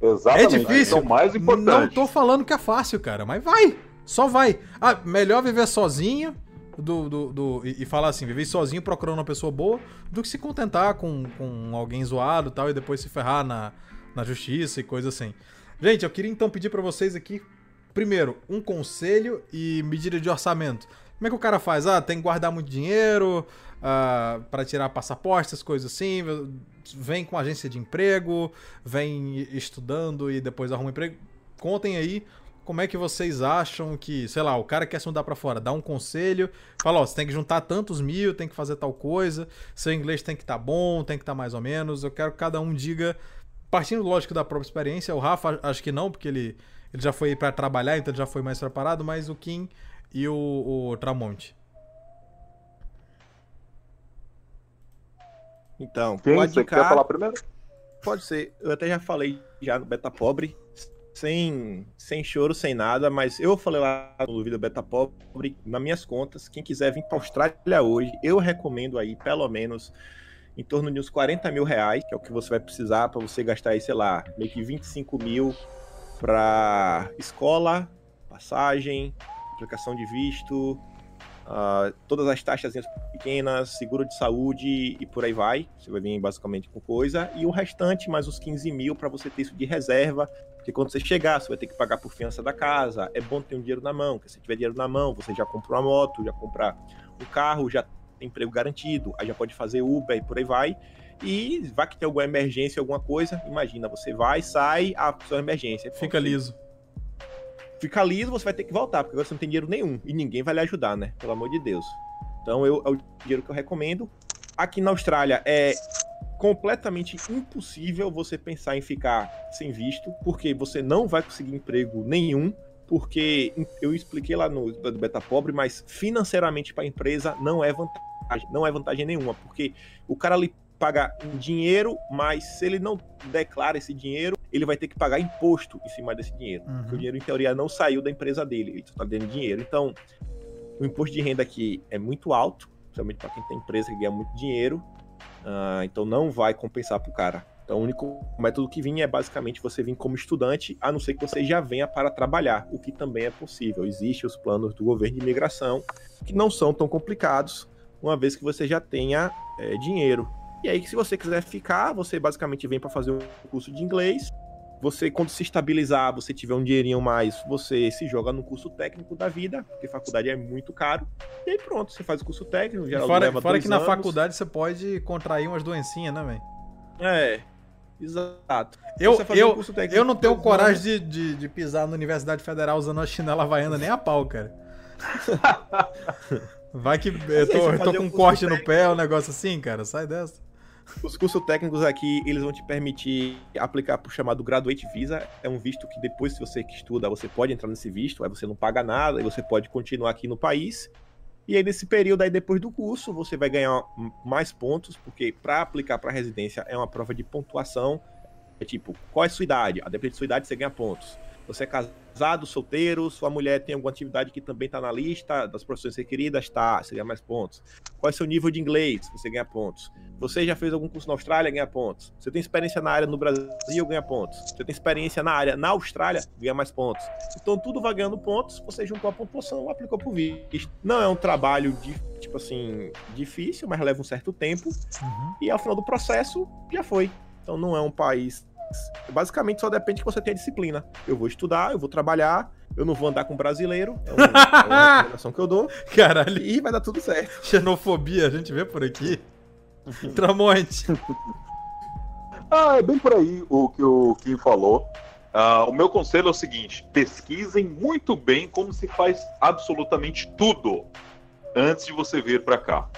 [SPEAKER 4] Exatamente.
[SPEAKER 1] É difícil.
[SPEAKER 4] É mais importante.
[SPEAKER 1] Não tô falando que é fácil, cara, mas vai. Só vai. Ah, melhor viver sozinho do, do, do e, e, falar assim, viver sozinho procurando uma pessoa boa, do que se contentar com, com alguém zoado e tal, e depois se ferrar na, na justiça e coisa assim. Gente, eu queria então pedir para vocês aqui primeiro, um conselho e medida de orçamento. Como é que o cara faz? Ah, tem que guardar muito dinheiro uh, ah, para tirar passaporte, essas coisas assim. Vem com agência de emprego, vem estudando e depois arruma emprego. Contem aí como é que vocês acham que, sei lá, o cara quer se mudar para fora, dá um conselho, fala, ó, você tem que juntar tantos mil, tem que fazer tal coisa, seu inglês tem que estar tá bom, tem que estar tá mais ou menos. Eu quero que cada um diga, partindo lógico da própria experiência, o Rafa acho que não, porque ele ele já foi para trabalhar, então ele já foi mais preparado, mas o Kim e o, o Tramonte.
[SPEAKER 2] Então,
[SPEAKER 4] Quem pode você quer falar primeiro?
[SPEAKER 2] Pode ser. Eu até já falei já no Beta Pobre, sem, sem choro, sem nada, mas eu falei lá no vídeo Beta Pobre, nas minhas contas, quem quiser vir para Austrália hoje, eu recomendo aí pelo menos em torno de uns 40 mil reais, que é o que você vai precisar para você gastar aí, sei lá, meio que 25 mil para escola, passagem, aplicação de visto, uh, todas as taxas pequenas, seguro de saúde e por aí vai. Você vai vir basicamente com coisa. E o restante, mais os 15 mil para você ter isso de reserva. Porque quando você chegar, você vai ter que pagar por fiança da casa. É bom ter um dinheiro na mão, porque se tiver dinheiro na mão, você já compra uma moto, já compra um carro, já tem emprego garantido, aí já pode fazer Uber e por aí vai. E vai que tem alguma emergência, alguma coisa, imagina, você vai, sai, a sua emergência.
[SPEAKER 1] Fica liso.
[SPEAKER 2] Fica liso, você vai ter que voltar, porque você não tem dinheiro nenhum. E ninguém vai lhe ajudar, né? Pelo amor de Deus. Então eu, é o dinheiro que eu recomendo. Aqui na Austrália é completamente impossível você pensar em ficar sem visto, porque você não vai conseguir emprego nenhum, porque eu expliquei lá no Beta Pobre, mas financeiramente para a empresa não é vantagem, não é vantagem nenhuma, porque o cara lhe pagar em dinheiro, mas se ele não declara esse dinheiro, ele vai ter que pagar imposto em cima desse dinheiro. Uhum. Porque o dinheiro, em teoria, não saiu da empresa dele, ele está dando dinheiro. Então, o imposto de renda aqui é muito alto, principalmente para quem tem empresa que ganha muito dinheiro. Uh, então, não vai compensar para o cara. Então, o único método que vinha é basicamente você vir como estudante, a não ser que você já venha para trabalhar, o que também é possível. Existem os planos do governo de imigração, que não são tão complicados, uma vez que você já tenha é, dinheiro. E aí, se você quiser ficar, você basicamente vem para fazer um curso de inglês. Você, quando se estabilizar, você tiver um dinheirinho mais, você se joga no curso técnico da vida, porque faculdade é muito caro. E aí pronto, você faz o curso técnico, já
[SPEAKER 1] fora,
[SPEAKER 2] leva
[SPEAKER 1] Fora que
[SPEAKER 2] anos.
[SPEAKER 1] na faculdade você pode contrair umas doencinhas, né, velho?
[SPEAKER 2] É, Exato.
[SPEAKER 1] Eu, eu, um eu não tenho coragem de, de, de, pisar na Universidade Federal usando a chinela havaiana nem a pau, cara. Vai que eu tô, eu tô com um corte técnico. no pé, um negócio assim, cara. Sai dessa.
[SPEAKER 2] Os cursos técnicos aqui, eles vão te permitir aplicar para o chamado Graduate Visa. É um visto que depois, se você estuda, você pode entrar nesse visto, aí você não paga nada, e você pode continuar aqui no país. E aí, nesse período aí, depois do curso, você vai ganhar mais pontos, porque para aplicar para residência é uma prova de pontuação. É tipo, qual é a sua idade? A depender da sua idade, você ganha pontos. Você é casado, solteiro, sua mulher tem alguma atividade que também está na lista das profissões requeridas, tá, você ganha mais pontos. Qual é o seu nível de inglês? Você ganha pontos. Você já fez algum curso na Austrália, ganha pontos. Você tem experiência na área no Brasil, ganha pontos. Você tem experiência na área na Austrália, ganha mais pontos. Então tudo vai ganhando pontos, você juntou a pontuação, aplicou por visto. Não é um trabalho de, tipo assim, difícil, mas leva um certo tempo. Uhum. E ao final do processo, já foi. Então não é um país basicamente só depende que você tenha disciplina. Eu vou estudar, eu vou trabalhar, eu não vou andar com brasileiro. É uma, é uma recomendação que eu dou.
[SPEAKER 1] Caralho.
[SPEAKER 2] E vai dar tudo certo.
[SPEAKER 1] Xenofobia, a gente vê por aqui. Tramonte.
[SPEAKER 4] ah, é bem por aí o que o Kim falou. Uh, o meu conselho é o seguinte: pesquisem muito bem como se faz absolutamente tudo antes de você vir para cá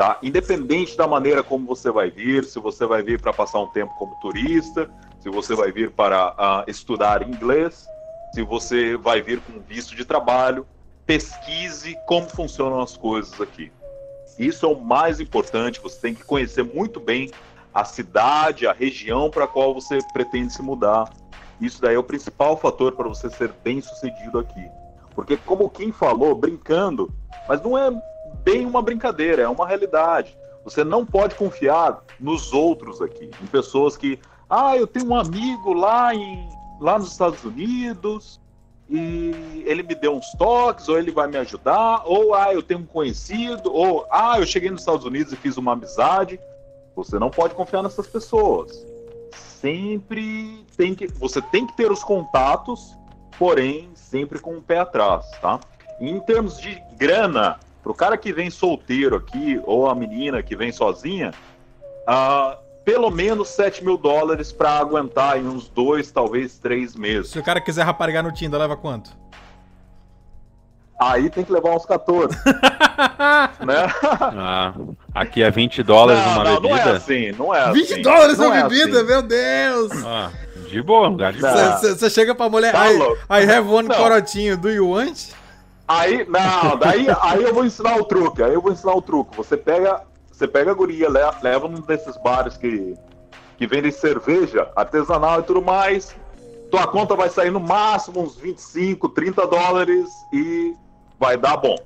[SPEAKER 4] tá? Independente da maneira como você vai vir, se você vai vir para passar um tempo como turista, se você vai vir para uh, estudar inglês, se você vai vir com visto de trabalho, pesquise como funcionam as coisas aqui. Isso é o mais importante, você tem que conhecer muito bem a cidade, a região para a qual você pretende se mudar. Isso daí é o principal fator para você ser bem sucedido aqui. Porque, como Kim falou, brincando, mas não é bem uma brincadeira, é uma realidade. Você não pode confiar nos outros aqui, em pessoas que, ah, eu tenho um amigo lá em lá nos Estados Unidos e ele me deu uns toques, ou ele vai me ajudar, ou ah, eu tenho um conhecido, ou ah, eu cheguei nos Estados Unidos e fiz uma amizade. Você não pode confiar nessas pessoas. Sempre tem que, você tem que ter os contatos, porém sempre com o pé atrás, tá? Em termos de grana, Pro cara que vem solteiro aqui, ou a menina que vem sozinha, uh, pelo menos 7 mil dólares para aguentar em uns dois, talvez três meses.
[SPEAKER 1] Se o cara quiser raparigar no Tinder, leva quanto?
[SPEAKER 4] Aí tem que levar uns 14. né?
[SPEAKER 3] Ah, aqui é 20 dólares não, uma não, bebida?
[SPEAKER 4] Não é assim, não é
[SPEAKER 1] 20
[SPEAKER 4] assim.
[SPEAKER 1] dólares uma é bebida, assim. meu Deus!
[SPEAKER 3] Ah, de boa, lugar de
[SPEAKER 1] boa. Você chega pra mulher, tá aí, have one corotinho, do you want?
[SPEAKER 4] Aí, não, daí aí eu vou ensinar o truque. Aí eu vou ensinar o truque. Você pega, você pega a guria, leva num desses bares que, que vendem cerveja artesanal e tudo mais. Tua conta vai sair no máximo uns 25, 30 dólares e vai dar bom.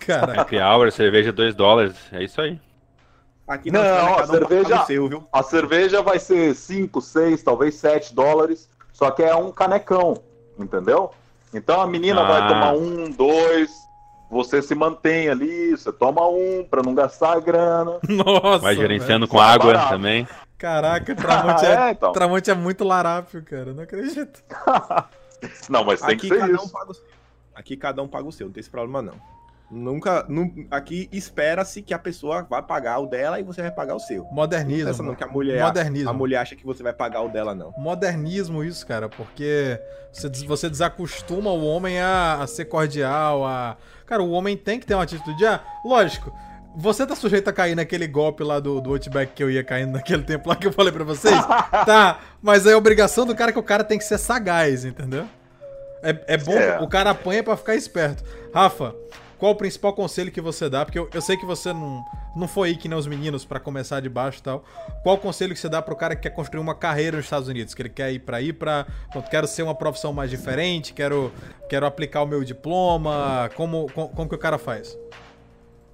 [SPEAKER 3] Cara, Happy hour, cerveja 2 dólares. É isso aí.
[SPEAKER 4] Aqui não, não a cerveja, seu, viu? a cerveja vai ser 5, 6, talvez 7 dólares. Só que é um canecão, entendeu? Então a menina ah. vai tomar um, dois, você se mantém ali, você toma um para não gastar a grana.
[SPEAKER 3] Nossa. Vai gerenciando com água barato. também.
[SPEAKER 1] Caraca, Tramonte é, é, então. Tramonte é muito larápio, cara. Não acredito.
[SPEAKER 4] não, mas tem Aqui que ser isso.
[SPEAKER 2] Um Aqui cada um paga o seu, não tem esse problema não. Nunca. aqui espera-se que a pessoa vai pagar o dela e você vai pagar o seu.
[SPEAKER 1] Modernismo.
[SPEAKER 2] Não, não que a mulher, Modernismo. A, mulher acha que você vai pagar o dela, não.
[SPEAKER 1] Modernismo, isso, cara, porque você, você desacostuma o homem a, a ser cordial, a. Cara, o homem tem que ter uma atitude. Ah, lógico. Você tá sujeito a cair naquele golpe lá do, do Outback que eu ia caindo naquele tempo lá que eu falei pra vocês? tá, mas é obrigação do cara que o cara tem que ser sagaz, entendeu? É, é bom, é. o cara apanha para ficar esperto. Rafa, qual o principal conselho que você dá? Porque eu, eu sei que você não, não foi aí que nem os meninos para começar de baixo e tal. Qual o conselho que você dá pro cara que quer construir uma carreira nos Estados Unidos? Que ele quer ir para ir para, quero ser uma profissão mais diferente, quero quero aplicar o meu diploma, como como, como que o cara faz?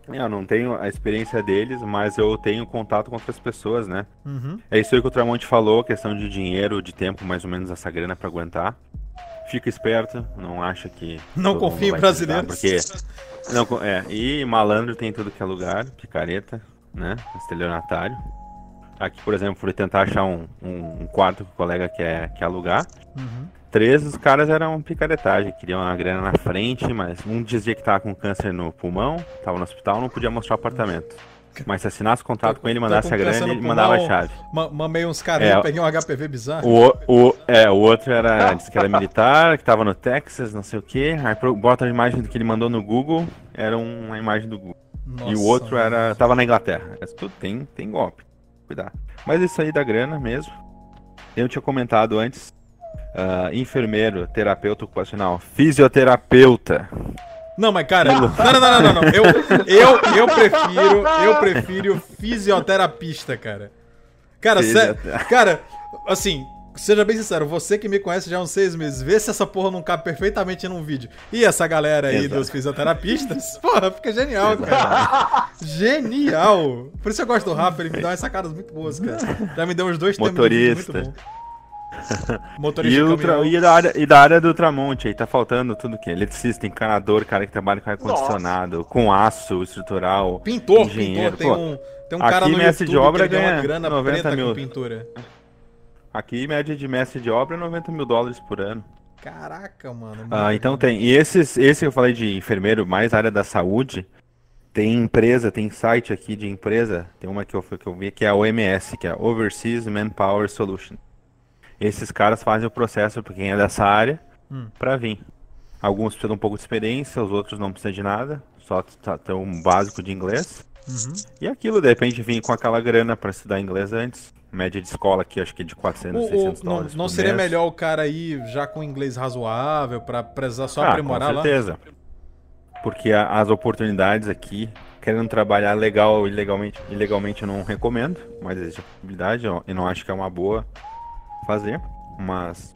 [SPEAKER 3] Eu não tenho a experiência deles, mas eu tenho contato com outras pessoas, né? Uhum. É isso aí que o Tramonte falou, questão de dinheiro, de tempo, mais ou menos essa grana para aguentar. Fica esperto, não acha que.
[SPEAKER 1] Não confia em brasileiros.
[SPEAKER 3] Porque não, é, e malandro tem tudo que é lugar, picareta, né? Estelionatário. Aqui, por exemplo, fui tentar achar um, um, um quarto que o colega quer, quer alugar. Uhum. Três, os caras eram picaretagem, queriam uma grana na frente, mas um dizia que tava com câncer no pulmão, tava no hospital, não podia mostrar o apartamento. Mas se assinasse contrato com ele, mandasse a grana, ele mandava a chave.
[SPEAKER 1] Mamei uns caras, é, peguei um HPV bizarro.
[SPEAKER 3] O, o, é, o outro era, disse que era militar, que tava no Texas, não sei o quê. Aí bota a imagem que ele mandou no Google, era uma imagem do Google. Nossa, e o outro era, tava na Inglaterra. Mas tudo tem, tem golpe. Cuidado. Mas isso aí da grana mesmo. Eu tinha comentado antes, uh, enfermeiro, terapeuta ocupacional, fisioterapeuta.
[SPEAKER 1] Não, mas cara, não, não, não, não, não. Eu, eu, eu prefiro, eu prefiro fisioterapista, cara. Cara, sério, cara, assim, seja bem sincero, você que me conhece já há uns seis meses, vê se essa porra não cabe perfeitamente num vídeo. E essa galera aí Exato. dos fisioterapistas, porra, fica genial, cara. genial! Por isso eu gosto do Rafa, ele me dá umas sacadas muito boas, cara. Já me deu uns dois
[SPEAKER 3] Motorista. muito bons. Motorista e, ultra, e, da área, e da área do Ultramonte aí, tá faltando tudo que? Eletricista, encanador, cara que trabalha com ar-condicionado, com aço estrutural.
[SPEAKER 1] Pintor, engenheiro. pintor, tem um, tem um cara no
[SPEAKER 3] mestre
[SPEAKER 1] YouTube
[SPEAKER 3] de obra ganha uma grana 90 mil.
[SPEAKER 1] pintura.
[SPEAKER 3] Aqui, média de mestre de obra, 90 mil dólares por ano.
[SPEAKER 1] Caraca, mano.
[SPEAKER 3] Ah, então tem. E esses, esse que eu falei de enfermeiro, mais área da saúde, tem empresa, tem site aqui de empresa, tem uma que eu, que eu vi que é a OMS, que é a Overseas Manpower Solution. Esses caras fazem o processo para quem é dessa área hum. para vir. Alguns precisam um pouco de experiência, os outros não precisam de nada, só ter um básico de inglês. Uhum. E aquilo, de repente, vir com aquela grana para estudar inglês antes. Média de escola aqui, acho que de 400, o, 600
[SPEAKER 1] o, dólares. Não, não seria mês. melhor o cara ir já com inglês razoável para precisar só ah, aprimorar
[SPEAKER 3] com certeza. Lá? Porque a, as oportunidades aqui, querendo trabalhar legal ou ilegalmente, ilegalmente eu não recomendo, mas existe a possibilidade, eu não acho que é uma boa fazer. Mas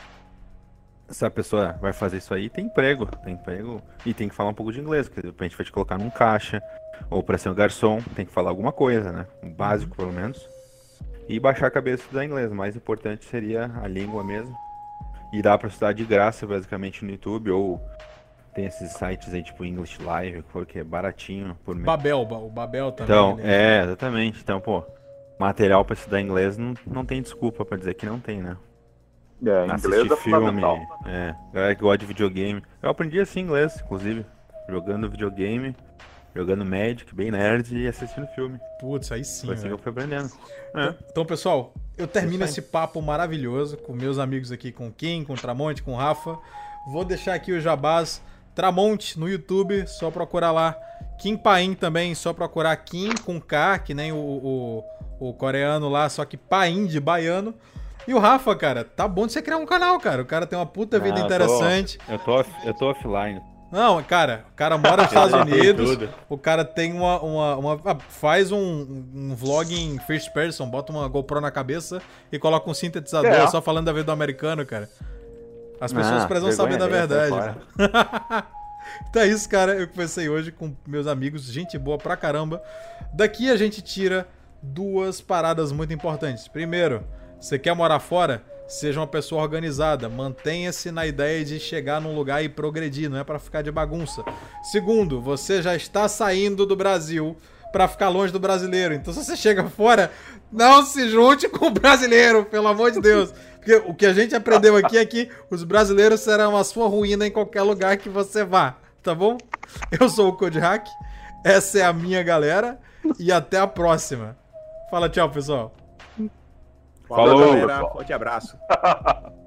[SPEAKER 3] se a pessoa vai fazer isso aí, tem emprego. Tem emprego e tem que falar um pouco de inglês, porque de repente vai te colocar num caixa, ou para ser um garçom, tem que falar alguma coisa, né? Um básico, pelo menos. E baixar a cabeça e estudar inglês. O mais importante seria a língua mesmo. E dá para estudar de graça, basicamente, no YouTube, ou tem esses sites aí, tipo English Live, porque é baratinho por mês.
[SPEAKER 1] Babel, o Babel também.
[SPEAKER 3] Então, né? é, exatamente. Então, pô, material para estudar inglês não, não tem desculpa para dizer que não tem, né?
[SPEAKER 4] É, inglês é filme,
[SPEAKER 3] é, galera que gosta de videogame. Eu aprendi assim inglês, inclusive, jogando videogame jogando Magic, bem nerd e assistindo filme.
[SPEAKER 1] Putz, aí sim.
[SPEAKER 3] Foi assim que eu fui aprendendo.
[SPEAKER 1] Então, é. então, pessoal, eu termino esse papo maravilhoso com meus amigos aqui, com o Kim, com o Tramonte, com o Rafa. Vou deixar aqui o Jabás Tramonte no YouTube, só procurar lá. Kim Paim também, só procurar Kim com K, que nem o, o, o coreano lá, só que Paim de baiano. E o Rafa, cara, tá bom de você criar um canal, cara. O cara tem uma puta vida interessante.
[SPEAKER 3] Eu tô, eu tô, eu tô offline.
[SPEAKER 1] Não, cara, o cara mora nos Estados Unidos, o cara tem uma. uma, uma ah, faz um, um, vlog em first person, bota uma GoPro na cabeça e coloca um sintetizador é. só falando da vida do americano, cara. As pessoas ah, precisam saber da verdade. então é isso, cara. Eu conversei hoje com meus amigos, gente boa pra caramba. Daqui a gente tira duas paradas muito importantes. Primeiro, você quer morar fora? seja uma pessoa organizada, mantenha-se na ideia de chegar num lugar e progredir, não é para ficar de bagunça. Segundo, você já está saindo do Brasil para ficar longe do brasileiro. Então se você chega fora, não se junte com o brasileiro, pelo amor de Deus. Porque o que a gente aprendeu aqui é que os brasileiros serão a sua ruína em qualquer lugar que você vá, tá bom? Eu sou o Code Hack, essa é a minha galera e até a próxima. Fala tchau, pessoal.
[SPEAKER 2] Falou, Falou galera. Forte abraço.